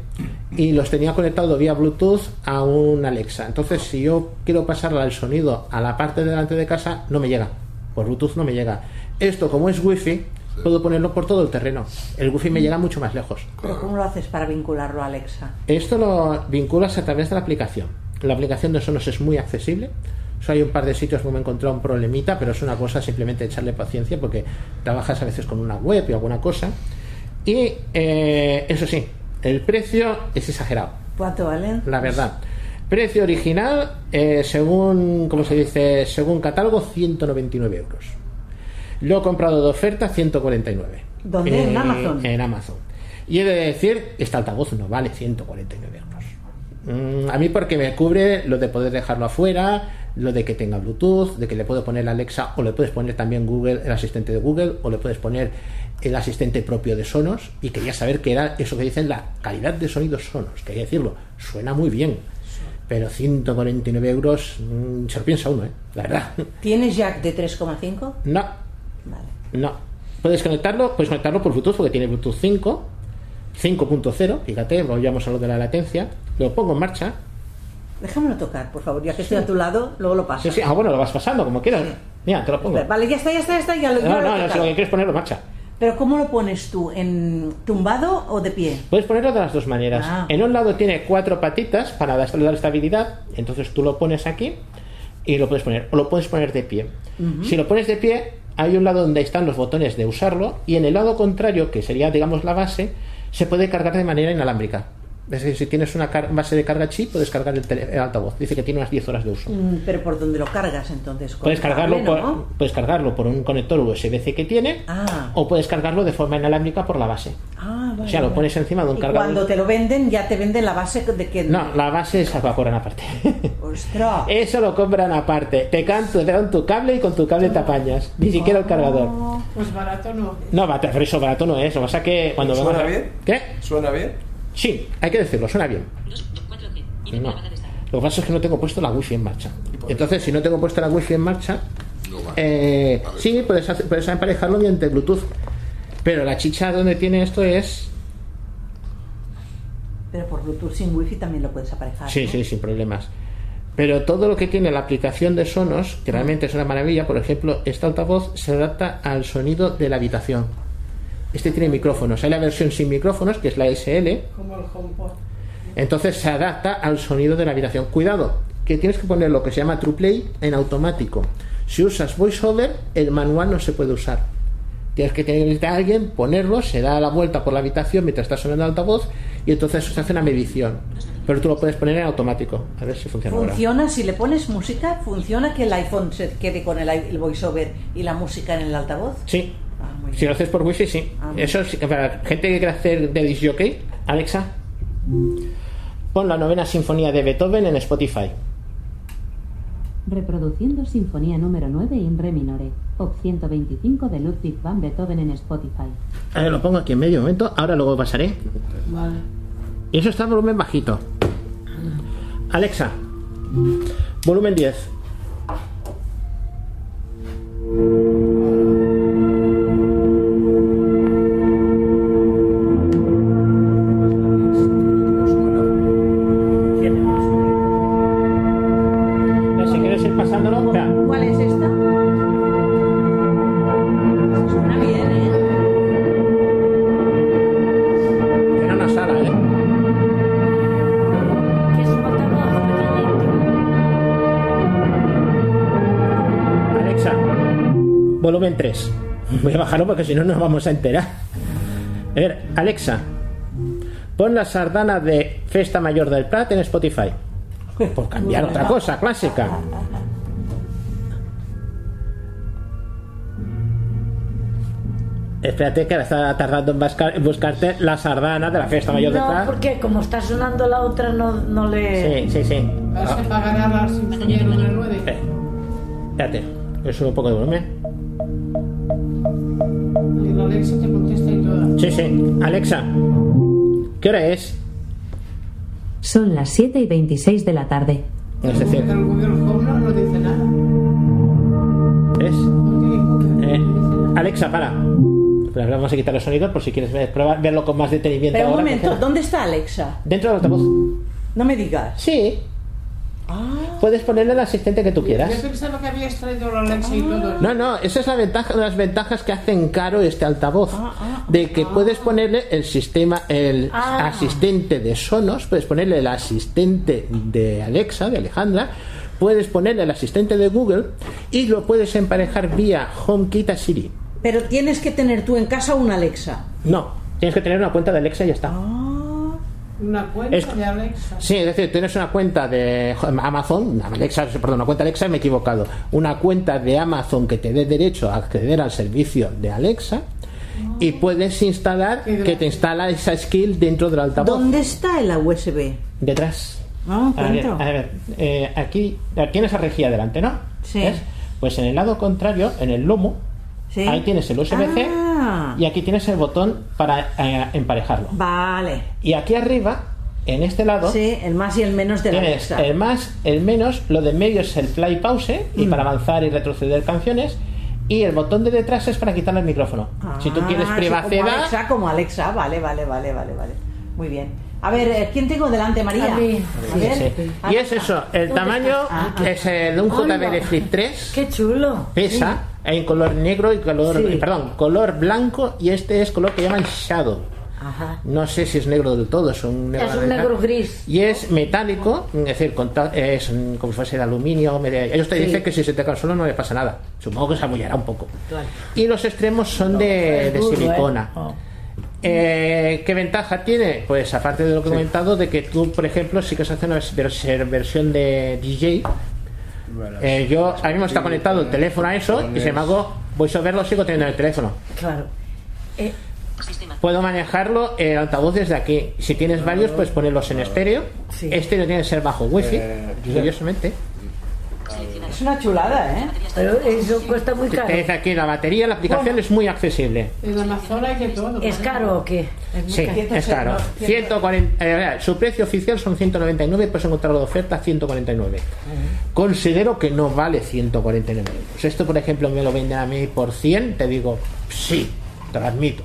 y los tenía conectados vía Bluetooth a un Alexa. Entonces, si yo quiero pasarle el sonido a la parte de delante de casa, no me llega. Por Bluetooth no me llega. Esto, como es Wi-Fi, puedo ponerlo por todo el terreno. El Wi-Fi me llega mucho más lejos. Pero ¿cómo lo haces para vincularlo a Alexa? Esto lo vinculas a través de la aplicación. La aplicación de Sonos es muy accesible. Hay un par de sitios donde me he encontrado un problemita, pero es una cosa simplemente echarle paciencia porque trabajas a veces con una web y alguna cosa. Y eh, eso sí, el precio es exagerado, ¿Cuánto valen? la verdad. Precio original, eh, según, ¿cómo se dice? Según catálogo, 199 euros. Lo he comprado de oferta, 149. ¿Dónde? ¿En Amazon? En Amazon. Y he de decir, este altavoz no vale 149 euros. Mm, a mí porque me cubre lo de poder dejarlo afuera, lo de que tenga Bluetooth, de que le puedo poner Alexa o le puedes poner también Google, el asistente de Google, o le puedes poner el asistente propio de Sonos. Y quería saber qué era eso que dicen la calidad de sonido Sonos. Quería decirlo, suena muy bien. Pero 149 euros mm, se lo piensa uno, ¿eh? La verdad. (laughs) ¿Tienes jack de 3,5? No, Vale. no. Puedes conectarlo, puedes conectarlo por Bluetooth porque tiene Bluetooth 5, 5.0, fíjate, volvamos a lo de la latencia. Lo pongo en marcha. Déjamelo tocar, por favor, ya que estoy a tu lado, luego lo paso. Sí, sí, ah, bueno, lo vas pasando como quieras. Mira, te lo pongo. Vale, ya está, ya está, ya está, ya lo, ya No, no, no, si lo que quieres ponerlo en marcha. Pero ¿cómo lo pones tú? ¿En tumbado o de pie? Puedes ponerlo de las dos maneras. Ah. En un lado tiene cuatro patitas para dar dar estabilidad, entonces tú lo pones aquí y lo puedes poner. O lo puedes poner de pie. Si lo pones de pie, hay un lado donde están los botones de usarlo y en el lado contrario, que sería, digamos, la base, se puede cargar de manera inalámbrica. Es decir, si tienes una base de carga chip, puedes cargar el, el altavoz. Dice que tiene unas 10 horas de uso. Mm, Pero ¿por dónde lo cargas entonces? ¿Con Puedes el cargarlo, cable, por, no? puedes cargarlo por un conector USB-C que tiene Ah. o puedes cargarlo de forma inalámbrica por la base. Ah, vale, o sea, lo pones encima de un Y cargador. cuando te lo venden, ya te venden la base de que... No, la base se la cobran aparte. (laughs) ¡Ostras! Eso lo compran aparte. Te, can- te dan tu cable y con tu cable te apañas. Ni siquiera el cargador. Pues barato no. No, va, pero eso barato no es. Lo que pasa que cuando ¿Suena a- bien? ¿Qué? ¿Suena bien? Sí, hay que decirlo, suena bien. 2, 4G. No. Lo que pasa es que no tengo puesto la wifi en marcha. Entonces, si no tengo puesta la wifi en marcha, eh, sí, puedes, hacer- puedes emparejarlo mediante Bluetooth. Pero la chicha donde tiene esto es. Pero por Bluetooth sin Wi-Fi también lo puedes aparejar. Sí, ¿no? sí, sin problemas. Pero todo lo que tiene la aplicación de Sonos, que realmente es una maravilla, por ejemplo, este altavoz se adapta al sonido de la habitación. Este tiene micrófonos. Hay la versión sin micrófonos, que es la SL, Como el HomePod. entonces se adapta al sonido de la habitación. Cuidado, que tienes que poner lo que se llama TruePlay en automático. Si usas VoiceOver, el manual no se puede usar. Tienes que tener a alguien, ponerlo, se da la vuelta por la habitación mientras está sonando el altavoz y entonces se hace una medición. Pero tú lo puedes poner en automático. A ver si funciona ahora. Funciona, si le pones música, funciona que el iPhone se quede con el, i- el voiceover y la música en el altavoz. Sí. Ah, Si lo haces por wifi, sí. Ah, Eso sí, para gente que quiere hacer de disc jockey, Alexa, pon la novena sinfonía de Beethoven en Spotify. Reproduciendo Sinfonía número 9 en Re minore, op 125 de Ludwig van Beethoven en Spotify. A ver, lo pongo aquí en medio momento, ahora luego pasaré. Vale. Y eso está en volumen bajito. Alexa, volumen 10. Si no nos vamos a enterar. A ver, Alexa, pon la sardana de Festa Mayor del Prat en Spotify. Por cambiar otra cosa, clásica. Espérate que está tardando en buscar- buscarte la sardana de la Festa Mayor del No, Prat. porque como está sonando la otra, no, no le. Sí, sí, sí. Vas a pagar a la sinfonía número 9. Eh, Espérate, que sube un poco de volumen. Alexa, ¿qué hora es? Son las 7 y 26 de la tarde. Es decir, Pero el Google Home no, no dice nada. Eh, Alexa, para. Espera, vamos a quitar los sonidos por si quieres ver- probar- verlo con más detenimiento. Pero un momento, ¿dónde está Alexa? Dentro del altavoz. No me digas. Sí. Puedes ponerle el asistente que tú quieras. Yo pensaba que habías traído la Alexa y todo. No, no, esa es la ventaja, de las ventajas que hacen caro este altavoz. De que puedes ponerle el sistema, el Ah. asistente de Sonos, puedes ponerle el asistente de Alexa, de Alejandra, puedes ponerle el asistente de Google y lo puedes emparejar vía HomeKit a Siri. Pero tienes que tener tú en casa una Alexa. No, tienes que tener una cuenta de Alexa y ya está. Una cuenta Es- de Alexa. Sí, es decir, tienes una cuenta de Amazon, Alexa, perdón, una cuenta Alexa, me he equivocado. Una cuenta de Amazon que te dé derecho a acceder al servicio de Alexa y puedes instalar que te instala esa skill dentro del altavoz. ¿Dónde está la USB? Detrás. Ah, A ver, a ver, eh, aquí tienes esa rejilla delante, ¿no? Sí. ¿Ves? Pues en el lado contrario, en el lomo, Sí. ahí tienes el USB-C Ah. y aquí tienes el botón para eh, emparejarlo. Vale. Y aquí arriba, en este lado, Sí, el más y el menos de la Tienes el más, el menos, lo de medio es el play pause y Mm. para avanzar y retroceder canciones. Y el botón de detrás es para quitarle el micrófono. si tú quieres Ah, sí, privacidad, Como Alexa, como Alexa. Vale, vale, vale, vale, vale. Muy bien. A ver, eh, ¿quién tengo delante, María? A mí. A Sí, ver. sí. Y es eso, el ¿Dónde tamaño? Ah, es el de un. JBL Flip 3, Qué chulo. pesa, en color negro y color, Sí. perdón, color blanco y este es color que llaman Shadow. Ajá. No sé si es negro del todo, es un negro, Es un negro gris. Y es metálico, es decir, es como si fuese de aluminio. media- Ellos te Sí. dicen que si se te cae al suelo no le pasa nada. Supongo que se amullará un poco. Claro. Y los extremos son de, duro, silicona. ¿eh? Oh. Eh, ¿Qué ventaja tiene? Pues aparte de lo que he comentado, de que tú, por ejemplo, si quieres hacer una vers- versión de DJ, eh, yo a mí me está conectado el teléfono a eso y sin embargo, voy a verlo sigo teniendo en el teléfono. Claro. Eh. Puedo manejarlo el altavoz desde aquí. Si tienes varios, puedes ponerlos en estéreo. Sí. Estéreo tiene que ser bajo wifi, Eh, curiosamente. Es una chulada, ¿eh? pero eso cuesta muy caro. Te aquí la batería, la aplicación es muy accesible. En Amazon hay de todo. ¿Es caro o qué? Es Sí, caro. es caro. 140, eh, su precio oficial son 199, puedes encontrarlo de oferta a 149. Considero que no vale 149 euros. Esto, por ejemplo, me lo venden a mí por 100, te digo, sí, te lo admito.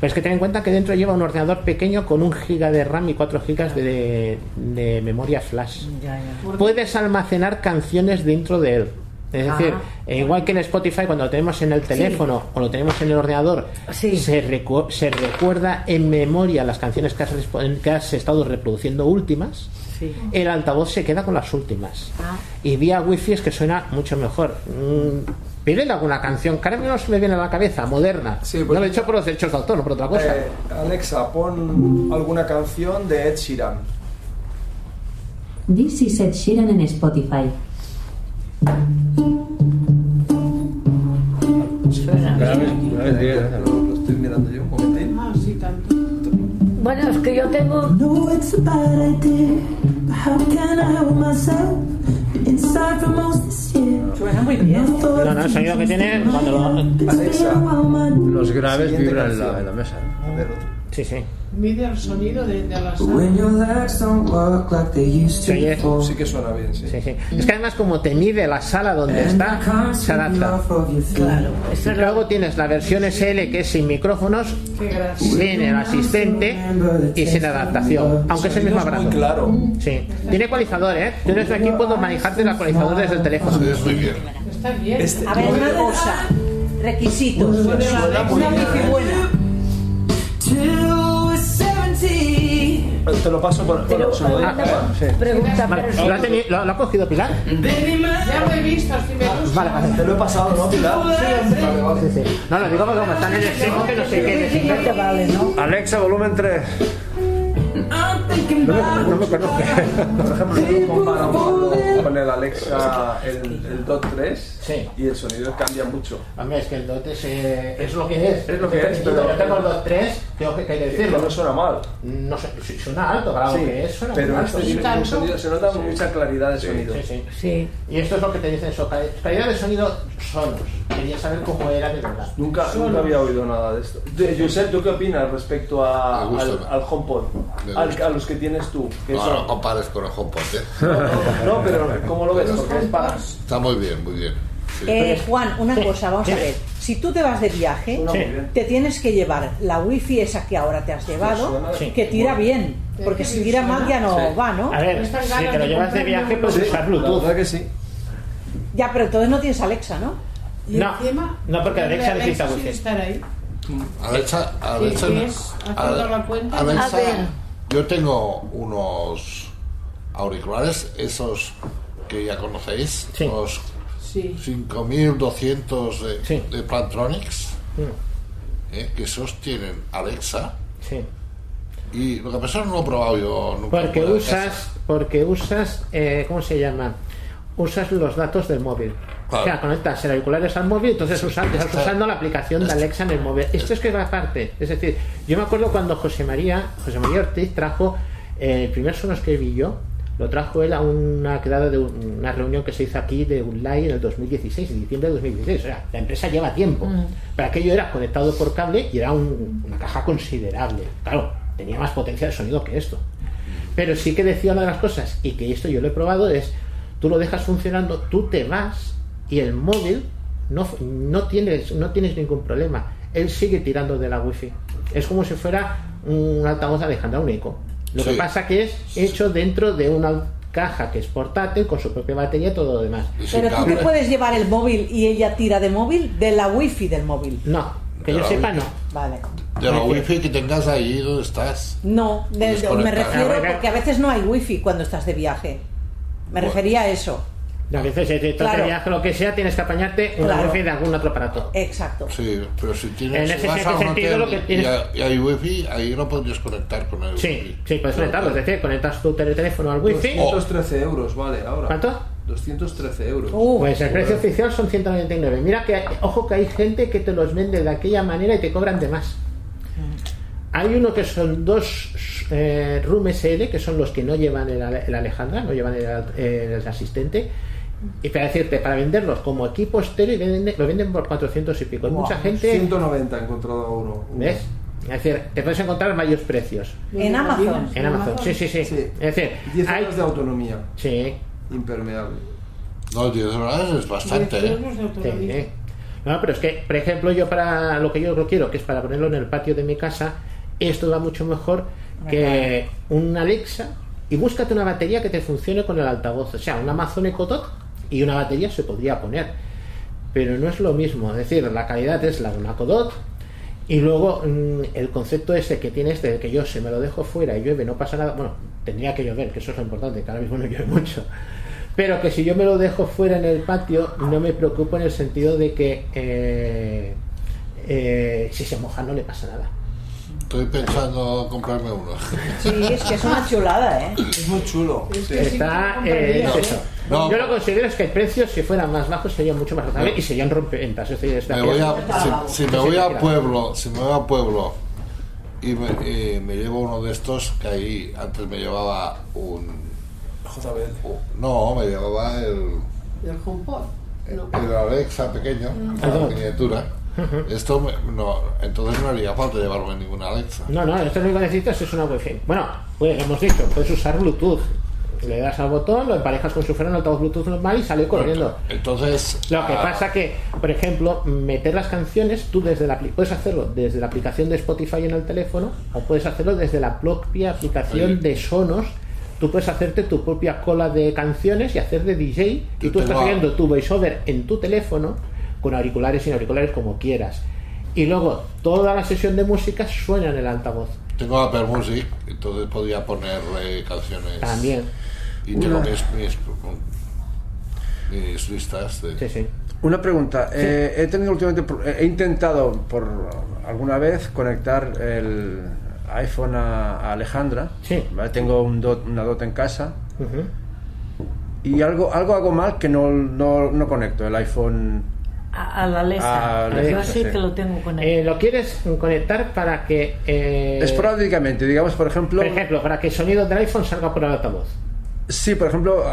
Pero es que ten en cuenta que dentro lleva un ordenador pequeño con un giga de RAM y 4 gigas de, de memoria flash. Ya, ya. Puedes almacenar canciones dentro de él. Es decir, Ah. eh, igual que en Spotify, cuando lo tenemos en el teléfono o lo tenemos en el ordenador, Sí. se, recu- se recuerda en memoria las canciones que has, respo- que has estado reproduciendo últimas. Sí. El altavoz se queda con las últimas. Ah. Y vía wifi es que suena mucho mejor. Mm, Pídele alguna canción, que ahora mismo no se me viene a la cabeza, moderna. Sí, no pues- lo he dicho por los derechos de autor, no por otra cosa. Eh, Alexa, pon alguna canción de Ed Sheeran. This is Ed Sheeran en Spotify. Lo, lo estoy mirando yo un momentín. Ah, sí, tanto. Bueno, es que yo tengo. know it's a bad idea, but how can I help myself? Been inside for most this year. Suena muy bien. No, no, el sonido que tiene cuando lo... Los graves vibran en la, canción. en la mesa. a ver, otro. Sí, sí. Mide el sonido de, de la When sala. your legs don't work like they used Se oye. to before. sí que suena bien, sí. Sí, sí. Es que además como te mide la sala donde está, se adapta. Claro, eso es lo- Luego tienes la versión SL que es sin micrófonos, sin el asistente y sin adaptación, aunque es el mismo aparato. claro. Sí. Tiene ecualizador, ¿eh? Yo desde aquí puedo manejarte el ecualizador desde el teléfono. Sí, es muy bien. Está bien. Este- A ver, una cosa. Requisitos. Suena muy buena. Till we're 70. te lo paso por, Pero, pregunta Vale. ¿lo, ha teni- lo- lo ha cogido Pilar? Ya lo he visto, si me gusta. Vale, vale. Te lo he pasado, ¿no, Pilar? Sí, sí. No, lo digo porque como están en el extremo que no sé qué Sí, no te vale, ¿no? Alexa, volumen 3. No me, no me. Por ejemplo, yo comparo con, el Alexa, el, el Dot 3, Sí. y el sonido cambia mucho. Hombre, es que el DOT es, eh, es lo que es. Es lo que es, pero- Yo tengo el DOT 3, creo que que Que decirlo. no suena mal. No sé, suena alto, claro Sí, que es, suena pero muy este tiene un sonido, se nota mucha claridad de sonido. Sí, sí. Sí. Y esto es lo que te dicen, eso, calidad de sonido sonos. Quería saber cómo era de verdad. Nunca, nunca había oído nada de esto. De, Josep, ¿tú qué opinas respecto a, al, al HomePod? Al- a los que tienes tú. Que No, son- no compares con el HomePod, ¿eh? no, (laughs) no, no, pero ¿cómo lo ves? Porque es para... Está muy bien, muy bien. Sí. Eh, Juan, una cosa, vamos a ver. Si tú te vas de viaje, te tienes que llevar la wifi esa que ahora te has llevado, que tira bien. Porque si tira mal ya no Sí. va, ¿no? A ver, si te lo llevas de viaje, Sí, usar La Bluetooth. verdad que sí. Ya, pero entonces no tienes Alexa, ¿no? No, no, porque Alexa necesita wifi. Alexa, Alexa, ¿Qué es? ¿Has Ale- dado la cuenta? Alexa, A ver. Yo tengo unos auriculares, esos que ya conocéis, Sí. los Sí. 5200 de, Sí. de Plantronics, Mm, eh, que esos tienen Alexa. Sí. Y lo que pasa es que no lo he probado yo nunca. Porque usas, porque usas, eh, ¿cómo se llama? Usas los datos del móvil. Claro. O sea, conectas el auriculares al móvil, entonces usas- estás Está- usando la aplicación de Alexa en el móvil. Esto es que va aparte. Es decir, yo me acuerdo cuando José María, José María Ortiz trajo eh, el primer Sonos que vi yo, lo trajo él a una quedada de un- una reunión que se hizo aquí de Unlay en el 2016, en diciembre de 2016. O sea, la empresa lleva tiempo. Pero aquello era conectado por cable y era un- una caja considerable. Claro, tenía más potencia de sonido que esto. Pero sí que decía una de las cosas, y que esto yo lo he probado, es tú lo dejas funcionando, tú te vas y el móvil no, no, tienes, no tienes ningún problema. Él sigue tirando de la wifi. Es como si fuera un altavoz Alejandra, un eco. Lo que pasa que es hecho dentro de una caja que es portátil con su propia batería y todo lo demás. Pero tú te puedes llevar el móvil y ella tira de móvil, de la wifi del móvil. No, que De yo sepa wifi. no. Vale. De la wifi que tengas ahí donde estás. No, de- me refiero porque a veces no hay wifi cuando estás de viaje. Me Bueno. refería a eso. A veces, si te Claro. viaje lo que sea, tienes que apañarte una Claro. wifi de algún otro aparato. Exacto. Sí, pero si En tienes ese vas a un sentido, lo hotel que y, tienes- hay- y hay wifi, ahí lo podrías conectar con el Sí, wifi. sí, puedes conectarlo. Es decir, conectas tu teléfono al wifi. 213 euros, vale, ahora. ¿Cuánto? 213 euros. Uh, Pues el precio oficial son 199. Mira que, ojo que hay gente que te los vende de aquella manera y te cobran de más. Hay uno que son dos eh, Room SL, que son los que no llevan el, el Alejandra, no llevan el, el asistente. Y para decirte, para venderlos como equipo estéreo, venden- lo venden por 400 y pico. Hay mucha gente. 190 he encontrado uno. ¿Ves? Es decir, te puedes encontrar varios precios. En Amazon. En Amazon, sí, sí, sí. Sí. Es decir, 10 hay. años de autonomía, Sí, impermeable. No, 10 dólares es bastante, ¿eh? Sí. No, pero es que, por ejemplo, yo para lo que yo lo quiero, que es para ponerlo en el patio de mi casa, esto va mucho mejor que un Alexa y búscate una batería que te funcione con el altavoz. O sea, un Amazon Echo Dot y una batería se podría poner. Pero no es lo mismo. Es decir, la calidad es la de una Echo Dot y luego mm, el concepto ese que tiene este de que yo se me lo dejo fuera y llueve, no pasa nada. Bueno, tendría que llover, que eso es lo importante, que ahora mismo no llueve mucho. Pero que si yo me lo dejo fuera en el patio, no me preocupo en el sentido de que eh, eh, si se moja no le pasa nada. Estoy pensando comprarme uno. Sí, es que es una chulada, ¿eh? Es muy chulo. Es sí. que sí que Está, compraría, eh, es ¿eh? eso. No. Yo lo considero es que el precio, si fueran más bajos, sería mucho más razonable y serían rompeventas. Es decir, es de Me aquellas- voy a, si, si me voy a pueblo, si me voy a pueblo y me, y me llevo uno de estos que ahí antes me llevaba un JBL. no, me llevaba el, ¿Del HomePod? No. el Alexa pequeño, la miniatura. Esto me- no, entonces no haría falta llevarme ninguna Alexa. No, no, esto lo único que necesitas es una wifi. Bueno, pues hemos dicho, puedes usar Bluetooth. Le das al botón, lo emparejas con fuera un altavoz Bluetooth normal y sale corriendo. Entonces Lo que ah, pasa que, por ejemplo, meter las canciones, tú desde la puedes hacerlo desde la aplicación de Spotify en el teléfono o puedes hacerlo desde la propia aplicación Ahí. de Sonos. Tú puedes hacerte tu propia cola de canciones y hacer de DJ y tú estás oyendo tu voiceover en tu teléfono con auriculares y sin auriculares como quieras. y luego toda la sesión de música suena en el altavoz. Tengo Apple Music, entonces podría poner eh, canciones. También. Y tengo Una- mis, mis, mis listas de. Sí, sí. Una pregunta. eh, he tenido últimamente, he intentado por alguna vez conectar el iPhone a, a Alejandra. Sí. ¿vale? Tengo un dot- una dot en casa y algo, algo hago mal que no, no, no conecto el iPhone. A, a la Alexa. Yo sí sí. que lo tengo con él. Eh, lo quieres conectar para que. eh, Esporádicamente, digamos, por ejemplo. por ejemplo, para que el sonido del iPhone salga por el altavoz. Sí, por ejemplo,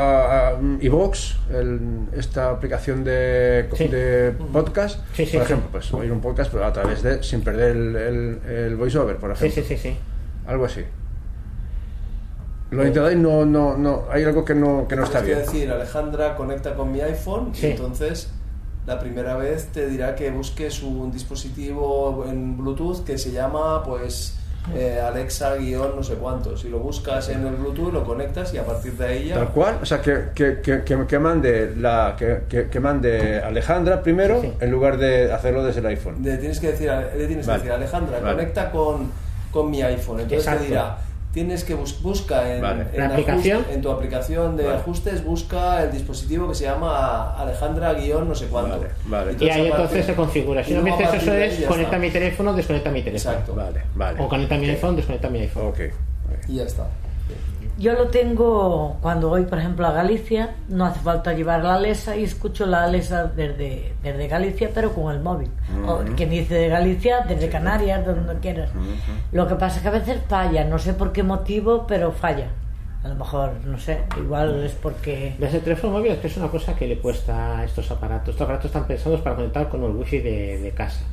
iVoox, el- esta aplicación de, Sí. de podcast, Sí, sí, por sí. ejemplo, pues oír un podcast pero a través de, sin perder el, el, el voiceover, por ejemplo. sí, sí, sí. Algo así. Lo intentado y no, no, no, hay algo que no, que no está Tienes bien. que decir, Alejandra conecta con mi iPhone Sí. y entonces la primera vez te dirá que busques un dispositivo en Bluetooth que se llama pues eh, Alexa guion no sé cuánto. Si lo buscas en el Bluetooth lo conectas y a partir de ahí ya... Tal cual, o sea, que, que, que, mande, la, que, que, que mande Alejandra primero Sí, sí. en lugar de hacerlo desde el iPhone. Le tienes que decir, le tienes Vale. que decir Alejandra, Vale. conecta con, con mi iPhone. Entonces Exacto. te dirá, tienes que bus- busca en, Vale. en ¿La aplicación? en tu aplicación de Vale. ajustes, busca el dispositivo que se llama Alejandra guion no sé cuánto. Vale, vale. Y ahí entonces se configura. Si y no me dices eso es conecta está. mi teléfono, desconecta mi teléfono. Exacto. Vale, vale. O conecta mi iPhone, desconecta mi iPhone. Ok. Y ya está. Yo lo tengo cuando voy, por ejemplo, a Galicia, no hace falta llevar la Alexa y escucho la Alexa desde, desde Galicia, pero con el móvil. O quien dice de Galicia, desde Canarias, de donde quieras. Lo que pasa es que a veces falla, no sé por qué motivo, pero falla. A lo mejor, no sé, igual es porque... Desde el teléfono móvil es que es una cosa que le cuesta a estos aparatos. Estos aparatos están pensados para conectar con el wifi de, de casa.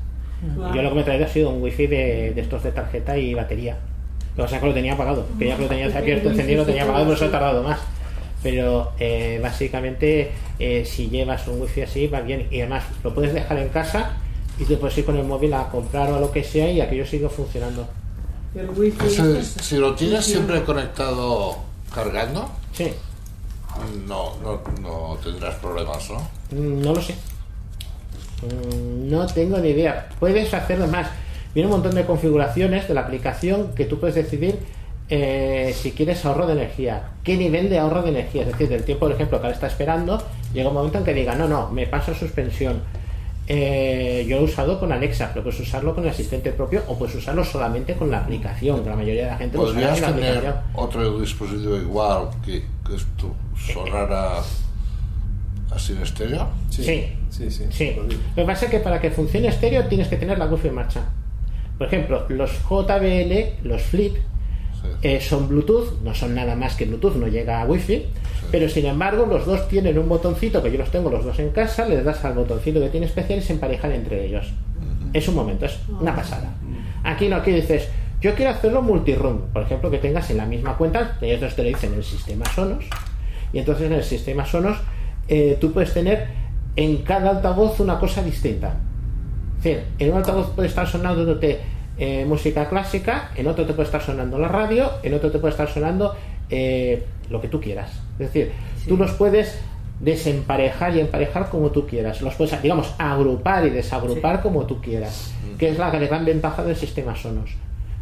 Yo lo que me he traído ha sido un wifi de, de estos de tarjeta y batería. Lo que pasa es que lo tenía apagado. Que ya que lo tenías abierto, encendido, lo tenía apagado, por eso he tardado más. Pero eh, básicamente, eh, si llevas un wifi así, va bien. Y además, lo puedes dejar en casa y te puedes ir con el móvil a comprar o a lo que sea y aquello sigue funcionando. El wifi Ese- este- si lo tienes siempre conectado cargando, Sí, no, no, no tendrás problemas, ¿no? Mm, no lo sé. Mm, No tengo ni idea. Puedes hacerlo más. Viene un montón de configuraciones de la aplicación que tú puedes decidir eh, si quieres ahorro de energía. ¿Qué nivel de ahorro de energía? Es decir, del tiempo, por ejemplo, que ahora está esperando, llega un momento en que diga, no, no, me paso a suspensión. Eh, yo lo he usado con Alexa, pero puedes usarlo con el asistente propio o puedes usarlo solamente con la aplicación, que la mayoría de la gente lo usa en la tener aplicación. otro dispositivo igual que, que esto sonara así en estéreo. Sí. Sí, sí. Sí. Lo que pasa es que para que funcione estéreo tienes que tener la wifi en marcha. Por ejemplo, los JBL, los Flip, Sí. eh, son Bluetooth, no son nada más que Bluetooth, no llega a Wi-Fi, pero sin embargo los dos tienen un botoncito que yo los tengo los dos en casa, les das al botoncito que tiene especial y se emparejan entre ellos. Es un momento, es una pasada. Aquí no, aquí dices, yo quiero hacerlo multiroom, por ejemplo, que tengas en la misma cuenta, ellos te lo dicen en el sistema Sonos, y entonces en el sistema Sonos eh, tú puedes tener en cada altavoz una cosa distinta. Es decir, en un altavoz puede estar sonándote eh, música clásica, en otro te puede estar sonando la radio, en otro te puede estar sonando eh, lo que tú quieras. Es decir, tú los puedes desemparejar y emparejar como tú quieras. Los puedes, digamos, agrupar y desagrupar como tú quieras. Que es la gran ventaja del sistema Sonos.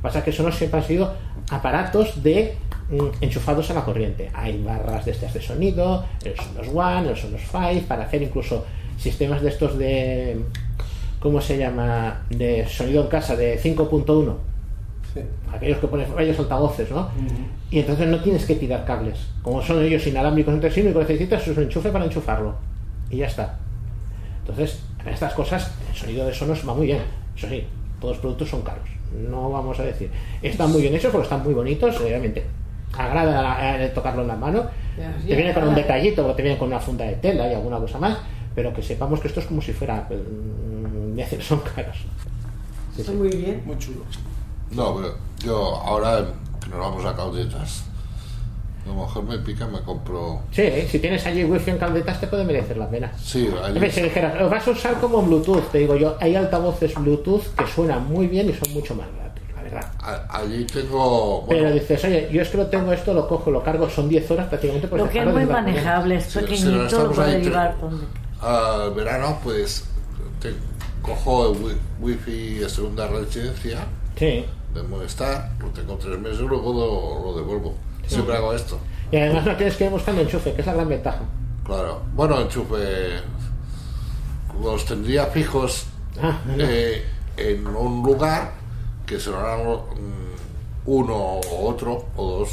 Pasa que Sonos siempre han sido aparatos de mm, enchufados a la corriente. Hay barras de estas de sonido, el Sonos One, el Sonos Five, para hacer incluso sistemas de estos de ¿cómo se llama? de sonido en casa de 5.1 Sí. aquellos que ponen varios altavoces, ¿no? Y entonces no tienes que tirar cables. Como son ellos inalámbricos entre sí, único que necesitas es un enchufe para enchufarlo. Y ya está. Entonces, en estas cosas, el sonido de Sonos va muy bien. Eso sí, todos los productos son caros. No vamos a decir. Están muy bien hechos porque están muy bonitos, obviamente. Agrada eh, tocarlo en la mano. Te viene con un detallito, o te viene con una funda de tela y alguna cosa más. Pero que sepamos que esto es como si fuera. Son caros. Está muy bien. Muy chulo. No, pero yo ahora que nos vamos a Caudetas, a lo mejor me pica, me compro. Sí, si tienes allí wifi en caldetas te puede merecer la pena. Sí, allí- si dijeras, lo vas a usar como Bluetooth, te digo yo, hay altavoces Bluetooth que suenan muy bien y son mucho más baratos, la verdad. a- allí tengo. Bueno, Pero dices, oye, yo es que lo tengo esto, lo cojo, lo cargo, son 10 horas prácticamente por Lo que es muy manejable, es Sí, sí, pequeñito, lo puede llevar al verano, pues te- cojo el wi- wifi de segunda residencia Sí. de Movistar, lo tengo tres meses y luego lo, lo devuelvo. Siempre hago esto. Y además no tienes que ir buscando enchufe, que es la gran ventaja. Claro. Bueno, enchufe. Los tendría fijos Ah, no. eh, en un lugar que serán mm, uno o otro o dos,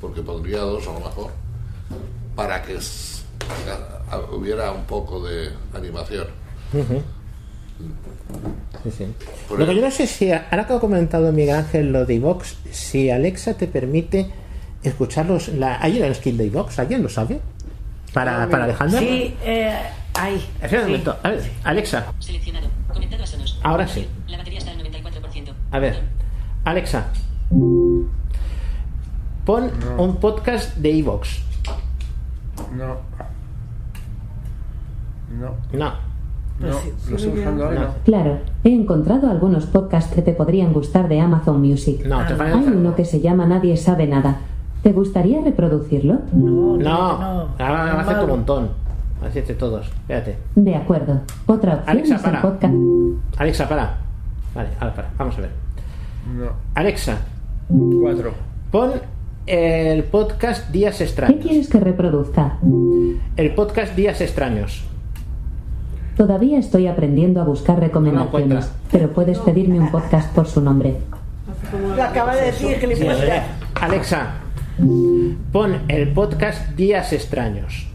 porque pondría dos a lo mejor, para que hubiera un poco de animación. Sí, sí. Por Lo que yo no sé si, ahora que ha comentado Miguel Ángel lo de iVox, si Alexa te permite escucharlos. La, ¿Hay una skill de iVox? ¿Alguien lo sabe? ¿Para, para Alejandra? Sí, eh, ahí. Espera un sí. momento. A ver, Alexa, Seleccionado. Conectado a Sonos. Ahora sí. La batería está al 94%. a ver. Alexa, pon un podcast de iVox. No. No. No. No, lo estoy buscando ahora no. Claro, he encontrado algunos podcasts que te podrían gustar de Amazon Music. No, te Hay parece. uno que se llama Nadie sabe nada. ¿Te gustaría reproducirlo? No, No, no. ahora va a hacer Malo. un montón. Así de todos. Espérate. De acuerdo. Otra opción Alexa, es el para. podcast. Alexa, para. Vale, ahora para. Vamos a ver. No. Alexa, Cuatro. pon el podcast Días ¿Qué Extraños. quieres que reproduzca? El podcast Días Extraños. Todavía estoy aprendiendo a buscar recomendaciones, pero puedes pedirme un podcast por su nombre. Lo acaba de decir que le Sí, Alexa, pon el podcast Días Extraños.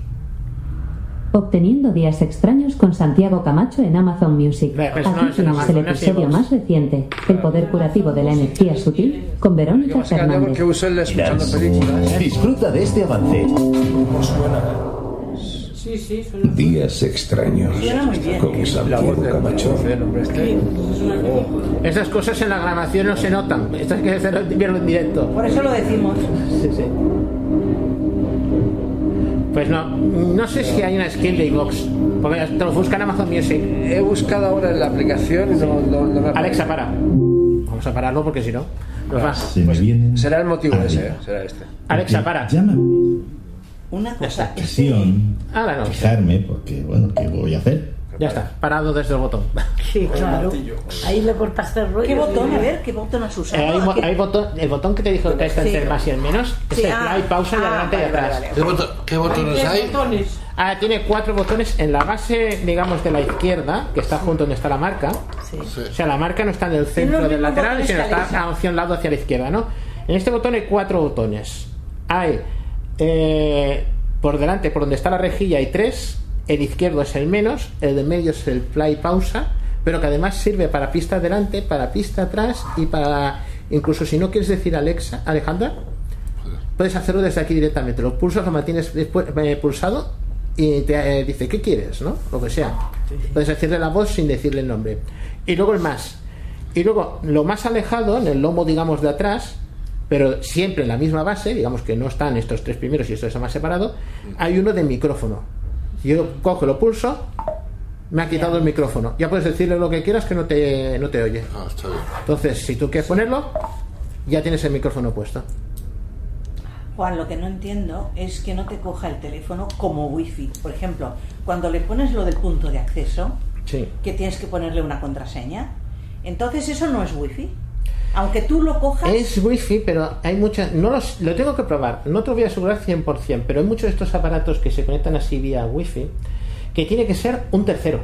Obteniendo días extraños con Santiago Camacho en Amazon Music. Pues no Aquí Amazon, el episodio más reciente, El poder curativo de la energía sutil, con Verónica Fernández. películas. Disfruta de este avance. Sí, sí, suena. Días extraños. Suena muy bien. Con voz Santiago Camacho. este. Esas cosas en la grabación no se notan. Esto hay que hacerlo en directo. Por eso lo decimos. Sí, sí. Pues no, no sé si hay una skill de iVox. Porque te lo busca en Amazon Music. He buscado ahora en la aplicación y no, no, no me. Alexa, para. Vamos a pararlo porque si no, nos va. Se vienen. Será el motivo ese, ¿eh? será este. Alexa, para. Llámame. Una cosa. Ocasión. Ahora no. Fijarme, porque, bueno, ¿qué voy a hacer? Ya está, parado desde el botón. (laughs) Sí, claro. Ahí le cortaste el rollo. ¿Qué botón? A ver, ¿qué botón has usado? Eh, hay, mo- ¿Qué- hay botón, el botón que te dijo que está Sí. entre el más y el menos. Es Sí, el ah, play, pausa y ah, adelante y atrás. vale, vale. ¿Qué, boto- qué botones hay? botones. Ah, tiene cuatro botones en la base, digamos, de la izquierda, que está junto donde está la marca. Sí. O sea, la marca no está en el centro del lateral, sino está hacia un lado, hacia la izquierda, ¿no? En este botón hay cuatro botones. Hay eh, por delante, por donde está la rejilla, hay tres. El izquierdo es el menos, el de medio es el play pausa, pero que además sirve para pista adelante, para pista atrás y para. Incluso si no quieres decir Alexa, Alejandra, puedes hacerlo desde aquí directamente. Lo pulsas, lo mantienes después, eh, pulsado y te eh, dice qué quieres, ¿no? Lo que sea. Puedes decirle la voz sin decirle el nombre. Y luego el más. Y luego lo más alejado, en el lomo, digamos, de atrás, pero siempre en la misma base, digamos que no están estos tres primeros y esto está más separado, hay uno de micrófono. Yo cojo, lo pulso, me ha quitado el micrófono. Ya puedes decirle lo que quieras que no te, no te oye. Ah, está bien. Entonces, si tú quieres ponerlo, ya tienes el micrófono puesto. Juan, lo que no entiendo es que no te coja el teléfono como wifi. Por ejemplo, cuando le pones lo del punto de acceso, Sí. que tienes que ponerle una contraseña, entonces eso no es wifi. Aunque tú lo cojas, Es wifi, pero hay muchas. No los, lo tengo que probar. No te lo voy a asegurar 100%, pero hay muchos de estos aparatos que se conectan así vía wifi que tiene que ser un tercero.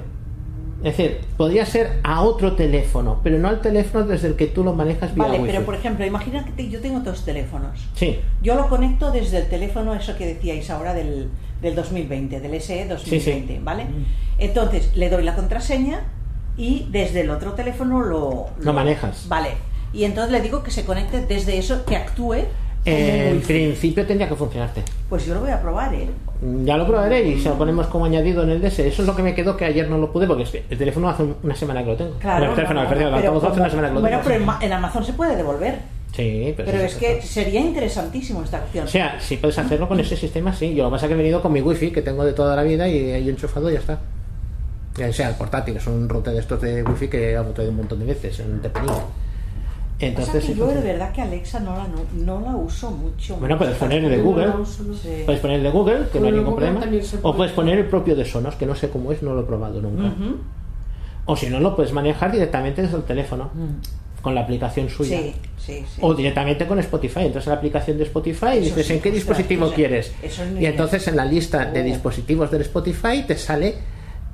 Es decir, podría ser a otro teléfono, pero no al teléfono desde el que tú lo manejas vía vale, wifi. pero por ejemplo, imagina que yo tengo dos teléfonos. Sí, Yo lo conecto desde el teléfono, eso que decíais ahora del, del 2020, del SE 2020, ¿vale? Entonces le doy la contraseña y desde el otro teléfono lo, Lo manejas. Vale. Y entonces le digo que se conecte desde eso, que actúe. en wifi. principio tendría que funcionarte. Pues yo lo voy a probar, ¿eh? Ya lo probaré y se lo ponemos como añadido en el DS. Eso es lo que me quedó que ayer no lo pude porque es que el teléfono hace una semana que lo tengo. Claro. Bueno, el teléfono, no, no, perdón, el pero hace una semana que lo bueno, tengo. pero en, Ma- en Amazon se puede devolver. Sí, pero, Pero es sí, que sería interesantísimo esta opción. O sea, si puedes hacerlo con ese sistema, sí. Yo lo que pasa es que he venido con mi wifi que tengo de toda la vida y ahí enchufado y ya está. Ya sea el portátil, es un router de estos de wifi que he traído un montón de veces, en. Entonces, o sea que yo de verdad que Alexa no la, no, no la uso mucho. Bueno, puedes poner el de Google. no la uso, no. Sí. Puedes poner el de Google, que no hay ningún Google problema. O puede puedes poner el propio de Sonos, que no sé cómo es, no lo he probado nunca. O si no, lo puedes manejar directamente desde el teléfono, con la aplicación suya. Sí, sí, sí. O directamente con Spotify. Entonces, en la aplicación de Spotify Eso dices en qué dispositivo quieres. y entonces, en la lista de Oh. dispositivos del Spotify te sale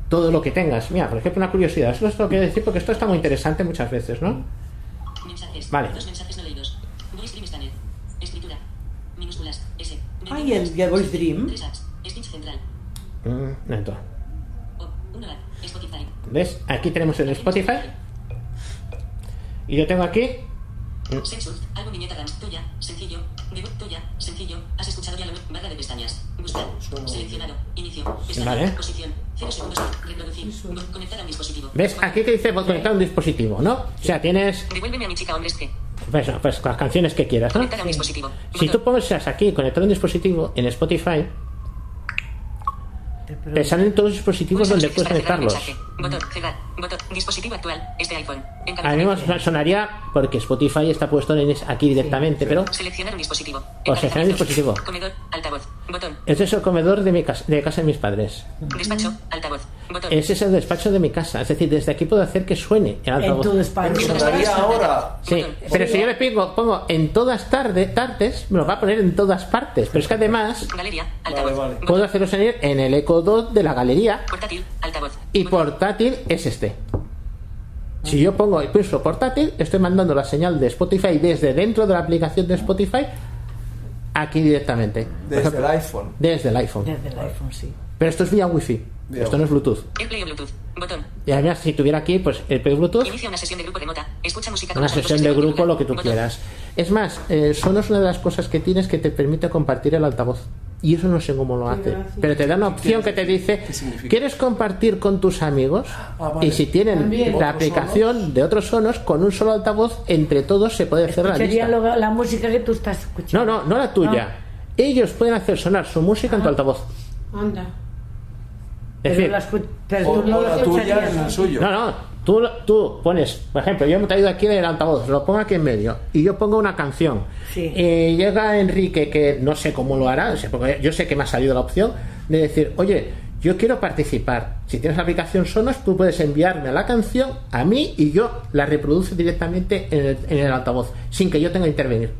todo lo que tengas. Mira, por ejemplo, una curiosidad. Eso es lo que decir porque esto está muy interesante muchas veces, ¿no? Mensajes. Vale. Dos mensajes no leídos. Voice Dream Scanner. Escritura. Minúsculas. S. Ay, el, el Voice Dream. Central. Mm, lento. O. Uno app. Spotify. ¿Ves? Aquí tenemos el Spotify. Y yo tengo aquí. Viñeta. Tuya. Sencillo. Debut. Tuya. Sencillo. Has escuchado ya la web. Barra de pestañas. Buscar. Seleccionado. Inicio. Pestaña. Vale. Posición. Cero segundos. Reproducir. Conectar a un dispositivo. ¿Ves? Aquí que dice conectar un dispositivo, ¿no? O sea, tienes Devuélveme a mi chica hombres que. pues, pues, las canciones que quieras, ¿no? Conectar a un dispositivo. Si tú pones aquí conectar un dispositivo en Spotify, te salen todos los dispositivos donde puedes conectarlos. Botón. Cerrar. Botón. Dispositivo actual. Este iPhone. A mí me sonaría porque Spotify está puesto en aquí directamente, pero Seleccionar un dispositivo. O seleccionar un dispositivo. Comedor. Altavoz. Botón. ese es el comedor de, mi casa, de casa de mis padres. Despacho. Altavoz. Botón. Ese es el despacho de mi casa. Es decir, desde aquí puedo hacer que suene el altavoz. tu despacho. Sonaría ahora. Sí, pero si yo le pongo, pongo en todas tarde, tardes, me lo va a poner en todas partes. Pero es que además Galería. Altavoz. puedo hacerlo salir en el Echo Dot de la galería Portátil. Altavoz. y portátil es este. Si yo pongo el pulso portátil, estoy mandando la señal de Spotify desde dentro de la aplicación de Spotify aquí directamente. Desde ejemplo, el iPhone. Desde el iPhone. Desde el iPhone, sí. Pero esto es vía Wi-Fi. Vía Esto no es Bluetooth. AirPlay o Bluetooth. Botón. Y además, si tuviera aquí, pues el Play Bluetooth, Inicia una sesión de grupo remota. Escucha música una sesión de grupo, lo que tú Botón. quieras. Es más, eh, Sonos una de las cosas que tienes que te permite compartir el altavoz. Y eso no sé cómo lo hace. gracia. Pero te da una opción que te dice? ¿quieres compartir con tus amigos? Ah, vale. Y si tienen También. la ¿Otros aplicación de otros Sonos, con un solo altavoz, entre todos se puede hacer la Sería lista. lo- la música que tú estás No, escuchando. no, no la tuya. Ellos pueden hacer sonar su música en tu altavoz. Anda. Es Pero, decir, la escu- pero O, tú no o la tuya escucharías en el así. suyo. No, no, tú, tú pones, por ejemplo, yo me he traído aquí el altavoz, lo pongo aquí en medio y yo pongo una canción. Sí. Eh, llega Enrique, que no sé cómo lo hará, porque yo sé que me ha salido la opción de decir, oye, yo quiero participar. Si tienes la aplicación Sonos, tú puedes enviarme la canción a mí y yo la reproduce directamente en el, en el altavoz, sin que yo tenga que intervenir.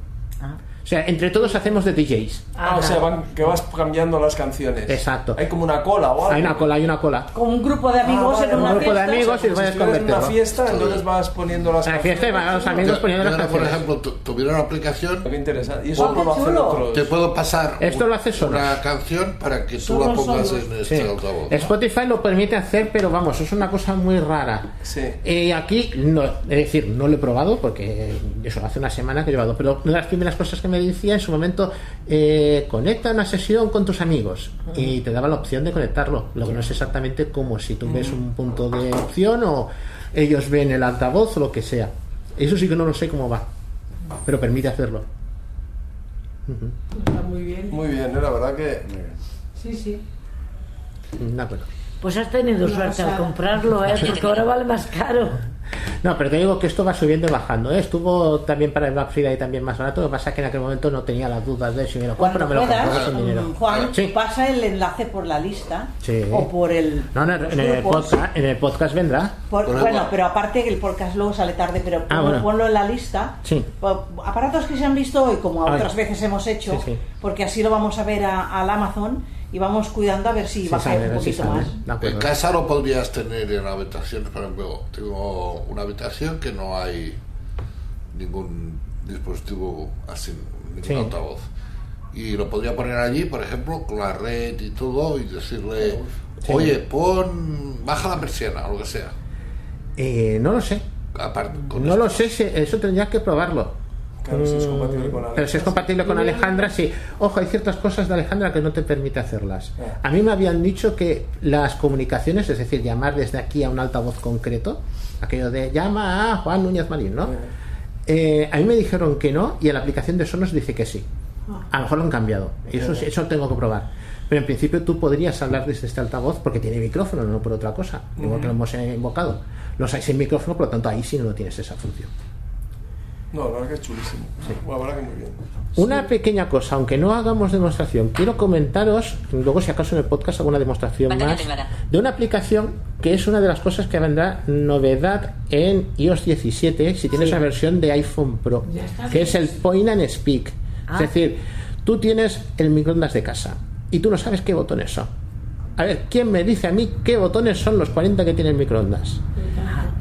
Ah. O sea, entre todos hacemos de DJs. Ah, o sea, van- que vas cambiando las canciones. Exacto. Hay como una cola o algo. Hay una cola, hay una cola. Con un grupo de amigos Ah, vale, en una un grupo de fiesta. amigos y Si estuvieras en una fiesta, entonces vas poniendo las En la fiesta y van a los amigos poniendo las Yo, por canciones. ejemplo, tu- tuviera una aplicación, Qué interesante. Y eso Oh, no qué lo hacen chulo. otros. te puedo pasar Esto un- lo hace Sonos. una canción para que tú la pongas en Sí. este altavoz. Spotify lo permite hacer, pero vamos, es una cosa muy rara. Sí. Eh, aquí, no, es decir, no lo he probado porque eso hace una semana que he llevado, pero una de las primeras cosas que me decía en su momento, eh, conecta una sesión con tus amigos y te daba la opción de conectarlo, lo que no es exactamente como si tú ves un punto de opción o ellos ven el altavoz o lo que sea. Eso sí que no lo sé cómo va, pero permite hacerlo. Está muy bien. Muy bien, ¿eh? la verdad que. Sí, sí. De acuerdo. Pues has tenido Una suerte al comprarlo, ¿eh? (laughs) Porque ahora vale más caro. No, pero te digo que esto va subiendo y bajando. ¿eh? Estuvo también para el Black Friday también más barato. Lo que pasa es que en aquel momento no tenía las dudas de si me lo compro o me lo compro puedas, con dinero. mm, Juan, Sí. pasa el enlace por la lista Sí. o por el. No, no, en el, podcast, en el podcast vendrá. Por- Por bueno, pero aparte que el podcast luego sale tarde, pero Ah, ponlo, bueno. ponlo en la lista. Sí. Aparatos que se han visto hoy, como Ah, otras veces hemos hecho, Sí, sí. porque así lo vamos a ver a- al Amazon y vamos cuidando a ver si Sí, baja sale, un poquito más. En casa lo podrías tener en habitaciones, por ejemplo, tengo una habitación que no hay ningún dispositivo así, ningún Sí. altavoz. Y lo podría poner allí, por ejemplo, con la red y todo, y decirle, oye, pon, baja la persiana, o lo que sea. Eh, no lo sé. Aparte, No esto. lo sé, si- eso tendrías que probarlo. Claro, si es compatible con Alexa, Pero si es compatible con Alejandra, sí. Ojo, hay ciertas cosas de Alejandra que no te permite hacerlas. Ah. A mí me habían dicho que las comunicaciones, es decir, llamar desde aquí a un altavoz concreto, aquello de llama a Juan Núñez Marín, ¿no? Eh, a mí me dijeron que no y en la aplicación de Sonos dice que sí. A lo mejor lo han cambiado. Y eso, sí- eso tengo que probar. Pero en principio tú podrías hablar desde este altavoz porque tiene micrófono, no por otra cosa. Igual que lo hemos invocado. Los hay sin micrófono, por lo tanto ahí sí no tienes esa función. No, la verdad que es chulísimo. La verdad que muy bien. Una pequeña cosa, aunque no hagamos demostración, quiero comentaros, luego si acaso en el podcast hago una demostración Pantalla más, privada. de una aplicación que es una de las cosas que vendrá novedad en iOS 17 si tienes Sí. una versión de iPhone Pro, Ya está. que es el Point and Speak. Ah. Es decir, tú tienes el microondas de casa y tú no sabes qué botones son. A ver, ¿quién me dice a mí qué botones son los 40 que tiene el microondas?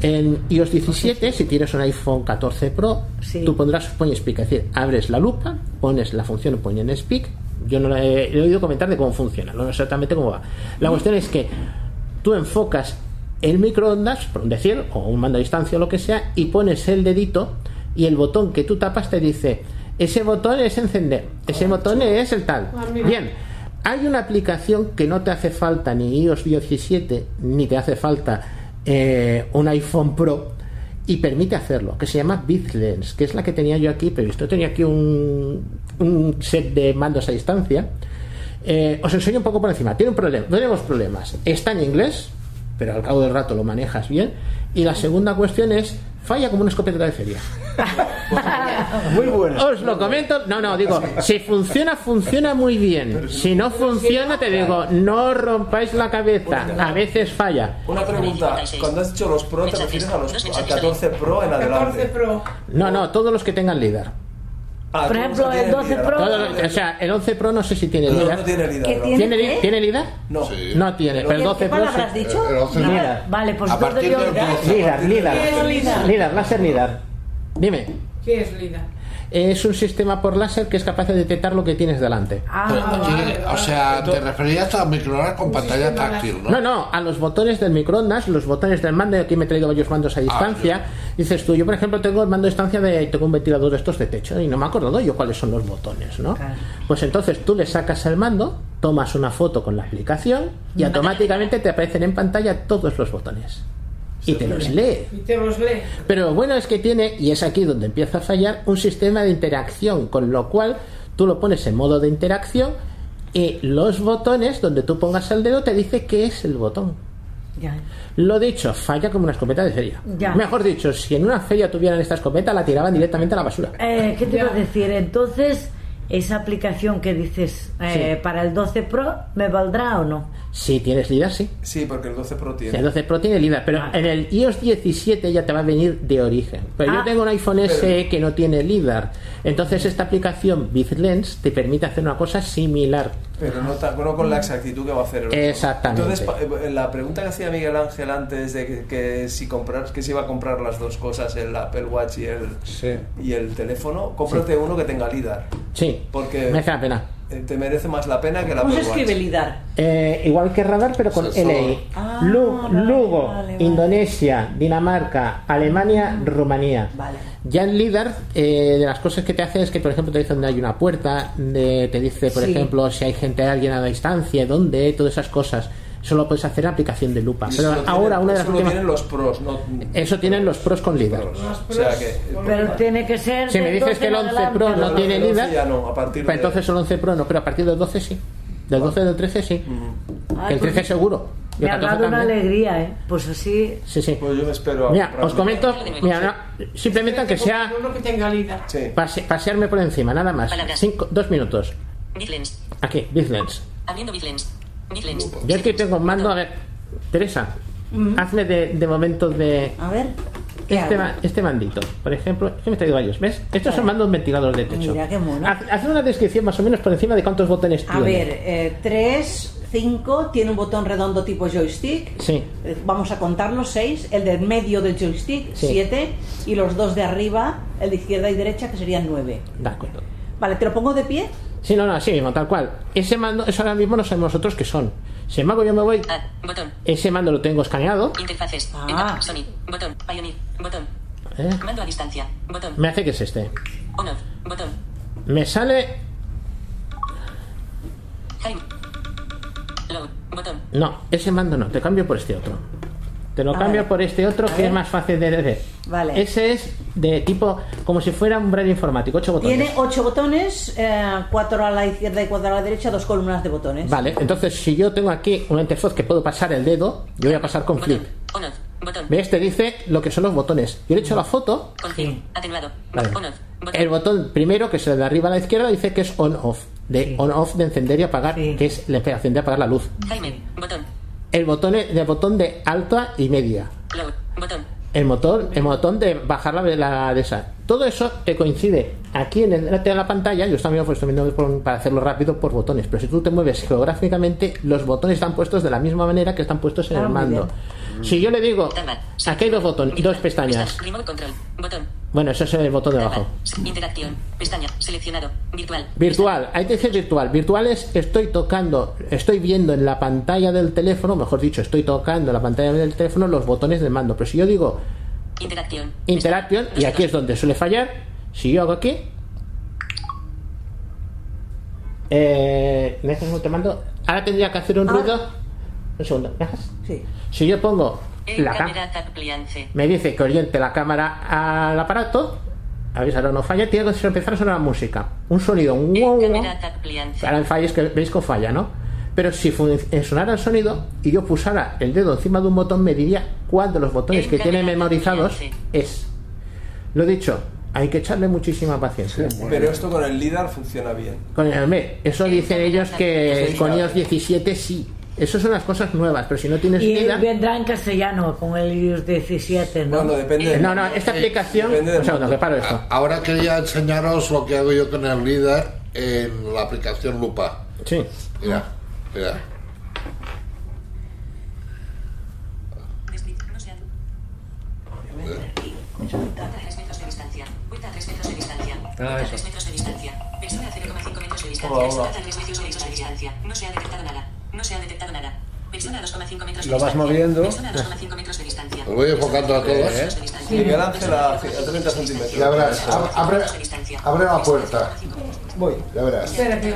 En iOS 17, si tienes un iPhone 14 Pro, tú pondrás Point Speak. Es decir, abres la lupa, pones la función Point Speak. Yo no le he, oído comentar de cómo funciona, no sé exactamente cómo va. La cuestión es que tú enfocas el microondas, por decir, o un mando a distancia o lo que sea, y pones el dedito y el botón que tú tapas te dice, ese botón es encender, ese botón es el tal. Ah. Bien, hay una aplicación que no te hace falta ni iOS 17 ni te hace falta eh, un iPhone Pro y permite hacerlo, que se llama BitLens, que es la que tenía yo aquí previsto. Tenía aquí un, un set de mandos a distancia. Eh, os enseño un poco por encima. Tiene un problema, tenemos problemas. Está en inglés, pero al cabo del rato lo manejas bien. Y la segunda cuestión es falla como una escopeta de feria. (laughs) Muy buena. Os lo comento. No, no, digo, si funciona, funciona muy bien. Si no funciona, te digo, no rompáis la cabeza. A veces falla. Una pregunta, cuando has dicho los Pro, ¿te refieres a los al 14 Pro en adelante? Pro. No, no, todos los que tengan LIDAR. Ah, Por ejemplo, el 12 LIDAR. Pro- o sea, el 11 Pro no sé si tiene LIDAR. no tiene LIDAR. ¿Qué ¿no? tiene? ¿Tiene, LIDAR? No. No tiene, pero el 12 ¿Qué Pro sí. dicho? El 11 No. LIDAR. Vale, pues yo... del 12. LIDAR, LIDAR. ¿Qué es LIDAR? LIDAR, láser LIDAR. Dime. ¿Qué es LIDAR? Es un sistema por láser que es capaz de detectar lo que tienes delante. Ah, Pero aquí, vale, o vale. sea, te referías a microondas con pantalla táctil, ¿no? No, no, a los botones del microondas, los botones del mando, y aquí me he traído varios mandos a distancia. Dices tú, yo por ejemplo tengo el mando a distancia de, tengo un ventilador de estos de techo y no me he acordado yo cuáles son los botones, ¿no? Claro. Pues entonces tú le sacas el mando, tomas una foto con la aplicación y automáticamente te aparecen en pantalla todos los botones. Y te los lee. Y te los lee. Pero lo bueno es que tiene, y es aquí donde empieza a fallar, un sistema de interacción, con lo cual tú lo pones en modo de interacción y los botones, donde tú pongas el dedo, te dice qué es el botón. ya. Lo dicho, falla como una escopeta de feria. Ya. Mejor dicho, si en una feria tuvieran esta escopeta, la tiraban directamente a la basura. Eh, ¿Qué te iba a decir? Entonces, esa aplicación que dices eh, Sí. para el 12 Pro, ¿me valdrá o no? Si tienes LIDAR, sí. Sí, porque el 12 Pro tiene. el 12 Pro tiene LIDAR, pero en el iOS 17 ya te va a venir de origen. Pero yo Ah. tengo un iPhone SE que no tiene LIDAR. Entonces esta aplicación BitLens te permite hacer una cosa similar. Pero no, tan- no con la exactitud que va a hacer el. Exactamente. Entonces, eh, la pregunta que hacía Miguel Ángel antes de que, que si comprar, que si iba a comprar las dos cosas, el Apple Watch y el, Sí. y el teléfono, cómprate uno que tenga LIDAR. Sí, Porque me hace la pena. Te merece más la pena que el ¿Cómo se escribe LIDAR? Eh, igual que radar, pero con Sensor. LI. Ah, Lu- vale, Lugo, vale, vale. Indonesia, Dinamarca, Alemania, Rumanía. Vale. Ya en LIDAR, eh, de las cosas que te hace es que, por ejemplo, te dice dónde hay una puerta, de- te dice, por Sí. ejemplo, si hay gente, alguien a la distancia, dónde, todas esas cosas. Eso lo puedes hacer en aplicación de lupa. Pero eso lo ahora, tienen- una de las eso últimas. tienen los pros, no Eso tienen los pros con LIDAR. O sea que. Pero tiene que ser. Si me dices que el 12 en 11 Pro adelante. no tiene el 11 LIDAR, ya no, a partir pues de- entonces el 11 Pro no, pero a partir del 12 sí. Del 12 del 13 sí. Ah, Que el pues 13 seguro. Y Me ha 14 dado una alegría, ¿eh? Pues así. Sí, sí. Pues yo me espero a Mira, os comento, mira, no, simplemente aunque sea Uno que tenga LIDAR. Sí. pase- pasearme por encima, nada más. Palabras. Cinco, dos minutos. Aquí, BitLens. Abriendo Bitlens. Yo aquí tengo mando, a ver, Teresa, hazme de, de momento de A ver. ¿qué este, ma- este mandito. Por ejemplo, que me he traído varios, ¿ves? Estos son mandos ventiladores de techo. Mira qué mono. Haz, haz una descripción más o menos por encima de cuántos botones A tiene. ver, eh, 3, 5, tiene un botón redondo tipo joystick. Sí. Eh, Vamos a contarlos, 6. El del medio del joystick, Sí. 7. Y los dos de arriba, el de izquierda y derecha, que serían 9. De acuerdo. Vale, ¿te lo pongo de pie? Sí, no, no, así mismo, tal cual. Ese mando, eso ahora mismo no sabemos nosotros qué son. Sin embargo, yo me voy. Add. Botón. Ese mando lo tengo escaneado. Interfaces. Ah. Sony. Botón. Pioneer. Botón. ¿eh? Mando a distancia. Botón. Me hace que es este. On off. Botón. Me sale. Botón. No, ese mando no, te cambio por este otro. Te lo cambio por este otro que es más fácil de leer. Vale. Ese es de tipo como si fuera un braille informático, ocho botones. Tiene 8 botones, 4 a la izquierda y 4 a la derecha, dos columnas de botones. Vale, entonces si yo tengo aquí una interfaz que puedo pasar el dedo, yo voy a pasar con flip. On off. Botón. ¿Ves? Te dice lo que son los botones. Yo le he hecho la foto. Config. Atenuado. Vale. On off. Botón. El botón primero, que es el de arriba a la izquierda, dice que es on-off. De on-off de encender y apagar, que es la encender y apagar la luz. Jaime. Botón. El botón, el botón de alta y media. Botón. El motor, el botón de bajar la, la de esa. Todo eso te coincide aquí en el de la pantalla. Yo también pues, estoy viendo por- para hacerlo rápido por botones. Pero si tú te mueves geográficamente, los botones están puestos de la misma manera que están puestos en Ah, el muy mando. Si yo le digo, aquí hay dos botones y dos pestañas. Remote control. Botón. Bueno, eso es el botón de abajo. Interacción. Pestaña. Seleccionado. Virtual. Virtual, ahí te dice virtual. Virtual es estoy tocando, estoy viendo en la pantalla del teléfono, mejor dicho, estoy tocando en la pantalla del teléfono los botones del mando. Pero si yo digo Interacción. Interaction, y aquí es donde suele fallar, si yo hago aquí, eh, ¿me dejas un te mando? Ahora tendría que hacer un ruido. Un segundo, ¿me dejas? Sí. Si yo pongo la cámara, me dice que oriente la cámara al aparato, a ver, ahora no falla, tiene que empezar a sonar la música. Un sonido, un wow, wow. Ahora el fallo es que veis que falla, ¿no? Pero si sonara el sonido y yo pusara el dedo encima de un botón, me diría cuál de los botones que tiene memorizados es. Lo dicho, hay que echarle muchísima paciencia. Pero esto con el LIDAR funciona bien. Con el eso dicen ellos que con iOS 17 sí. Eso son las cosas nuevas, pero si no tienes Y vida. vendrá en castellano con el iOS 17, ¿no? Eh, No, no, esta aplicación. Un segundo, que paro esto. Ahora quería enseñaros lo que hago yo con el líder en la aplicación Lupa. Sí. Mira, mira. No se hace. Cuenta a 3 metros de distancia. Cuenta a 3 metros de distancia. Cuenta a 3 metros de distancia. Persona a 0,5 metros de distancia. Hola, hola. Persona a 3 metros de distancia. No se ha detectado nada. No se ha detectado nada. Persona a 2,5 metros de Lo vas moviendo. Persona a 2,5 metros de distancia. Os voy enfocando a todos. Miguel Ángel a, a 30 centímetros. Ya verás, ab- abre, abre la puerta. Voy. Ya verás. Espera que.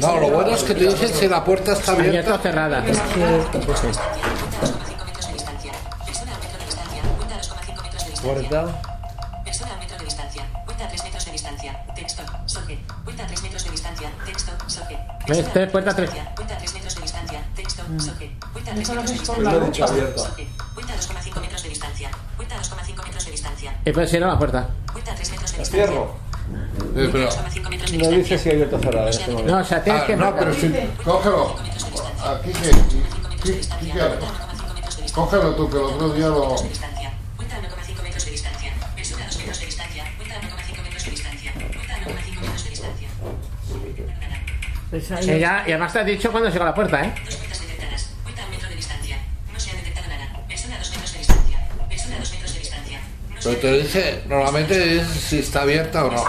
No, lo bueno es que te dicen si la puerta está Abierta abierta. o cerrada. Puerta. Persona a metro de distancia. Cuenta a 3 metros de distancia. Texto. Soje. Cuenta a 3 metros de distancia. Texto. Soje. ¿Ves? Tres, puerta a 3 metros de distancia. Texto. Soje. Cuenta a 3 Eso lo metros de ves por distancia. He dicho boca. abierto. Soje. Cuenta a 2,5 metros de distancia. Cuenta a 2,5 metros de distancia. Y puedes ir a la puerta. Cuenta a 3 metros de La distancia. cierro. Eh, pero, No dice si abierto o cerrado en este momento. No, o sea, tienes ah, que. no, pero si. Cógelo. Aquí que. Cógelo tú, que el otro día lo. Cuenta a 1,5 metros de distancia. Persona a 2 metros de distancia. Cuenta a 1,5 metros de distancia. Cuenta a 1,5 metros de distancia. Pues ahí- Sí, ya, y además te has dicho cuando llega a la puerta, ¿eh? Pero te dice, normalmente es si está abierta o no.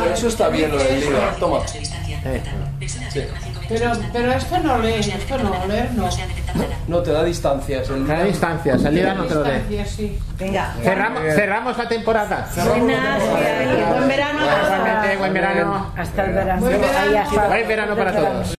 Pero eso está bien lo del LIDAR. Toma. Eh. Sí. Pero, pero esto no lee, esto no, leer no. No te da distancias. El A distancia, salida no te lo. Distancia, sí. Venga. Cerramos, cerramos la temporada. Buenas, Buen verano. Igualmente, buen verano. Hasta el verano. Buen verano para todos.